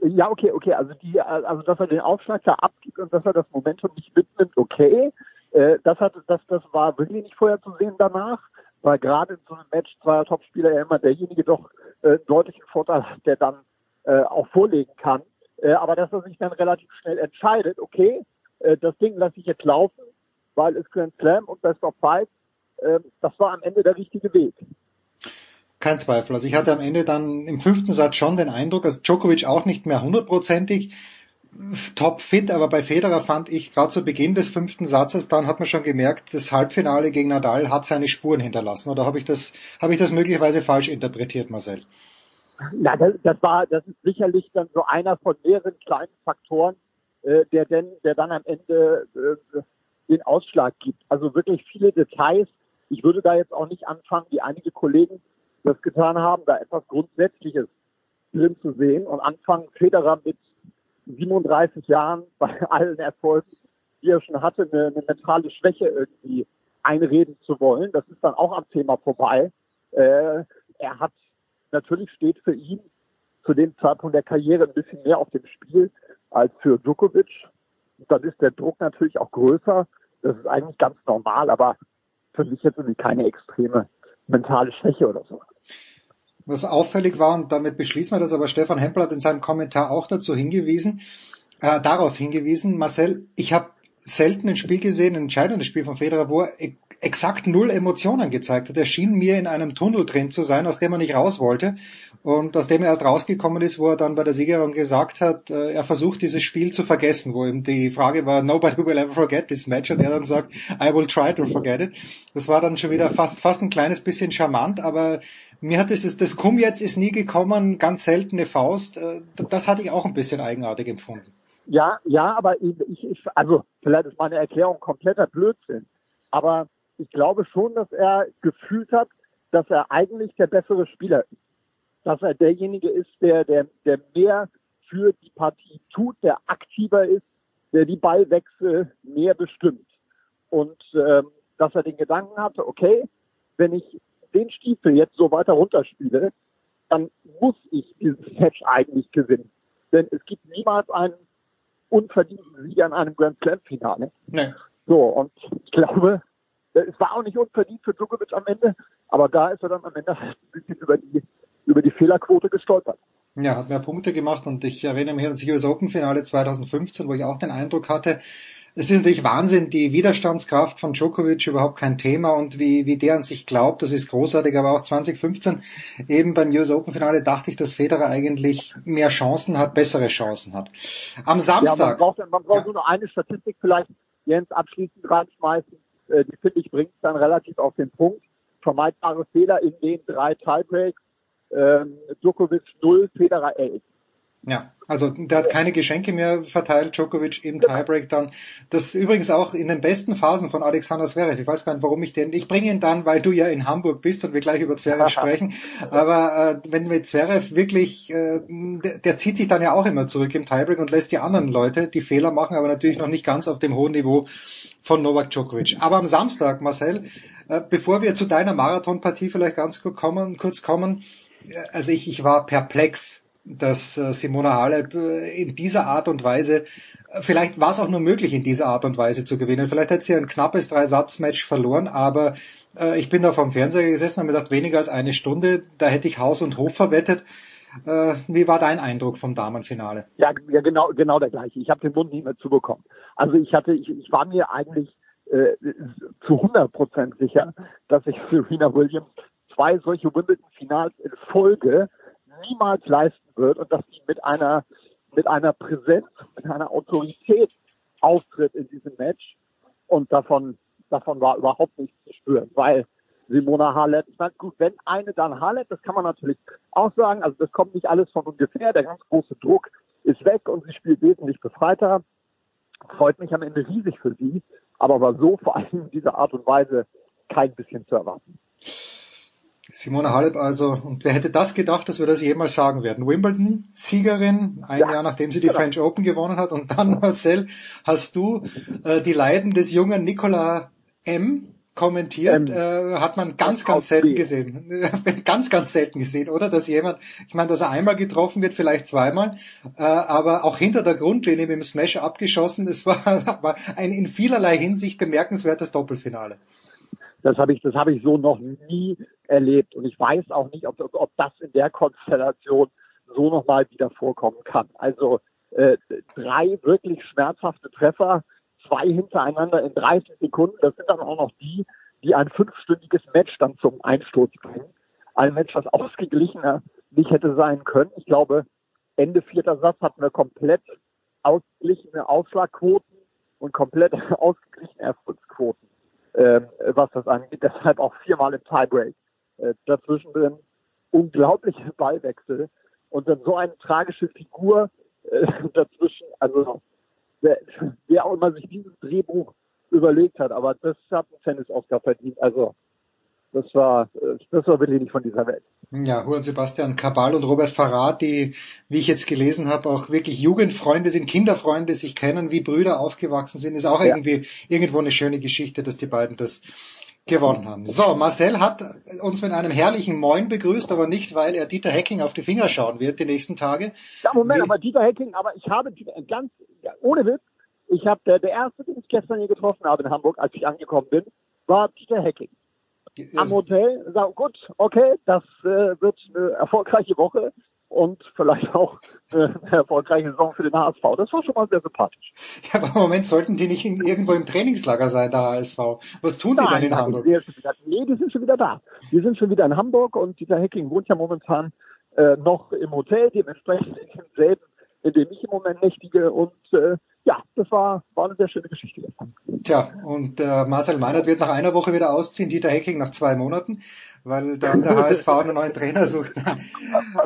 Ja, okay, okay. Also die, also dass er den Aufschlag da abgibt und dass er das Momentum nicht mitnimmt, okay. Äh, das hat, das, das war wirklich nicht vorher zu sehen danach, weil gerade in so einem Match zweier Topspieler ja immer derjenige doch äh, deutlichen Vorteil hat, der dann äh, auch vorlegen kann. Äh, aber dass er sich dann relativ schnell entscheidet, okay, äh, das Ding lasse ich jetzt laufen, weil es Grand Slam und Best of Five, äh, das war am Ende der richtige Weg. Kein Zweifel. Also ich hatte am Ende dann im fünften Satz schon den Eindruck, dass Djokovic auch nicht mehr hundertprozentig top fit, aber bei Federer fand ich gerade zu Beginn des fünften Satzes, dann hat man schon gemerkt, das Halbfinale gegen Nadal hat seine Spuren hinterlassen. Oder habe ich das, habe ich das möglicherweise falsch interpretiert, Marcel? Ja, das, das war, das ist sicherlich dann so einer von mehreren kleinen Faktoren, äh, der denn, der dann am Ende äh, den Ausschlag gibt. Also wirklich viele Details. Ich würde da jetzt auch nicht anfangen, wie einige Kollegen das getan haben, da etwas Grundsätzliches drin zu sehen und anfangen Federer mit 37 Jahren bei allen Erfolgen, die er schon hatte, eine, eine mentale Schwäche irgendwie einreden zu wollen. Das ist dann auch am Thema vorbei. Äh, er hat natürlich steht für ihn zu dem Zeitpunkt der Karriere ein bisschen mehr auf dem Spiel als für Djokovic. Und dann ist der Druck natürlich auch größer. Das ist eigentlich ganz normal, aber für mich jetzt irgendwie keine extreme mentale Schwäche oder so. Was auffällig war, und damit beschließen wir das, aber Stefan Hempel hat in seinem Kommentar auch dazu hingewiesen, äh, darauf hingewiesen, Marcel, ich habe selten ein Spiel gesehen, ein entscheidendes Spiel von Federer, wo er exakt null Emotionen gezeigt hat. Er schien mir in einem Tunnel drin zu sein, aus dem er nicht raus wollte und aus dem er erst rausgekommen ist, wo er dann bei der Siegerin gesagt hat, äh, er versucht dieses Spiel zu vergessen, wo ihm die Frage war, nobody will ever forget this match und er dann sagt, I will try to forget it. Das war dann schon wieder fast, fast ein kleines bisschen charmant, aber mir hat es, das Komm jetzt ist nie gekommen, ganz seltene Faust, äh, das hatte ich auch ein bisschen eigenartig empfunden. Ja, ja, aber ich, ich, also vielleicht ist meine Erklärung kompletter Blödsinn, aber ich glaube schon, dass er gefühlt hat, dass er eigentlich der bessere Spieler ist. Dass er derjenige ist, der, der, der mehr für die Partie tut, der aktiver ist, der die Ballwechsel mehr bestimmt. Und ähm, dass er den Gedanken hatte, okay, wenn ich den Stiefel jetzt so weiter runterspiele, dann muss ich dieses Match eigentlich gewinnen. Denn es gibt niemals einen unverdienten Sieg an einem Grand Slam Finale. Nee. So, und ich glaube, es war auch nicht unverdient für Djokovic am Ende, aber da ist er dann am Ende halt ein bisschen über die, über die Fehlerquote gestolpert. Ja, hat mehr Punkte gemacht und ich erinnere mich an das US Open Finale 2015, wo ich auch den Eindruck hatte, es ist natürlich Wahnsinn, die Widerstandskraft von Djokovic überhaupt kein Thema und wie, wie der an sich glaubt, das ist großartig, aber auch 2015 eben beim US Open Finale dachte ich, dass Federer eigentlich mehr Chancen hat, bessere Chancen hat. Am Samstag. Ja, man braucht, man braucht ja. nur noch eine Statistik vielleicht, Jens, abschließend reinschmeißen, äh, die finde ich bringt dann relativ auf den Punkt. Vermeidbare Fehler in den drei Tiebreaks, ähm, Djokovic 0, Federer 11. Ja, also der hat keine Geschenke mehr verteilt, Djokovic im Tiebreak dann. Das übrigens auch in den besten Phasen von Alexander Zverev. Ich weiß gar nicht, warum ich den, ich bringe ihn dann, weil du ja in Hamburg bist und wir gleich über Zverev sprechen. Aber äh, wenn mit Zverev wirklich, äh, der, der zieht sich dann ja auch immer zurück im Tiebreak und lässt die anderen Leute die Fehler machen, aber natürlich noch nicht ganz auf dem hohen Niveau von Novak Djokovic. Aber am Samstag, Marcel, äh, bevor wir zu deiner Marathonpartie vielleicht ganz kurz kommen, kurz kommen, äh, also ich, ich war perplex dass äh, Simona Halep äh, in dieser Art und Weise, äh, vielleicht war es auch nur möglich, in dieser Art und Weise zu gewinnen. Vielleicht hat sie ein knappes Dreisatzmatch verloren, aber äh, ich bin da vom Fernseher gesessen und mir gedacht, weniger als eine Stunde, da hätte ich Haus und Hof verwettet. Äh, wie war dein Eindruck vom Damenfinale? Ja, ja genau, genau der gleiche. Ich habe den Mund nicht mehr zubekommen. Also ich hatte, ich, ich war mir eigentlich äh, zu 100 Prozent sicher, dass ich Serena Williams zwei solche Wimbledon-Finals in Folge niemals leisten wird und dass sie mit einer, mit einer Präsenz, mit einer Autorität auftritt in diesem Match. Und davon, davon war überhaupt nichts zu spüren, weil Simona Halep, ich meine, gut, wenn eine, dann Halep, das kann man natürlich auch sagen, also das kommt nicht alles von ungefähr, der ganz große Druck ist weg und sie spielt wesentlich befreiter. Freut mich am Ende riesig für sie, aber war so vor allem in dieser Art und Weise kein bisschen zu erwarten. Simone Halep also, und wer hätte das gedacht, dass wir das jemals sagen werden? Wimbledon, Siegerin, ein ja. Jahr nachdem sie die genau. French Open gewonnen hat. Und dann, Marcel, hast du äh, die Leiden des jungen Nicola M. kommentiert. Ähm, äh, hat man ganz, ganz selten gesehen. ganz, ganz selten gesehen, oder? Dass jemand, ich meine, dass er einmal getroffen wird, vielleicht zweimal, äh, aber auch hinter der Grundlinie mit dem Smash abgeschossen. Es war, war ein in vielerlei Hinsicht bemerkenswertes Doppelfinale. Das habe ich, das habe ich so noch nie erlebt. Und ich weiß auch nicht, ob, ob das in der Konstellation so nochmal wieder vorkommen kann. Also äh, drei wirklich schmerzhafte Treffer, zwei hintereinander in 30 Sekunden. Das sind dann auch noch die, die ein fünfstündiges Match dann zum Einsturz bringen. Ein Match, das ausgeglichener nicht hätte sein können. Ich glaube, Ende vierter Satz hatten wir komplett ausgeglichene Aufschlagquoten und komplett ausgeglichene Erfolgsquoten äh, was das angeht. Deshalb auch viermal im Tiebreak. Äh, dazwischen drin unglaubliche Ballwechsel und dann so eine tragische Figur äh, dazwischen. Also wer, wer auch immer sich dieses Drehbuch überlegt hat, aber das hat ein Tennis-Oscar verdient. Also das war, das war wirklich nicht von dieser Welt. Ja, Juan Sebastian Cabal und Robert Farad, die, wie ich jetzt gelesen habe, auch wirklich Jugendfreunde sind, Kinderfreunde, sich kennen, wie Brüder aufgewachsen sind, ist auch ja. irgendwie irgendwo eine schöne Geschichte, dass die beiden das gewonnen haben. So, Marcel hat uns mit einem herrlichen Moin begrüßt, aber nicht, weil er Dieter Hecking auf die Finger schauen wird die nächsten Tage. Ja, Moment, aber Dieter Hecking, aber ich habe ganz, ja, ohne Witz, ich habe der, der erste, den ich gestern hier getroffen habe in Hamburg, als ich angekommen bin, war Dieter Hecking am Hotel, sagen, gut, okay, das äh, wird eine erfolgreiche Woche und vielleicht auch eine erfolgreiche Saison für den HSV. Das war schon mal sehr sympathisch. Ja, aber im Moment sollten die nicht in, irgendwo im Trainingslager sein, der HSV. Was tun die nein, denn in nein, Hamburg? Wieder, nee, die sind schon wieder da. Die sind schon wieder in Hamburg und dieser Hacking wohnt ja momentan äh, noch im Hotel, dementsprechend in demselben, in dem ich im Moment nächtige und äh, ja, das war, war eine sehr schöne Geschichte. Tja, und äh, Marcel Meinert wird nach einer Woche wieder ausziehen, Dieter Hecking nach zwei Monaten, weil dann der HSV einen neuen Trainer sucht.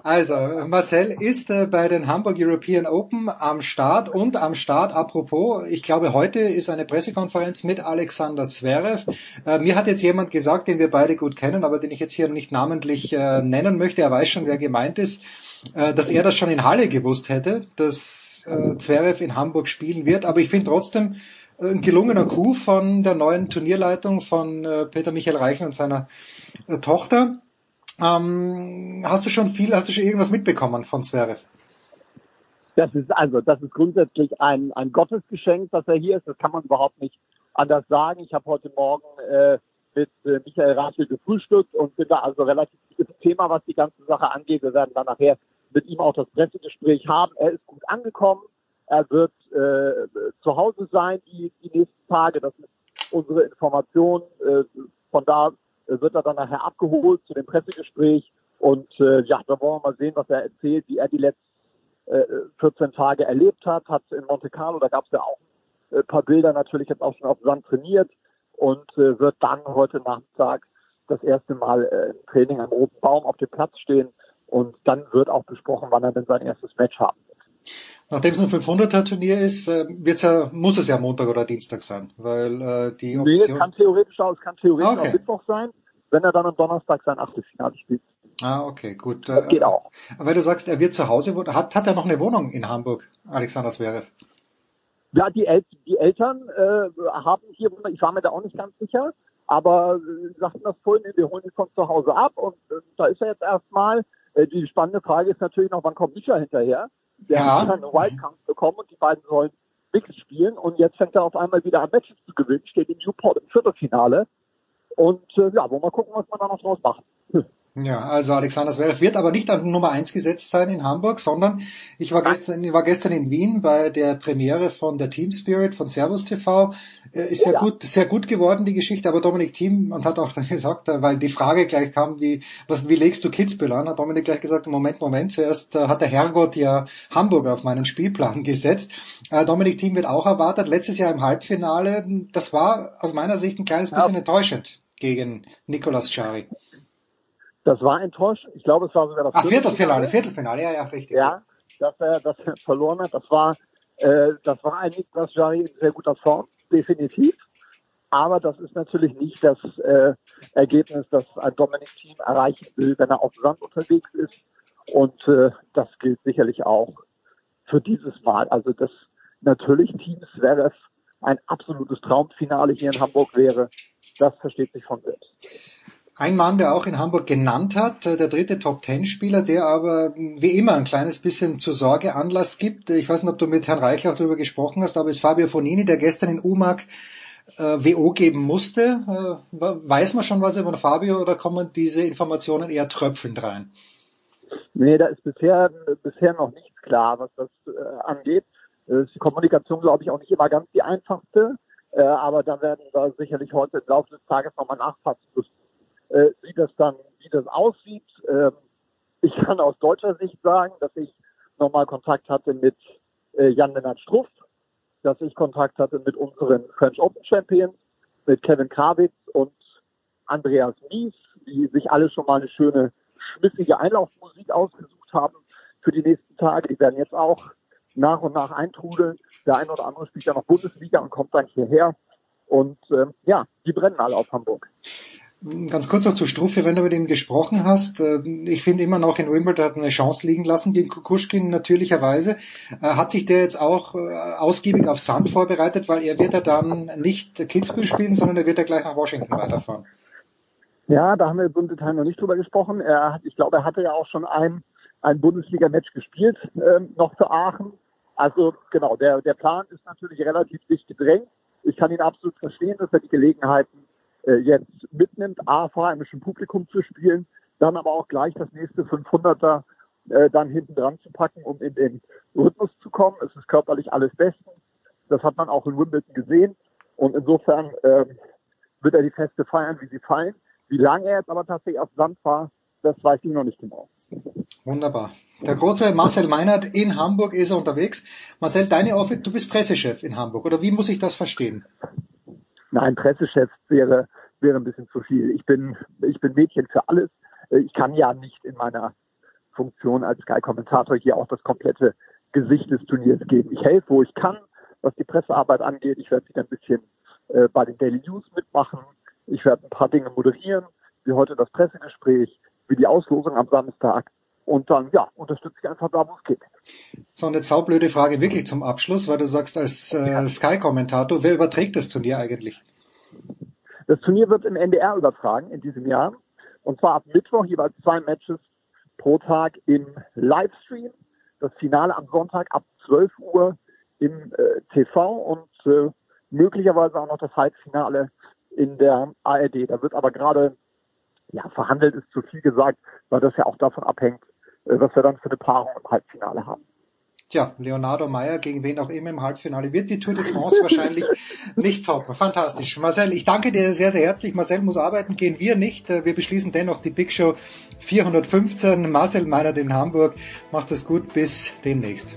Also, Marcel ist äh, bei den Hamburg European Open am Start und am Start, apropos, ich glaube, heute ist eine Pressekonferenz mit Alexander Zverev. Äh, mir hat jetzt jemand gesagt, den wir beide gut kennen, aber den ich jetzt hier nicht namentlich äh, nennen möchte, er weiß schon, wer gemeint ist, äh, dass er das schon in Halle gewusst hätte, dass äh, Zverev in Hamburg spielen wird. Aber ich finde trotzdem äh, ein gelungener Coup von der neuen Turnierleitung von äh, Peter Michael Reichen und seiner äh, Tochter. Ähm, hast du schon viel, hast du schon irgendwas mitbekommen von Zverev? Das ist also, das ist grundsätzlich ein, ein Gottesgeschenk, dass er hier ist. Das kann man überhaupt nicht anders sagen. Ich habe heute Morgen äh, mit äh, Michael Rachel gefrühstückt und bin da also relativ im Thema, was die ganze Sache angeht. Wir werden dann nachher mit ihm auch das Pressegespräch haben. Er ist gut angekommen. Er wird äh, zu Hause sein die, die nächsten Tage. Das ist unsere Information. Äh, von da wird er dann nachher abgeholt zu dem Pressegespräch. Und äh, ja, da wollen wir mal sehen, was er erzählt, wie er die letzten äh, 14 Tage erlebt hat. Hat in Monte Carlo, da gab es ja auch ein paar Bilder natürlich jetzt auch schon auf Sand trainiert und äh, wird dann heute Nachmittag das erste Mal äh, im Training am Roten Baum auf dem Platz stehen. Und dann wird auch besprochen, wann er denn sein erstes Match haben wird. Nachdem es ein 500er Turnier ist, äh, wird's ja, muss es ja Montag oder Dienstag sein, weil äh, die Option... Nee, es kann theoretisch auch, es kann theoretisch okay. auch Mittwoch sein, wenn er dann am Donnerstag sein Achtelfinale spielt. Ah, okay, gut. Das geht auch. Aber du sagst, er wird zu Hause wohnen. Hat, hat er noch eine Wohnung in Hamburg, Alexander Zverev? Ja, die, El die Eltern äh, haben hier, ich war mir da auch nicht ganz sicher, aber äh, sagten das vorhin, wir holen ihn von zu Hause ab und äh, da ist er jetzt erstmal. Äh, die spannende Frage ist natürlich noch, wann kommt Micha hinterher? Der ja. hat eine Wildcard bekommen und die beiden sollen Wickel spielen und jetzt fängt er auf einmal wieder an Matches zu gewinnen, steht in Newport im Viertelfinale und äh, ja, wollen wir mal gucken, was man da noch draus macht. Ja, also Alexander Zverev wird aber nicht an Nummer eins gesetzt sein in Hamburg, sondern ich war gestern, ich war gestern in Wien bei der Premiere von der Team Spirit von Servus TV. Äh, ist oh, sehr ja. gut, sehr gut geworden, die Geschichte, aber Dominik Thiem, und hat auch dann gesagt, äh, weil die Frage gleich kam, wie, was, wie legst du Kitzbühel an, hat Dominik gleich gesagt, Moment, Moment, zuerst äh, hat der Herrgott ja Hamburg auf meinen Spielplan gesetzt. Dominik Thiem wird auch erwartet, letztes Jahr im Halbfinale, das war aus meiner Sicht ein kleines bisschen ja. enttäuschend gegen Nicolas Schari. Das war enttäuschend. Ich glaube, es war sogar das Ach, Viertelfinale, Viertelfinale, ja, ja, richtig. Ja, dass er, dass er verloren hat. Das war, äh, das war ein Niklas Jari in sehr guter Form, definitiv. Aber das ist natürlich nicht das äh, Ergebnis, das ein Dominik-Team erreichen will, wenn er auf Sand unterwegs ist. Und äh, das gilt sicherlich auch für dieses Mal. Also das natürlich Teams wäre es ein absolutes Traumfinale hier in Hamburg wäre. Das versteht sich von selbst. Ein Mann, der auch in Hamburg genannt hat, äh, der dritte Top-Ten-Spieler, der aber wie immer ein kleines bisschen zur Sorge Anlass gibt. Ich weiß nicht, ob du mit Herrn Reichel auch darüber gesprochen hast, aber es ist Fabio Fonini, der gestern in UMAG äh, WO geben musste. Äh, weiß man schon was über Fabio oder kommen diese Informationen eher tröpfelnd rein? Nee, da ist bisher, bisher noch nichts klar, was das äh, angeht. Ist die Kommunikation, glaube ich, auch nicht immer ganz die einfachste. Äh, aber da werden wir sicherlich heute im Laufe des Tages nochmal nachfassen müssen äh, wie das dann, wie das aussieht. Ähm, ich kann aus deutscher Sicht sagen, dass ich nochmal Kontakt hatte mit äh, Jan-Lennart Struff, dass ich Kontakt hatte mit unseren French Open Champions, mit Kevin Krawitz und Andreas Mies, die sich alle schon mal eine schöne, schmissige Einlaufmusik ausgesucht haben für die nächsten Tage. Die werden jetzt auch nach und nach eintrudeln. Der eine oder andere spielt ja noch Bundesliga und kommt dann hierher. Und ähm, ja, die brennen alle auf Hamburg. Ganz kurz noch zu Struffe, wenn du mit ihm gesprochen hast. Äh, ich finde immer noch in Wimbledon hat eine Chance liegen lassen gegen Kukushkin natürlicherweise. Äh, hat sich der jetzt auch äh, ausgiebig auf Sand vorbereitet, weil er wird ja dann nicht Kitzbühel spielen, sondern er wird ja gleich nach Washington weiterfahren. Ja, da haben wir im Detail noch nicht drüber gesprochen. Er hat, ich glaube, er hatte ja auch schon ein, ein Bundesliga-Match gespielt, ähm, noch für Aachen. Also genau, der, der Plan ist natürlich relativ dicht gedrängt. Ich kann ihn absolut verstehen, dass er die Gelegenheiten äh, jetzt mitnimmt, A, vor heimischem Publikum zu spielen, dann aber auch gleich das nächste 500er äh, dann hinten dran zu packen, um in den Rhythmus zu kommen. Es ist körperlich alles bestens. Das hat man auch in Wimbledon gesehen. Und insofern äh, wird er die Feste feiern, wie sie fallen. Wie lange er jetzt aber tatsächlich auf Sand war, das weiß ich noch nicht genau. Wunderbar. Der große Marcel Meinert in Hamburg ist er unterwegs. Marcel, deine Office, du bist Pressechef in Hamburg, oder wie muss ich das verstehen? Nein, Pressechef wäre, wäre ein bisschen zu viel. Ich bin, ich bin Mädchen für alles. Ich kann ja nicht in meiner Funktion als Sky-Kommentator hier auch das komplette Gesicht des Turniers geben. Ich helfe, wo ich kann, was die Pressearbeit angeht. Ich werde wieder ein bisschen äh, bei den Daily News mitmachen. Ich werde ein paar Dinge moderieren, wie heute das Pressegespräch, wie die Auslosung am Samstag. Und dann, ja, unterstütze ich einfach da, wo es geht. So eine saublöde Frage wirklich zum Abschluss, weil du sagst als äh, Sky-Kommentator, wer überträgt das Turnier eigentlich? Das Turnier wird im NDR übertragen in diesem Jahr. Und zwar ab Mittwoch jeweils zwei Matches pro Tag im Livestream. Das Finale am Sonntag ab 12 Uhr im äh, TV und äh, möglicherweise auch noch das Halbfinale in der ARD. Da wird aber gerade ja, verhandelt ist zu viel gesagt, weil das ja auch davon abhängt, was wir dann für eine Paarung im Halbfinale haben. Tja, Leonardo Meyer gegen wen auch immer im Halbfinale wird die Tour de France wahrscheinlich nicht toppen. Fantastisch. Marcel, ich danke dir sehr, sehr herzlich. Marcel muss arbeiten, gehen wir nicht. Wir beschließen dennoch die Big Show 415. Marcel Meyer in Hamburg. Macht es gut. Bis demnächst.